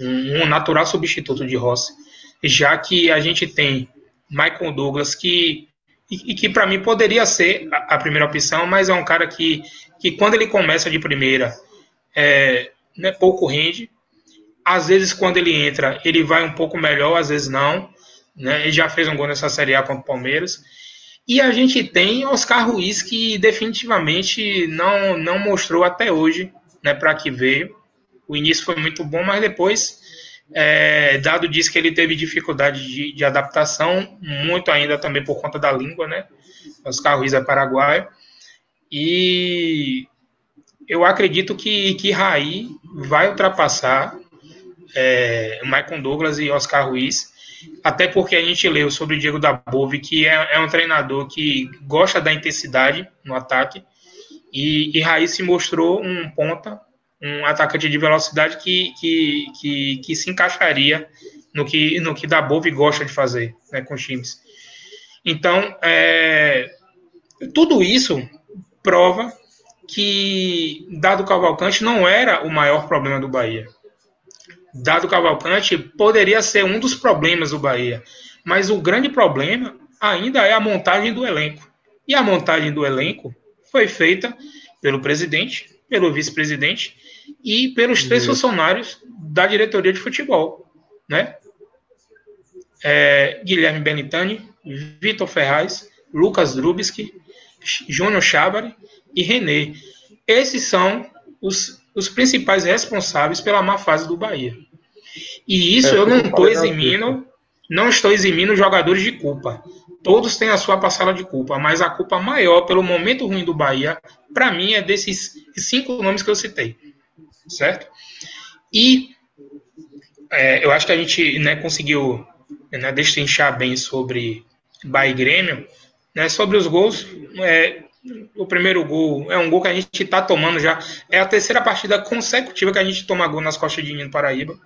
um, um natural substituto de Rossi, já que a gente tem Michael Douglas, que, e, que para mim poderia ser a, a, primeira opção, mas é um cara que, que quando ele começa de primeira, é, né, pouco rende. Às vezes, quando ele entra, ele vai um pouco melhor, às vezes não. Né? Ele já fez um gol nessa Série A contra o Palmeiras. E a gente tem Oscar Ruiz, que definitivamente não, não mostrou até hoje né, para que veio. O início foi muito bom, mas depois, é, Dado disse que ele teve dificuldade de, de, adaptação, muito ainda também por conta da língua, né? Oscar Ruiz é paraguaio. E eu acredito que, que Raí vai ultrapassar é, Michael Douglas e Oscar Ruiz até porque a gente leu sobre o Diego Dabove, que é, é um treinador que gosta da intensidade no ataque, e, e Raiz se mostrou um ponta, um atacante de velocidade que, que, que, que se encaixaria no que, no que Dabove gosta de fazer né, com os times. Então, é, tudo isso prova que Dado Cavalcante não era o maior problema do Bahia. Dado Cavalcante poderia ser um dos problemas do Bahia, mas o grande problema ainda é a montagem do elenco. E a montagem do elenco foi feita pelo presidente, pelo vice-presidente e pelos três Isso. funcionários da diretoria de futebol, né? É, Guilherme Benitani, Vitor Ferraz, Lucas Drubski, Júnior Chabari e René. Esses são os, os principais responsáveis pela má fase do Bahia. E isso é, eu não estou eximindo, não estou eximindo jogadores de culpa. Todos têm a sua parcela de culpa, mas a culpa maior pelo momento ruim do Bahia, para mim, é desses cinco nomes que eu citei. Certo? E é, eu acho que a gente né, conseguiu né, destrinchar bem sobre Bahia e Grêmio. Né, sobre os gols, é, o primeiro gol é um gol que a gente está tomando já. É a terceira partida consecutiva que a gente toma gol nas costas de Nino Paraíba.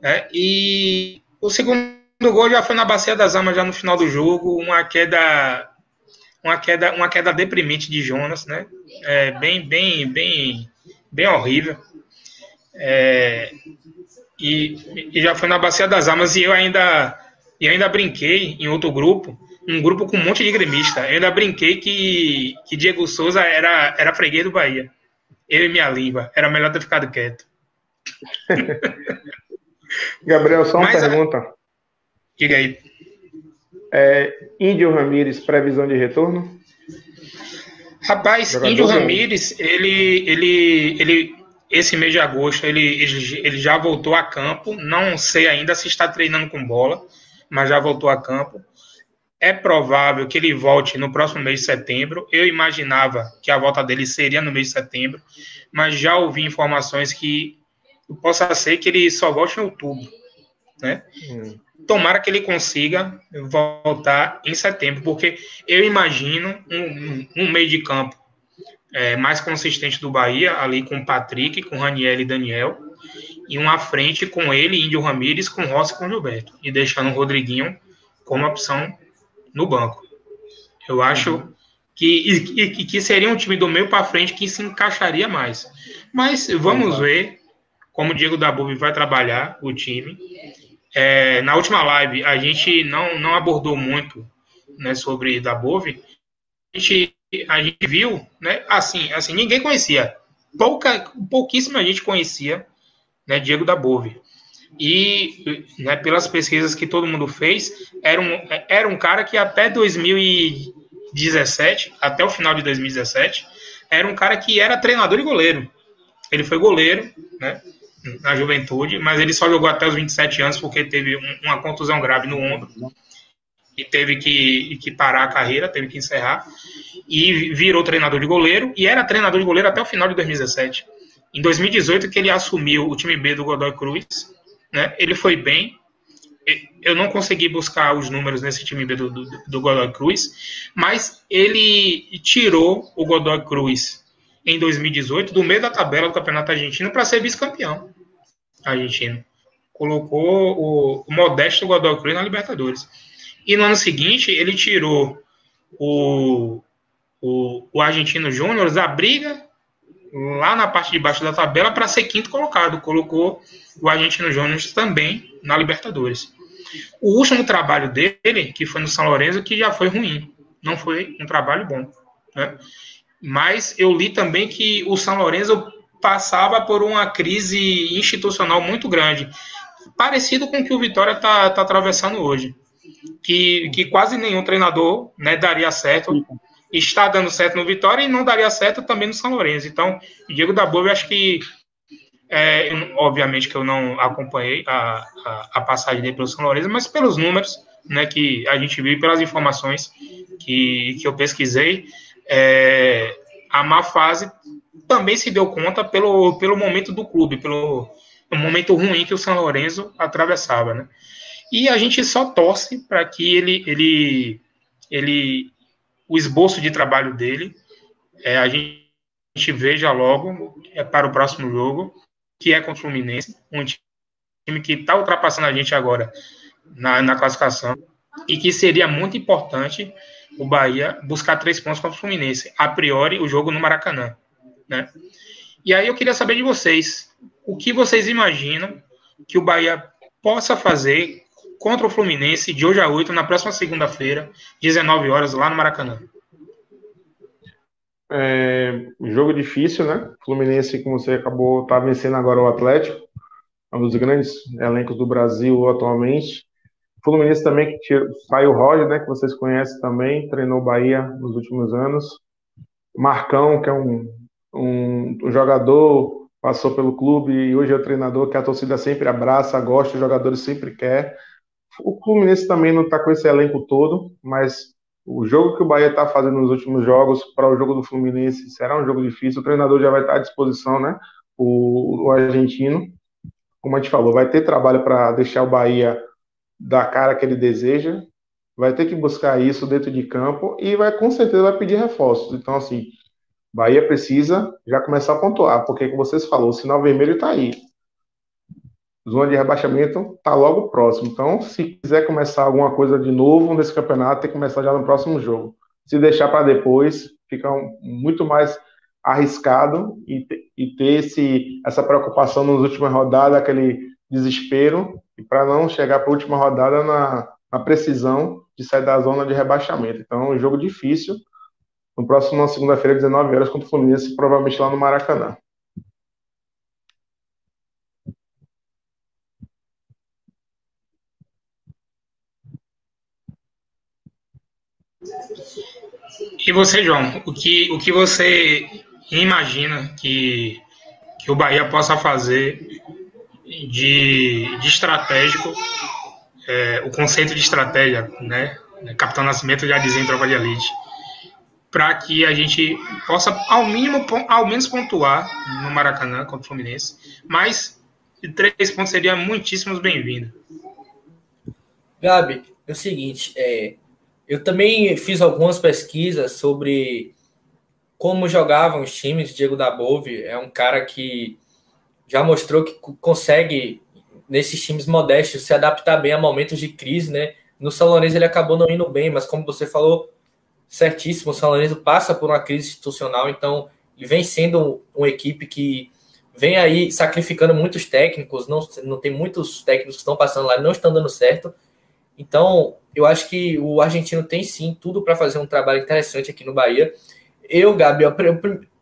Né? E o segundo gol já foi na Bacia das Almas, já no final do jogo. Uma queda. Uma queda, uma queda deprimente de Jonas, né? É, bem, bem, bem, bem horrível. É, e, e já foi na Bacia das Almas e eu ainda, e ainda brinquei em outro grupo um grupo com um monte de gremista. Eu ainda brinquei que, que Diego Souza era, era freguês do Bahia. Eu e minha língua. Era melhor ter ficado quieto. Gabriel, só uma Mas, pergunta. Diga aí. É, Índio Ramírez, previsão de retorno? Rapaz, Jogador Índio Ramírez, ele, ele, ele, esse mês de agosto, ele, ele já voltou a campo. Não sei ainda se está treinando com bola, mas já voltou a campo. É provável que ele volte no próximo mês de setembro. Eu imaginava que a volta dele seria no mês de setembro, mas já ouvi informações que possa ser que ele só volte em outubro, né? Hum. Tomara que ele consiga voltar em setembro, porque eu imagino um, um meio de campo é, mais consistente do Bahia, ali com Patrick, com Raniel e Daniel, e uma frente com ele, Índio Ramírez, com Rossi e com Gilberto, e deixando o Rodriguinho como opção no banco. Eu acho uhum. que, que, que seria um time do meio para frente que se encaixaria mais. Mas vamos uhum. ver como o Diego Dabove vai trabalhar o time. É, na última live, a gente não, não abordou muito né, sobre Dabove. A gente, a gente viu, né, assim, assim, ninguém conhecia. Pouca, pouquíssima gente conhecia né, Diego Dabove e né, pelas pesquisas que todo mundo fez, era um, era um cara que até 2017, até o final de 2017, era um cara que era treinador e goleiro. Ele foi goleiro, né, na juventude, mas ele só jogou até os 27 anos porque teve uma contusão grave no ombro e teve que, que parar a carreira, teve que encerrar e virou treinador de goleiro e era treinador de goleiro até o final de 2017. Em 2018 que ele assumiu o time B do Godoy Cruz, né? Ele foi bem. Eu não consegui buscar os números nesse time B do, do, do Godoy Cruz, mas ele tirou o Godoy Cruz em 2018 do meio da tabela do Campeonato Argentino para ser vice-campeão argentino. Colocou o, o modesto Godoy Cruz na Libertadores. E no ano seguinte, ele tirou o, o, o Argentino Júnior da briga lá na parte de baixo da tabela para ser quinto colocado. Colocou o Argentino Júnior também na Libertadores. O último trabalho dele, que foi no São Lourenço, que já foi ruim. Não foi um trabalho bom. Né? Mas eu li também que o São Lourenço passava por uma crise institucional muito grande. Parecido com o que o Vitória está tá atravessando hoje. Que, que quase nenhum treinador né, daria certo está dando certo no Vitória e não daria certo também no São Lourenço. Então, Diego da Boa, eu acho que, é, obviamente que eu não acompanhei a, a, a, passagem dele pelo São Lourenço, mas pelos números né, que a gente viu e pelas informações que, que eu pesquisei, é, a má fase também se deu conta pelo, pelo momento do clube, pelo momento ruim que o São Lourenço atravessava, né? E a gente só torce para que ele, ele, ele o esboço de trabalho dele. É, a gente veja logo é, para o próximo jogo, que é contra o Fluminense, um time que está ultrapassando a gente agora na, na classificação e que seria muito importante o Bahia buscar três pontos contra o Fluminense. A priori, o jogo no Maracanã. Né? E aí eu queria saber de vocês, o que vocês imaginam que o Bahia possa fazer contra o Fluminense de hoje a 8, na próxima segunda-feira, 19 horas, lá no Maracanã? É, jogo difícil, né? Fluminense, como você acabou, tá vencendo agora o Atlético, é um dos grandes elencos do Brasil atualmente. Fluminense também que tira, saiu o Roger, né? Que vocês conhecem também, treinou Bahia nos últimos anos. Marcão, que é um, um, um jogador, passou pelo clube e hoje é treinador que a torcida sempre abraça, gosta, os jogadores sempre quer. O Fluminense também não está com esse elenco todo, mas o jogo que o Bahia está fazendo nos últimos jogos para o jogo do Fluminense será um jogo difícil. O treinador já vai estar à disposição, né? O, o argentino, como a gente falou, vai ter trabalho para deixar o Bahia da cara que ele deseja. Vai ter que buscar isso dentro de campo e vai com certeza vai pedir reforços. Então, assim, Bahia precisa já começar a pontuar, porque como vocês falaram, o sinal vermelho está aí zona de rebaixamento está logo próximo. Então, se quiser começar alguma coisa de novo nesse campeonato, tem que começar já no próximo jogo. Se deixar para depois, fica muito mais arriscado e, e ter esse, essa preocupação nas últimas rodadas, aquele desespero, e para não chegar para a última rodada na, na, precisão de sair da zona de rebaixamento. Então, é um jogo difícil. No próximo, na segunda-feira, 19 horas, contra o Fluminense, provavelmente lá no Maracanã. E você, João, o que, o que você imagina que, que o Bahia possa fazer de, de estratégico, é, o conceito de estratégia, né? Capitão Nascimento já dizia em Tropa de Elite, para que a gente possa, ao mínimo, ao menos pontuar no Maracanã contra o Fluminense, mas três pontos seria muitíssimos bem-vindos. Gabi, é o seguinte, é, eu também fiz algumas pesquisas sobre como jogavam os times. Diego Dabove é um cara que já mostrou que consegue, nesses times modestos, se adaptar bem a momentos de crise, né? No Salonês ele acabou não indo bem, mas como você falou, certíssimo, o Salonês passa por uma crise institucional, então ele vem sendo uma equipe que vem aí sacrificando muitos técnicos, não, não tem muitos técnicos que estão passando lá, não estão dando certo, então, eu acho que o argentino tem sim tudo para fazer um trabalho interessante aqui no Bahia. Eu, Gabi, eu,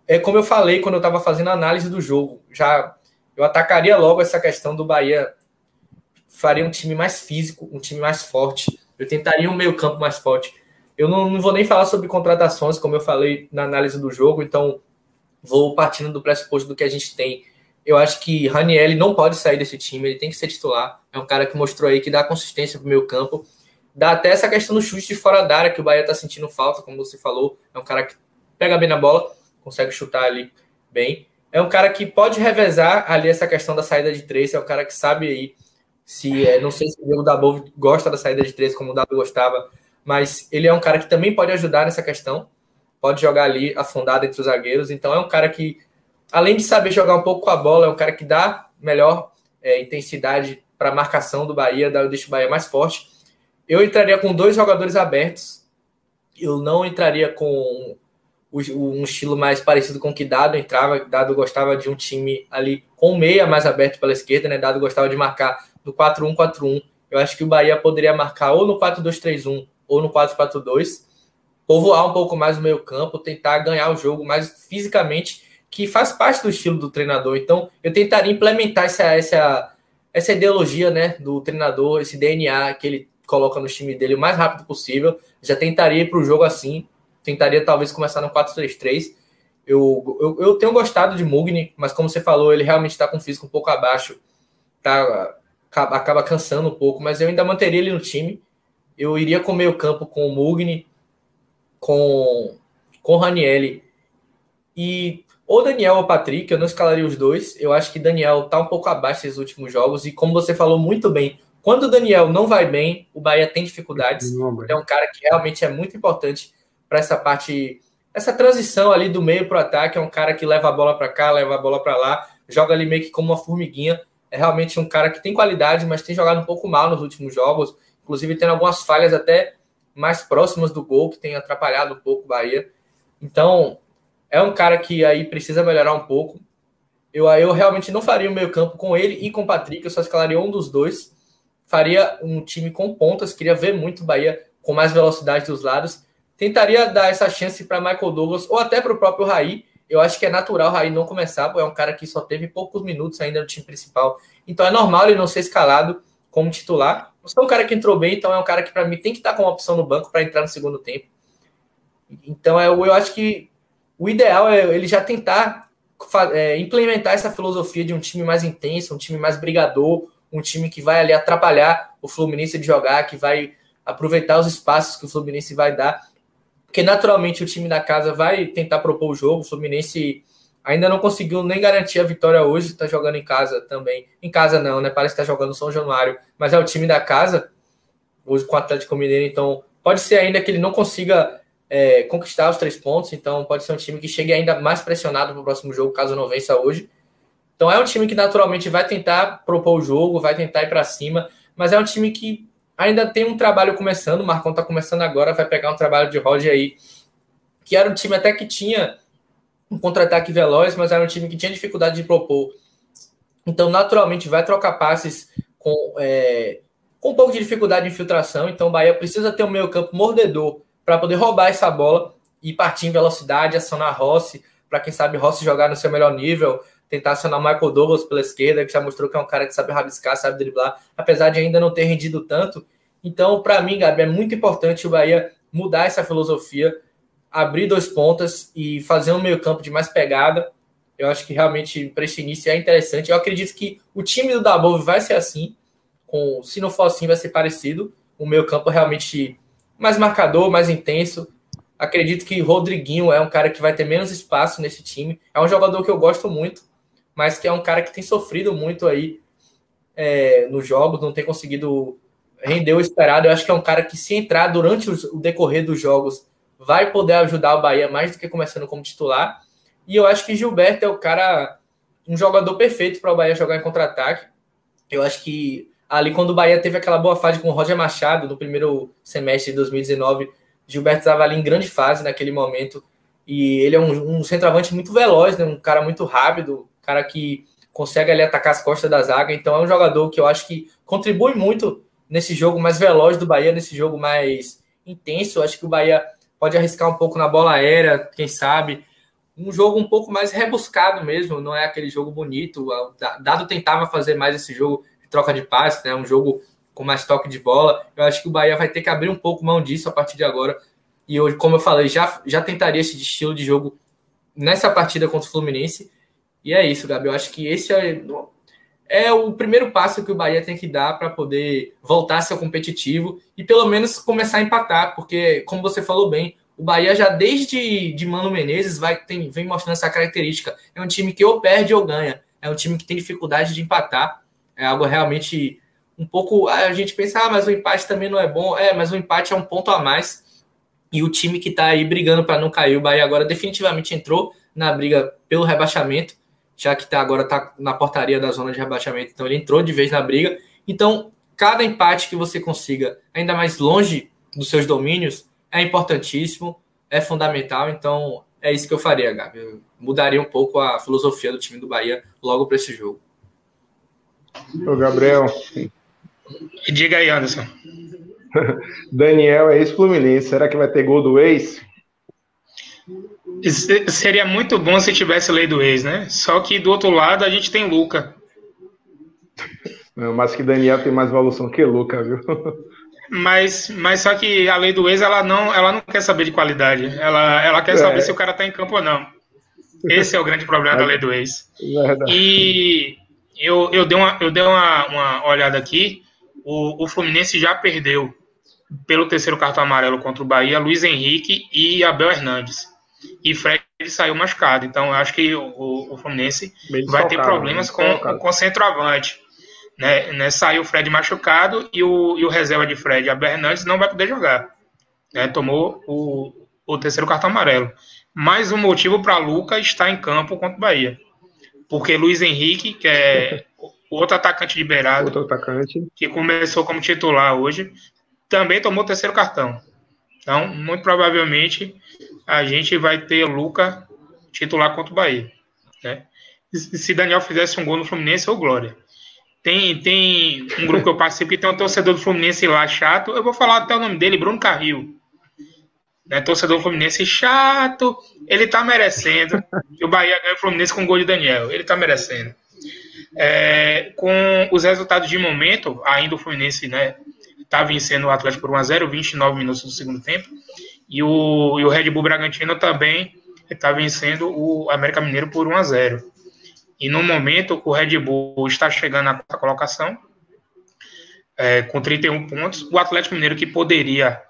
é como eu falei quando eu estava fazendo a análise do jogo, já eu atacaria logo essa questão do Bahia faria um time mais físico, um time mais forte. Eu tentaria um meio-campo mais forte. Eu não, não, vou nem falar sobre contratações, como eu falei na análise do jogo, então vou partindo do pressuposto do que a gente tem eu acho que Raniel não pode sair desse time, ele tem que ser titular. É um cara que mostrou aí que dá consistência pro meio campo. Dá até essa questão do chute de fora da área que o Bahia tá sentindo falta, como você falou. É um cara que pega bem na bola, consegue chutar ali bem. É um cara que pode revezar ali essa questão da saída de três. É um cara que sabe aí se. É, não sei se o Diego Dabov gosta da saída de três como o Dabo gostava, mas ele é um cara que também pode ajudar nessa questão. Pode jogar ali afundado entre os zagueiros. Então é um cara que além de saber jogar um pouco com a bola, é um cara que dá melhor é, intensidade para a marcação do Bahia, deixa o Bahia mais forte. Eu entraria com dois jogadores abertos. Eu não entraria com um estilo mais parecido com o que Dado entrava. Dado gostava de um time ali com meia mais aberto pela esquerda, né? Dado gostava de marcar no 4-1-4-1. Eu acho que o Bahia poderia marcar ou no 4-2-3-1 ou no 4-4-2, povoar um pouco mais o meio campo, tentar ganhar o jogo mais fisicamente que faz parte do estilo do treinador. Então, eu tentaria implementar essa, essa, essa ideologia né, do treinador, esse DNA que ele coloca no time dele o mais rápido possível. Já tentaria ir para o jogo assim, tentaria talvez começar no 4-3-3. Eu, eu, eu, tenho gostado de Mugni, mas como você falou, ele realmente está com o físico um pouco abaixo, tá, acaba, acaba cansando um pouco, mas eu ainda manteria ele no time. Eu iria com o meio campo com o Mugni, com, com o Ranielli e ou Daniel ou Patrick, eu não escalaria os dois. Eu acho que Daniel tá um pouco abaixo desses últimos jogos. E como você falou muito bem, quando o Daniel não vai bem, o Bahia tem dificuldades. é um cara que realmente é muito importante para essa parte, essa transição ali do meio para o ataque. É um cara que leva a bola para cá, leva a bola para lá, joga ali meio que como uma formiguinha. é realmente um cara que tem qualidade, mas tem jogado um pouco mal nos últimos jogos, inclusive tendo algumas falhas até mais próximas do gol, que tem atrapalhado um pouco o Bahia. Então, é um cara que aí precisa melhorar um pouco. Eu, eu realmente não faria o meio campo com ele e com o Patrick, eu só escalaria um dos dois. Faria um time com pontas, queria ver muito o Bahia com mais velocidade dos lados. Tentaria dar essa chance para Michael Douglas ou até para o próprio Raí. Eu acho que é natural o Raí não começar, porque é um cara que só teve poucos minutos ainda no time principal. Então é normal ele não ser escalado como titular. Você é um cara que entrou bem, então é um cara que para mim tem que estar tá com uma opção no banco para entrar no segundo tempo. Então é, eu acho que o ideal é ele já tentar é, implementar essa filosofia de um time mais intenso, um time mais brigador, um time que vai ali atrapalhar o Fluminense de jogar, que vai aproveitar os espaços que o Fluminense vai dar, porque naturalmente o time da casa vai tentar propor o jogo. O Fluminense ainda não conseguiu nem garantir a vitória hoje, está jogando em casa também. Em casa não, né? Parece que está jogando São Januário, mas é o time da casa, hoje com o Atlético Mineiro, então pode ser ainda que ele não consiga é, conquistar os três pontos, então pode ser um time que chegue ainda mais pressionado para o próximo jogo, caso não vença hoje. Então é um time que naturalmente vai tentar propor o jogo, vai tentar ir para cima, mas é um time que ainda tem um trabalho começando, o Marcão está começando agora, vai pegar um trabalho de Roger aí, que era um time até que tinha um contra-ataque veloz, mas era um time que tinha dificuldade de propor. Então, naturalmente, vai trocar passes com, é, com um pouco de dificuldade de infiltração. Então, o Bahia precisa ter um meio campo mordedor para poder roubar essa bola e partir em velocidade, acionar Rossi, para quem sabe Rossi jogar no seu melhor nível, tentar acionar o Michael Douglas pela esquerda, que já mostrou que é um cara que sabe rabiscar, sabe driblar, apesar de ainda não ter rendido tanto. Então, para mim, Gabi, é muito importante o Bahia mudar essa filosofia, abrir dois pontas e fazer um meio-campo de mais pegada. Eu acho que realmente para esse início é interessante. Eu acredito que o time do Dabove vai ser assim. Com, se não for assim, vai ser parecido. O meio-campo realmente mais marcador, mais intenso. Acredito que Rodriguinho é um cara que vai ter menos espaço nesse time. É um jogador que eu gosto muito, mas que é um cara que tem sofrido muito aí é, nos jogos, não tem conseguido render o esperado. Eu acho que é um cara que, se entrar durante o decorrer dos jogos, vai poder ajudar o Bahia mais do que começando como titular. E eu acho que Gilberto é o cara, um jogador perfeito para o Bahia jogar em contra-ataque. Eu acho que ali quando o Bahia teve aquela boa fase com o Roger Machado no primeiro semestre de 2019, Gilberto estava ali em grande fase naquele momento. E ele é um, um centroavante muito veloz, né? um cara muito rápido, cara que consegue ali atacar as costas da zaga. Então é um jogador que eu acho que contribui muito nesse jogo mais veloz do Bahia, nesse jogo mais intenso. Eu acho que o Bahia pode arriscar um pouco na bola aérea, quem sabe. Um jogo um pouco mais rebuscado mesmo, não é aquele jogo bonito. O Dado tentava fazer mais esse jogo de troca de passe, né? Um jogo com mais toque de bola. Eu acho que o Bahia vai ter que abrir um pouco mão disso a partir de agora. E hoje, como eu falei, já, já tentaria esse estilo de jogo nessa partida contra o Fluminense. E é isso, Gabi. Eu acho que esse é, é o primeiro passo que o Bahia tem que dar para poder voltar a ser competitivo e pelo menos começar a empatar, porque, como você falou bem, o Bahia já desde de Mano Menezes vai, tem, vem mostrando essa característica. É um time que ou perde ou ganha. É um time que tem dificuldade de empatar. É algo realmente um pouco. A gente pensa, ah, mas o empate também não é bom. É, mas o empate é um ponto a mais. E o time que está aí brigando para não cair, o Bahia agora definitivamente entrou na briga pelo rebaixamento já que tá, agora está na portaria da zona de rebaixamento, então ele entrou de vez na briga. Então, cada empate que você consiga, ainda mais longe dos seus domínios, é importantíssimo, é fundamental. Então, é isso que eu faria, Gabi. Eu mudaria um pouco a filosofia do time do Bahia logo para esse jogo. Ô, Gabriel. Diga aí, Anderson. Daniel é ex-Fluminense. Será que vai ter gol do ex? Seria muito bom se tivesse lei do ex, né? Só que do outro lado a gente tem Luca. Não, mas que Daniel tem mais evolução que Luca, viu? Mas, mas só que a lei do ex ela não, ela não quer saber de qualidade. Ela, ela quer é. saber se o cara tá em campo ou não. Esse é o grande problema da lei do ex. Verdade. E eu, eu dei, uma, eu dei uma, uma olhada aqui. O, o Fluminense já perdeu pelo terceiro cartão amarelo contra o Bahia, Luiz Henrique e Abel Hernandes e Fred saiu machucado. Então, eu acho que o, o Fluminense Bem vai ter problemas com, com o centroavante. Né, né, saiu o Fred machucado e o, e o reserva de Fred, a Bernandes, não vai poder jogar. Né, tomou o, o terceiro cartão amarelo. Mais um motivo para Luca estar em campo contra o Bahia. Porque Luiz Henrique, que é outro atacante liberado, outro atacante. que começou como titular hoje, também tomou o terceiro cartão. Então, muito provavelmente, a gente vai ter Luca titular contra o Bahia. Né? Se Daniel fizesse um gol no Fluminense, ou glória. Tem, tem um grupo que eu participo que tem um torcedor do Fluminense lá chato. Eu vou falar até o nome dele, Bruno Carril. Né, torcedor do Fluminense chato, ele tá merecendo. o Bahia ganhe o Fluminense com o gol de Daniel. Ele tá merecendo. É, com os resultados de momento, ainda o Fluminense né, tá vencendo o Atlético por 1x0, 29 minutos do segundo tempo. E o, e o Red Bull Bragantino também está vencendo o América Mineiro por 1 a 0. E no momento o Red Bull está chegando à quarta colocação é, com 31 pontos. O Atlético Mineiro que poderia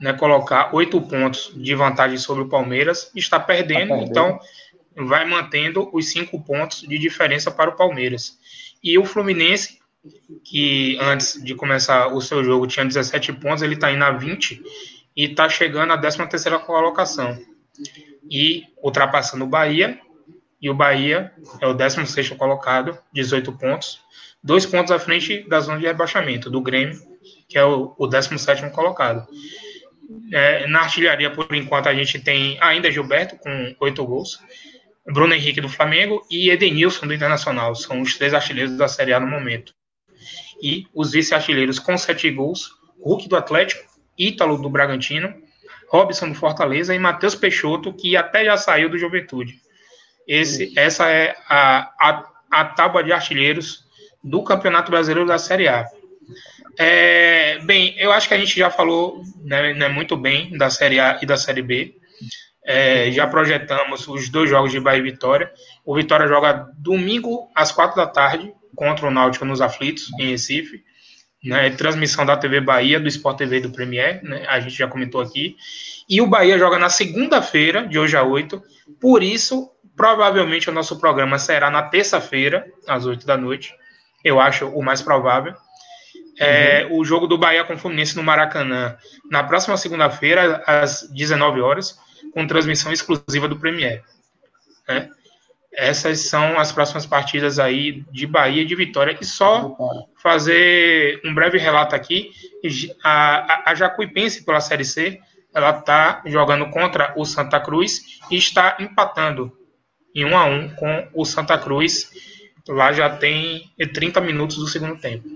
né, colocar 8 pontos de vantagem sobre o Palmeiras está perdendo, tá perdendo. então vai mantendo os 5 pontos de diferença para o Palmeiras. E o Fluminense, que antes de começar o seu jogo tinha 17 pontos, ele está indo a 20 e está chegando à 13 terceira colocação. E ultrapassando o Bahia, e o Bahia é o 16 colocado, 18 pontos, dois pontos à frente da zona de rebaixamento, do Grêmio, que é o, o 17 colocado. É, na artilharia, por enquanto, a gente tem ainda Gilberto, com oito gols, Bruno Henrique do Flamengo e Edenilson do Internacional. São os três artilheiros da Série A no momento. E os vice-artilheiros com sete gols, Hulk do Atlético, Ítalo do Bragantino, Robson do Fortaleza e Matheus Peixoto, que até já saiu do Juventude. Esse, essa é a, a, a tábua de artilheiros do Campeonato Brasileiro da Série A. É, bem, eu acho que a gente já falou né, né, muito bem da Série A e da Série B. É, já projetamos os dois jogos de Bahia e Vitória. O Vitória joga domingo às quatro da tarde contra o Náutico nos Aflitos, em Recife né, transmissão da TV Bahia, do Sport TV e do Premier, né, a gente já comentou aqui. E o Bahia joga na segunda-feira, de hoje a 8, por isso, provavelmente o nosso programa será na terça-feira, às 8 da noite, eu acho o mais provável. É, uhum. O jogo do Bahia com o Fluminense no Maracanã, na próxima segunda-feira, às 19 horas, com transmissão exclusiva do Premier. Né? Essas são as próximas partidas aí de Bahia e de Vitória. E só fazer um breve relato aqui, a, a, a Jacuipense pela Série C, ela está jogando contra o Santa Cruz e está empatando em 1 a 1 com o Santa Cruz. Lá já tem 30 minutos do segundo tempo,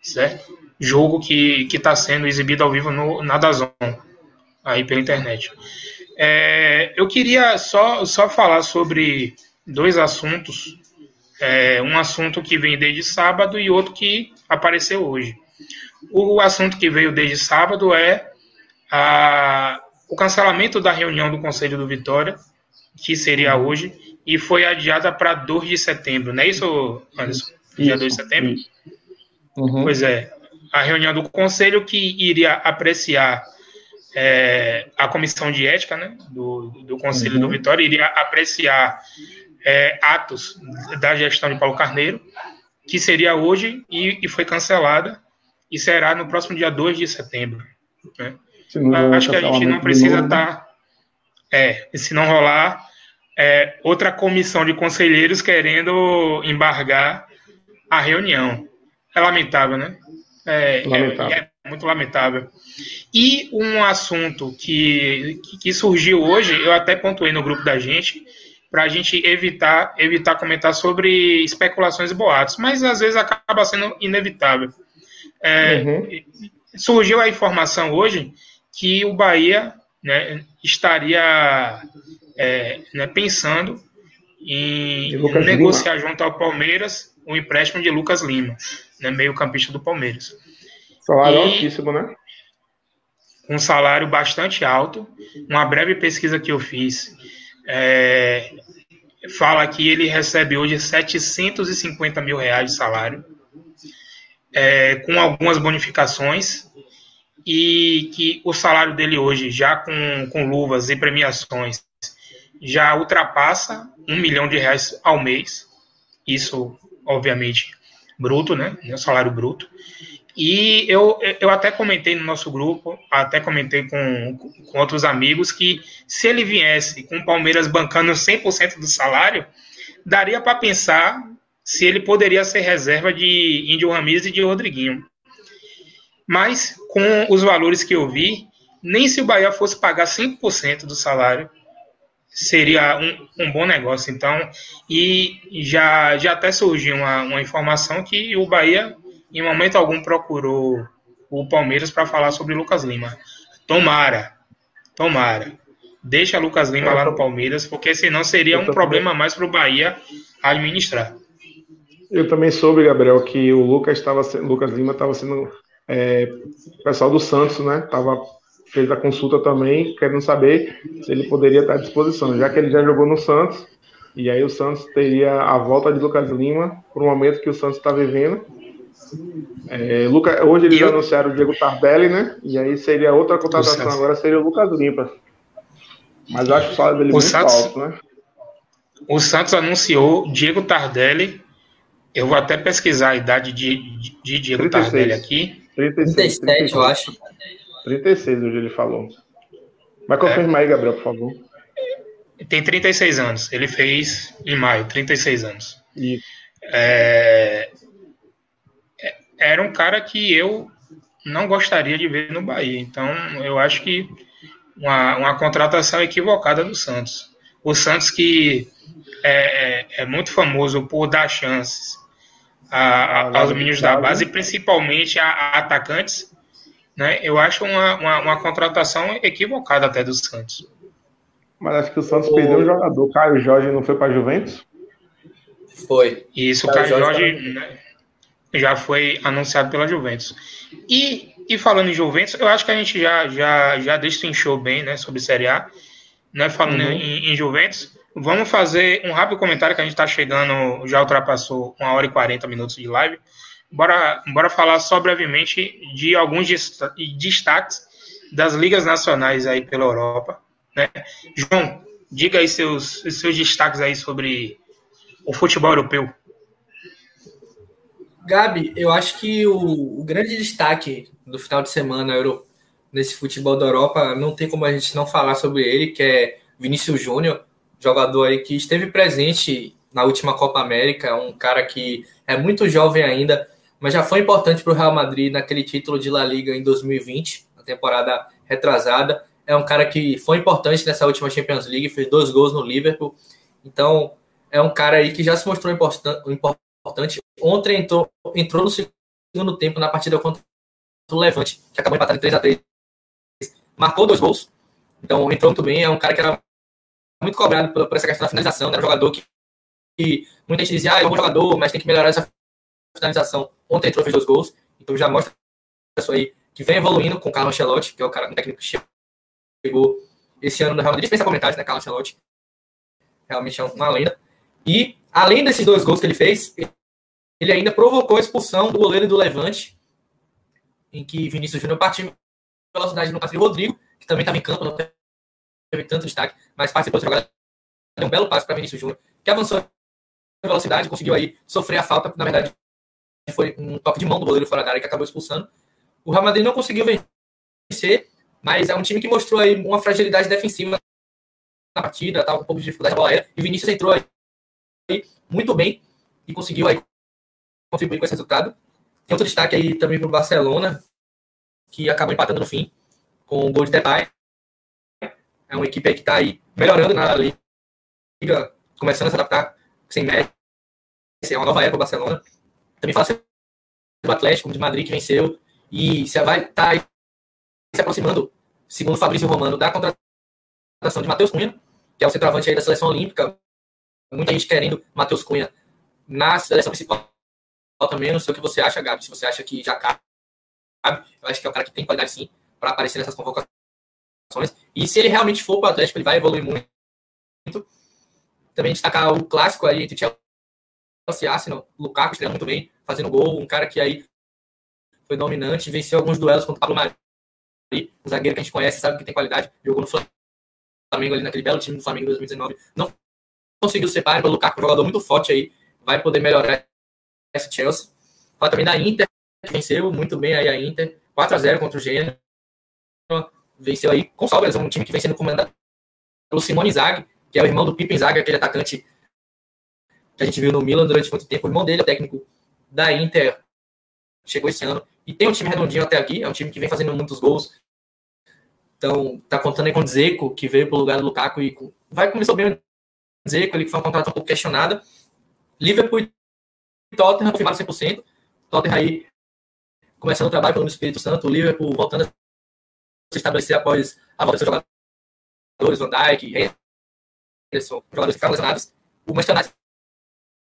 certo? Jogo que está sendo exibido ao vivo no, na Dazon, aí pela internet. É, eu queria só, só falar sobre dois assuntos. É, um assunto que vem desde sábado e outro que apareceu hoje. O assunto que veio desde sábado é a, o cancelamento da reunião do Conselho do Vitória, que seria uhum. hoje, e foi adiada para 2 de setembro, não é isso, Anderson? Dia 2 de setembro? Uhum. Pois é. A reunião do Conselho que iria apreciar é, a comissão de ética né, do, do Conselho uhum. do Vitória, iria apreciar é, atos da gestão de Paulo Carneiro, que seria hoje e, e, foi cancelada, e será no próximo dia 2 de setembro. Né? Acho que a gente não precisa estar. Tá, é, se não rolar, é, outra comissão de conselheiros querendo embargar a reunião. É lamentável, né? É, lamentável. é, é muito lamentável. E um assunto que, que surgiu hoje, eu até pontuei no grupo da gente, para a gente evitar evitar comentar sobre especulações e boatos, mas às vezes acaba sendo inevitável. É, uhum. Surgiu a informação hoje que o Bahia né, estaria é, né, pensando em negociar Lima. junto ao Palmeiras o empréstimo de Lucas Lima, né, meio-campista do Palmeiras. Salário e, altíssimo, né? Um salário bastante alto. Uma breve pesquisa que eu fiz é, fala que ele recebe hoje 750 mil reais de salário, é, com algumas bonificações, e que o salário dele hoje, já com, com luvas e premiações, já ultrapassa um milhão de reais ao mês. Isso, obviamente, bruto, né? Salário bruto. E eu, eu até comentei no nosso grupo, até comentei com, com outros amigos, que se ele viesse com o Palmeiras bancando 100% do salário, daria para pensar se ele poderia ser reserva de Índio Ramirez e de Rodriguinho. Mas, com os valores que eu vi, nem se o Bahia fosse pagar 5% do salário, seria um, um, bom negócio. Então, e já, já até surgiu uma, uma informação que o Bahia, em momento algum, procurou o Palmeiras para falar sobre Lucas Lima. Tomara, tomara. Deixa Lucas Lima lá no Palmeiras, porque senão seria um problema mais para o Bahia administrar. Eu também soube, Gabriel, que o Lucas, estava Lucas Lima estava sendo é, pessoal do Santos, né? Tava fez a consulta também, querendo saber se ele poderia estar à disposição, já que ele já jogou no Santos, e aí o Santos teria a volta de Lucas Lima por um momento que o Santos está vivendo. É, Luca, hoje eles eu... anunciaram o Diego Tardelli, né? E aí seria outra contratação, agora seria o Lucas Lima. Mas eu acho o salário dele o muito Santos, alto, né? O Santos anunciou Diego Tardelli. Eu vou até pesquisar a idade de, de Diego 36. Tardelli aqui. 36, 37, 36. eu acho. 36 hoje ele falou. Vai confirmar é. aí, Gabriel, por favor. Tem 36 anos. Ele fez em maio, 36 anos. Isso. É... Era um cara que eu não gostaria de ver no Bahia. Então, eu acho que uma, uma contratação equivocada do Santos. O Santos que é, é, é muito famoso por dar chances a, a, aos meninos da base, principalmente a, a atacantes, né? Eu acho uma, uma, uma, contratação equivocada até do Santos. Mas acho que o Santos o... perdeu um jogador. O Caio Jorge não foi para a Juventus? Foi. Isso, o Caio, Caio Jorge, Jorge né, já foi anunciado pela Juventus. E, e falando em Juventus, eu acho que a gente já, já, já destrinchou bem né, sobre Série A. Né, falando uhum. em, em Juventus, vamos fazer um rápido comentário que a gente está chegando, já ultrapassou uma hora e 40 minutos de live. Bora, bora falar só brevemente de alguns destaques das ligas nacionais aí pela Europa. Né? João, diga aí seus, seus destaques aí sobre o futebol europeu. Gabi, eu acho que o, o grande destaque do final de semana nesse futebol da Europa não tem como a gente não falar sobre ele, que é Vinícius Júnior, jogador aí que esteve presente na última Copa América, um cara que é muito jovem ainda, mas já foi importante para o Real Madrid naquele título de La Liga em 2020, na temporada retrasada. É um cara que foi importante nessa última Champions League, fez dois gols no Liverpool. Então, é um cara aí que já se mostrou importante. Ontem entrou, entrou no segundo tempo na partida contra o Levante, que acabou empatando 3 a 3 Marcou dois gols. Então, entrou muito bem. É um cara que era muito cobrado por, por essa questão da finalização. Era né? um jogador que, que muita gente dizia, ah, é um bom jogador, mas tem que melhorar essa finalização. Ontem entrou, fez dois gols, então já mostra isso aí, que vem evoluindo com o Carlos Ancelotti, que é o cara, um técnico que chegou esse ano no Real Madrid, dispensa comentários, né, Carlos Ancelotti, realmente é uma lenda. E, além desses dois gols que ele fez, ele ainda provocou a expulsão do goleiro do Levante, em que Vinícius Júnior partiu velocidade no passe de Rodrigo, que também estava em campo, não teve tanto destaque, mas participou da jogada. Deu um belo passe para Vinícius Júnior, que avançou velocidade, conseguiu aí sofrer a falta, na verdade foi um toque de mão do goleiro fora da área que acabou expulsando. O Real Madrid não conseguiu vencer, mas é um time que mostrou aí uma fragilidade defensiva na partida, com um pouco de dificuldade na bola aérea, e Vinícius entrou aí muito bem e conseguiu aí contribuir com esse resultado. Tem outro destaque aí também para o Barcelona, que acabou empatando no fim com o gol de Depay. É uma equipe que está aí melhorando na liga, começando a se adaptar sem média. É uma nova era para o Barcelona. Também fala do Atlético de Madrid que venceu e você vai estar tá se aproximando, segundo Fabrício Romano, da contratação de Matheus Cunha, que é o centroavante aí da seleção olímpica. Muita gente querendo Matheus Cunha na seleção principal também. Não sei o que você acha, Gabi. Se você acha que já cabe, eu acho que é um cara que tem qualidade sim para aparecer nessas convocações. E se ele realmente for para o Atlético, ele vai evoluir muito. Também destacar o clássico aí entre Chelsea Chelsea Arsenal, Lukaku estreando muito bem, fazendo gol, um cara que aí foi dominante, venceu alguns duelos contra o Pablo Mari, um zagueiro que a gente conhece, sabe que tem qualidade, jogou no Flamengo ali naquele belo time do Flamengo em 2019, não conseguiu ser páreo, o Lukaku, um jogador muito forte aí, vai poder melhorar esse Chelsea. Fala também da Inter, que venceu muito bem aí a Inter, 4 a 0 contra o Genoa, venceu aí com sobras, um time que vem sendo comandado pelo Simone Zag, que é o irmão do Pippen Zag, aquele atacante que a gente viu no Milan durante muito tempo. O irmão dele técnico da Inter, chegou esse ano. E tem um time redondinho até aqui, é um time que vem fazendo muitos gols. Então, tá contando aí com o Dzeko, que veio pro lugar do Lukaku e vai começar bem o Dzeko, ele foi um contrato um pouco questionado. Liverpool e Tottenham confirmaram 100%. Tottenham aí começando o trabalho pelo Espírito Santo, o Liverpool voltando a se estabelecer após a volta dos jogadores, Van Dijk, Henderson, jogadores que ficaram lesionados. O Manchester United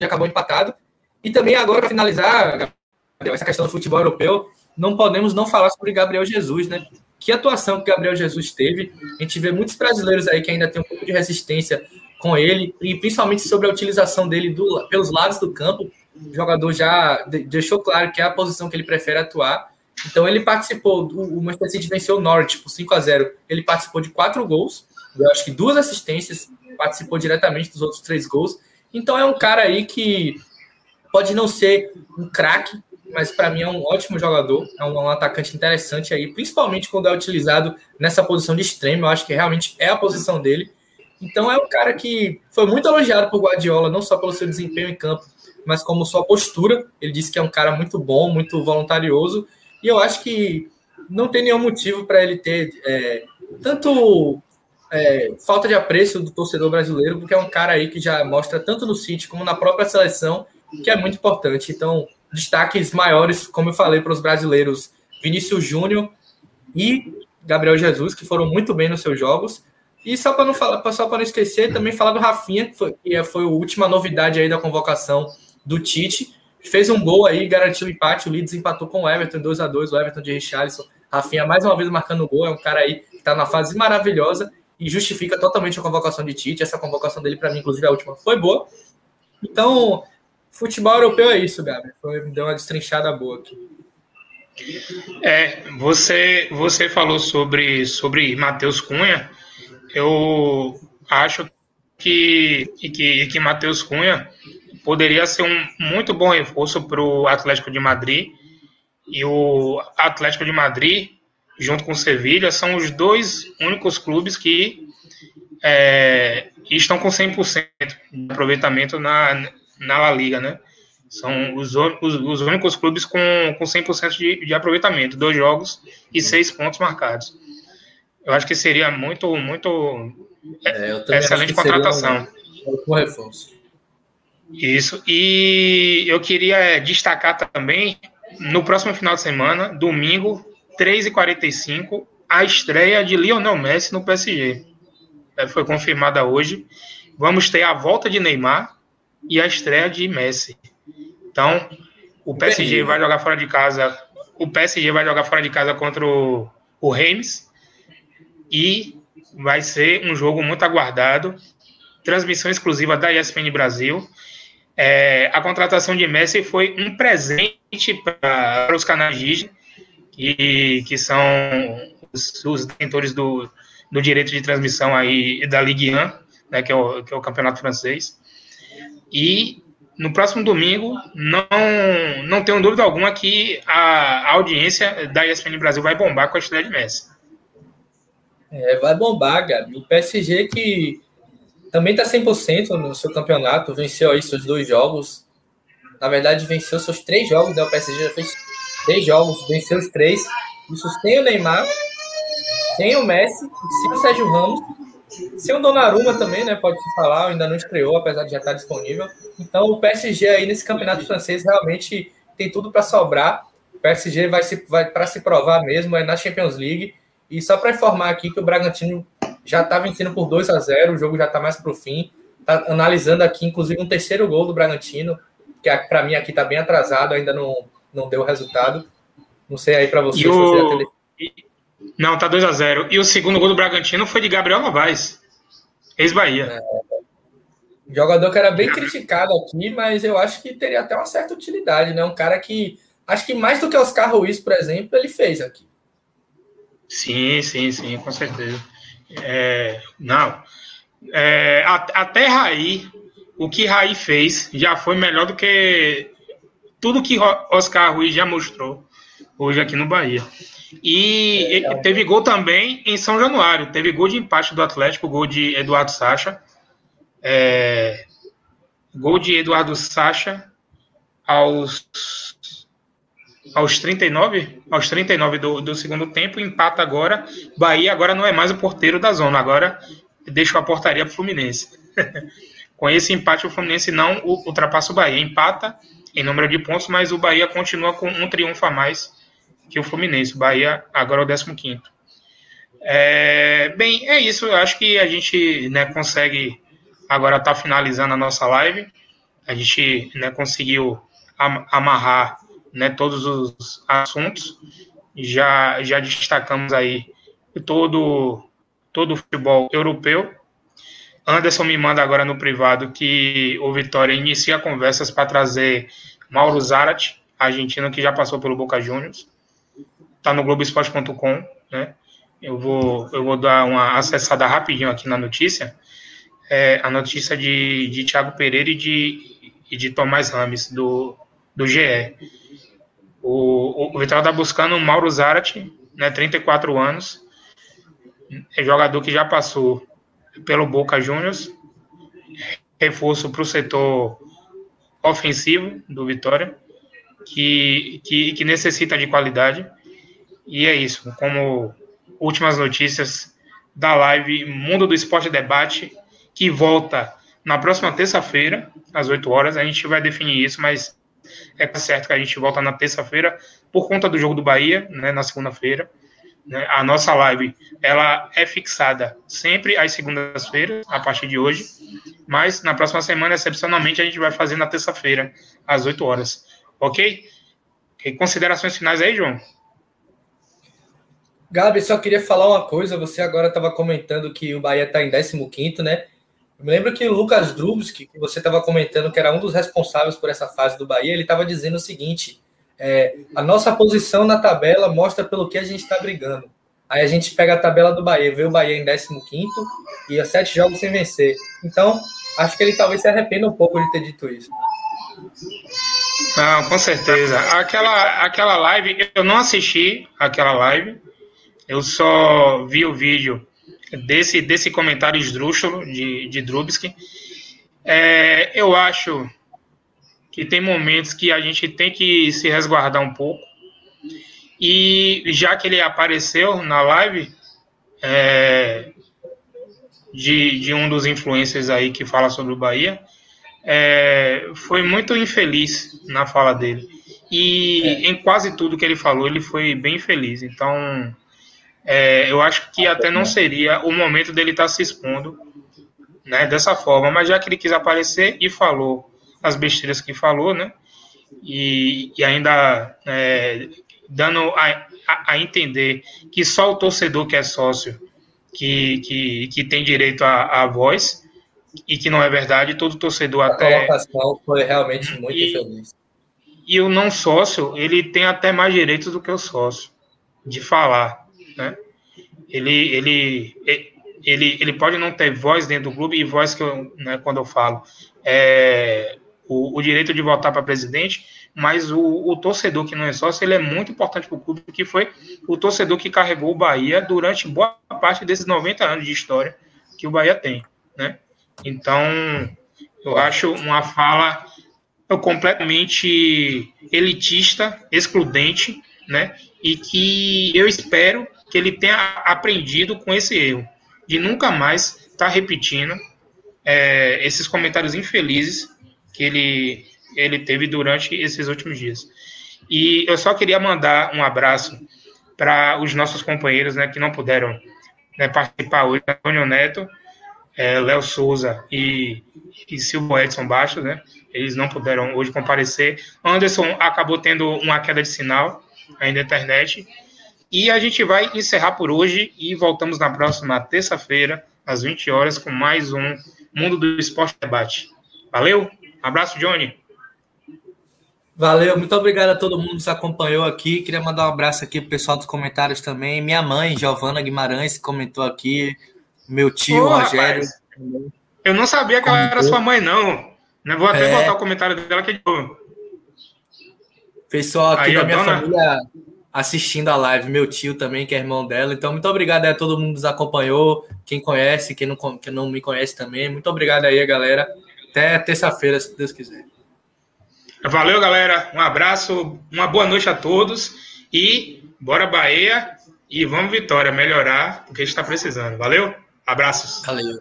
acabou empatado. E também agora, para finalizar, essa questão do futebol europeu, não podemos não falar sobre Gabriel Jesus, né? Que atuação que Gabriel Jesus teve. A gente vê muitos brasileiros aí que ainda tem um pouco de resistência com ele, e principalmente sobre a utilização dele do, pelos lados do campo. O jogador já deixou claro que é a posição que ele prefere atuar. Então ele participou, o Manchester City venceu o Norwich por 5 a 0 Ele participou de quatro gols, eu acho que duas assistências, participou diretamente dos outros três gols. Então é um cara aí que pode não ser um craque, mas para mim é um ótimo jogador, é um, atacante interessante aí, principalmente quando é utilizado nessa posição de extremo, eu acho que realmente é a posição dele. Então é um cara que foi muito elogiado por Guardiola, não só pelo seu desempenho em campo, mas como sua postura. Ele disse que é um cara muito bom, muito voluntarioso, e eu acho que não tem nenhum motivo para ele ter é, tanto é, falta de apreço do torcedor brasileiro, porque é um cara aí que já mostra tanto no City como na própria seleção que é muito importante. Então, destaques maiores, como eu falei para os brasileiros, Vinícius Júnior e Gabriel Jesus, que foram muito bem nos seus jogos. E só para não falar, só para não esquecer, também falar do Rafinha, que foi, que foi a última novidade aí da convocação do Tite. Fez um gol aí, garantiu o empate, o Leeds empatou com o Everton 2 a 2 o Everton de Richarlison. Rafinha mais uma vez marcando gol, é um cara aí que está na fase maravilhosa e justifica totalmente a convocação de Tite. Essa convocação dele, para mim, inclusive a última, foi boa. Então, futebol europeu é isso, Gabi. Foi, deu uma destrinchada boa aqui. É, você, você falou sobre, sobre Matheus Cunha. Eu acho que, que, que Matheus Cunha poderia ser um muito bom reforço para o Atlético de Madrid. E o Atlético de Madrid, junto com o Sevilha, são os dois únicos clubes que é, estão com 100% de aproveitamento na, na La Liga, né? São os, os, os únicos clubes com, com 100% de, de aproveitamento, dois jogos e seis pontos marcados. Eu acho que seria muito, muito é, excelente contratação. Um, um reforço. Isso. E eu queria é, destacar também, no próximo final de semana, domingo, 3h45, a estreia de Lionel Messi no PSG. É, foi confirmada hoje. Vamos ter a volta de Neymar e a estreia de Messi. Então, o PSG vai jogar fora de casa. O PSG vai jogar fora de casa contra o, o Reims. E vai ser um jogo muito aguardado. Transmissão exclusiva da ESPN Brasil. É, a contratação de Messi foi um presente para os canais Disney, que, que são os, os detentores do, do direito de transmissão aí da Ligue 1, né, que, é o, que é o campeonato francês. E no próximo domingo, não, não tenho dúvida alguma que a, a audiência da ESPN Brasil vai bombar com a estreia de Messi. É, vai bombar, Gabi. O PSG que também está 100% no seu campeonato, venceu aí seus dois jogos. Na verdade, venceu seus três jogos, né? O PSG já fez três jogos, venceu os três. Isso sem o Neymar, sem o Messi, sem o Sérgio Ramos sem o Donnarumma também, né? Pode se falar, ainda não estreou, apesar de já estar disponível. Então o PSG aí nesse campeonato francês realmente tem tudo para sobrar. O PSG vai, se, vai para se provar mesmo, é na Champions League. E só para informar aqui que o Bragantino já está vencendo por 2 a 0 o jogo já está mais para o fim. Está analisando aqui, inclusive, um terceiro gol do Bragantino, que para mim aqui está bem atrasado, ainda não, não deu resultado. Não sei aí para vocês. E o... Não, tá 2 a 0 E o segundo gol do Bragantino foi de Gabriel Novaes, ex-Bahia. É. Jogador que era bem criticado aqui, mas eu acho que teria até uma certa utilidade, né? Um cara que, acho que mais do que Oscar Ruiz, por exemplo, ele fez aqui. Sim, sim, sim, com certeza. É, não, é, até Raí, o que Raí fez já foi melhor do que tudo que Oscar Ruiz já mostrou hoje aqui no Bahia. E é, teve gol também em São Januário. Teve gol de empate do Atlético, gol de Eduardo Sacha. É, Gol de Eduardo Sacha aos aos 39, aos 39 do, do segundo tempo, empata agora. Bahia agora não é mais o porteiro da zona, agora deixa a portaria para o Fluminense. Com esse empate, o Fluminense não ultrapassa o Bahia. Empata em número de pontos, mas o Bahia continua com um triunfo a mais que o Fluminense. O Bahia agora é o 15. É, bem, é isso. Eu acho que a gente né, consegue agora estar tá finalizando a nossa live. A gente né, conseguiu amarrar né, todos os assuntos. Já, já destacamos aí todo, todo o futebol europeu. Anderson me manda agora no privado que o Vitória inicia conversas para trazer Mauro Zarat, argentino que já passou pelo Boca Juniors. Está no Globoesporte.com, né? Eu vou, eu vou dar uma acessada rapidinho aqui na notícia. É, a notícia de, de Thiago Pereira e de, e de Tomás Rames, do, do GE. O, o, está buscando o Mauro Zarate, né, 34 anos, é jogador que já passou pelo Boca Juniors, reforço para o setor ofensivo do Vitória, que, que, que necessita de qualidade. E é isso. Como últimas notícias da live Mundo do Esporte Debate, que volta na próxima terça-feira, às 8 horas. A gente vai definir isso, mas é certo que a gente volta na terça-feira por conta do jogo do Bahia, né, na segunda-feira. Né, a nossa live ela é fixada sempre às segundas-feiras, a partir de hoje, mas na próxima semana, excepcionalmente, a gente vai fazer na terça-feira, às 8 horas. Ok? Considerações finais aí, João? Gabi, só queria falar uma coisa. Você agora estava comentando que o Bahia está em 15, né? Eu me lembro que o Lucas Drubski, que você estava comentando que era um dos responsáveis por essa fase do Bahia, ele estava dizendo o seguinte: é, a nossa posição na tabela mostra pelo que a gente está brigando. Aí a gente pega a tabela do Bahia, vê o Bahia em 15 e a sete jogos sem vencer. Então, acho que ele talvez se arrependa um pouco de ter dito isso. Não, com certeza. Aquela, aquela live, eu não assisti aquela live, eu só vi o vídeo desse, desse comentário esdrúxulo de, de Drubsky. É, eu acho que tem momentos que a gente tem que se resguardar um pouco. E já que ele apareceu na live é, de, de um dos influencers aí que fala sobre o Bahia, é, foi muito infeliz na fala dele. E é. em quase tudo que ele falou, ele foi bem feliz. Então, é, eu acho que até não seria o momento dele estar tá se expondo né, dessa forma, mas já que ele quis aparecer e falou as besteiras que falou, né, e, e ainda é, dando a, a, a, entender que só o torcedor que é sócio que, que, que tem direito à, à voz, e que não é verdade, todo torcedor a até... A colocação foi realmente muito e, infeliz. E o não sócio, ele tem até mais direitos do que o sócio de falar né? Ele, ele, ele, ele pode não ter voz dentro do clube e voz que eu, né, quando eu falo, é, o, o direito de votar para presidente, mas o, o, torcedor que não é sócio, ele é muito importante para o clube, porque foi o torcedor que carregou o Bahia durante boa parte desses 90 anos de história que o Bahia tem, né? Então, eu acho uma fala completamente elitista, excludente, né? E que eu espero que ele tenha aprendido com esse erro, de nunca mais estar tá repetindo é, esses comentários infelizes que ele, ele teve durante esses últimos dias. E eu só queria mandar um abraço para os nossos companheiros né, que não puderam né, participar hoje, Antônio Neto, é, Léo Souza e, e Silvio Edson Baixo, né? Eles não puderam hoje comparecer. Anderson acabou tendo uma queda de sinal aí na internet e a gente vai encerrar por hoje e voltamos na próxima terça-feira, às 20 horas, com mais um Mundo do Esporte Debate. Valeu, abraço, Johnny. Valeu, muito obrigado a todo mundo que nos acompanhou aqui. Queria mandar um abraço aqui pro pessoal dos comentários também. Minha mãe, Giovana Guimarães, comentou aqui. Meu tio, Ô, Rogério. Rapaz, eu não sabia que comentou. ela era sua mãe, não. Vou até é... botar o comentário dela aqui de novo. Pessoal aqui Aí, da minha dona... família assistindo a live, meu tio também, que é irmão dela. Então, muito obrigado a todo mundo que nos acompanhou, quem conhece, quem não, quem não me conhece também. Muito obrigado aí, galera. Até terça-feira, se Deus quiser. Valeu, galera. Um abraço, uma boa noite a todos e bora Bahia e vamos Vitória melhorar o que a gente está precisando. Valeu, abraços. Valeu.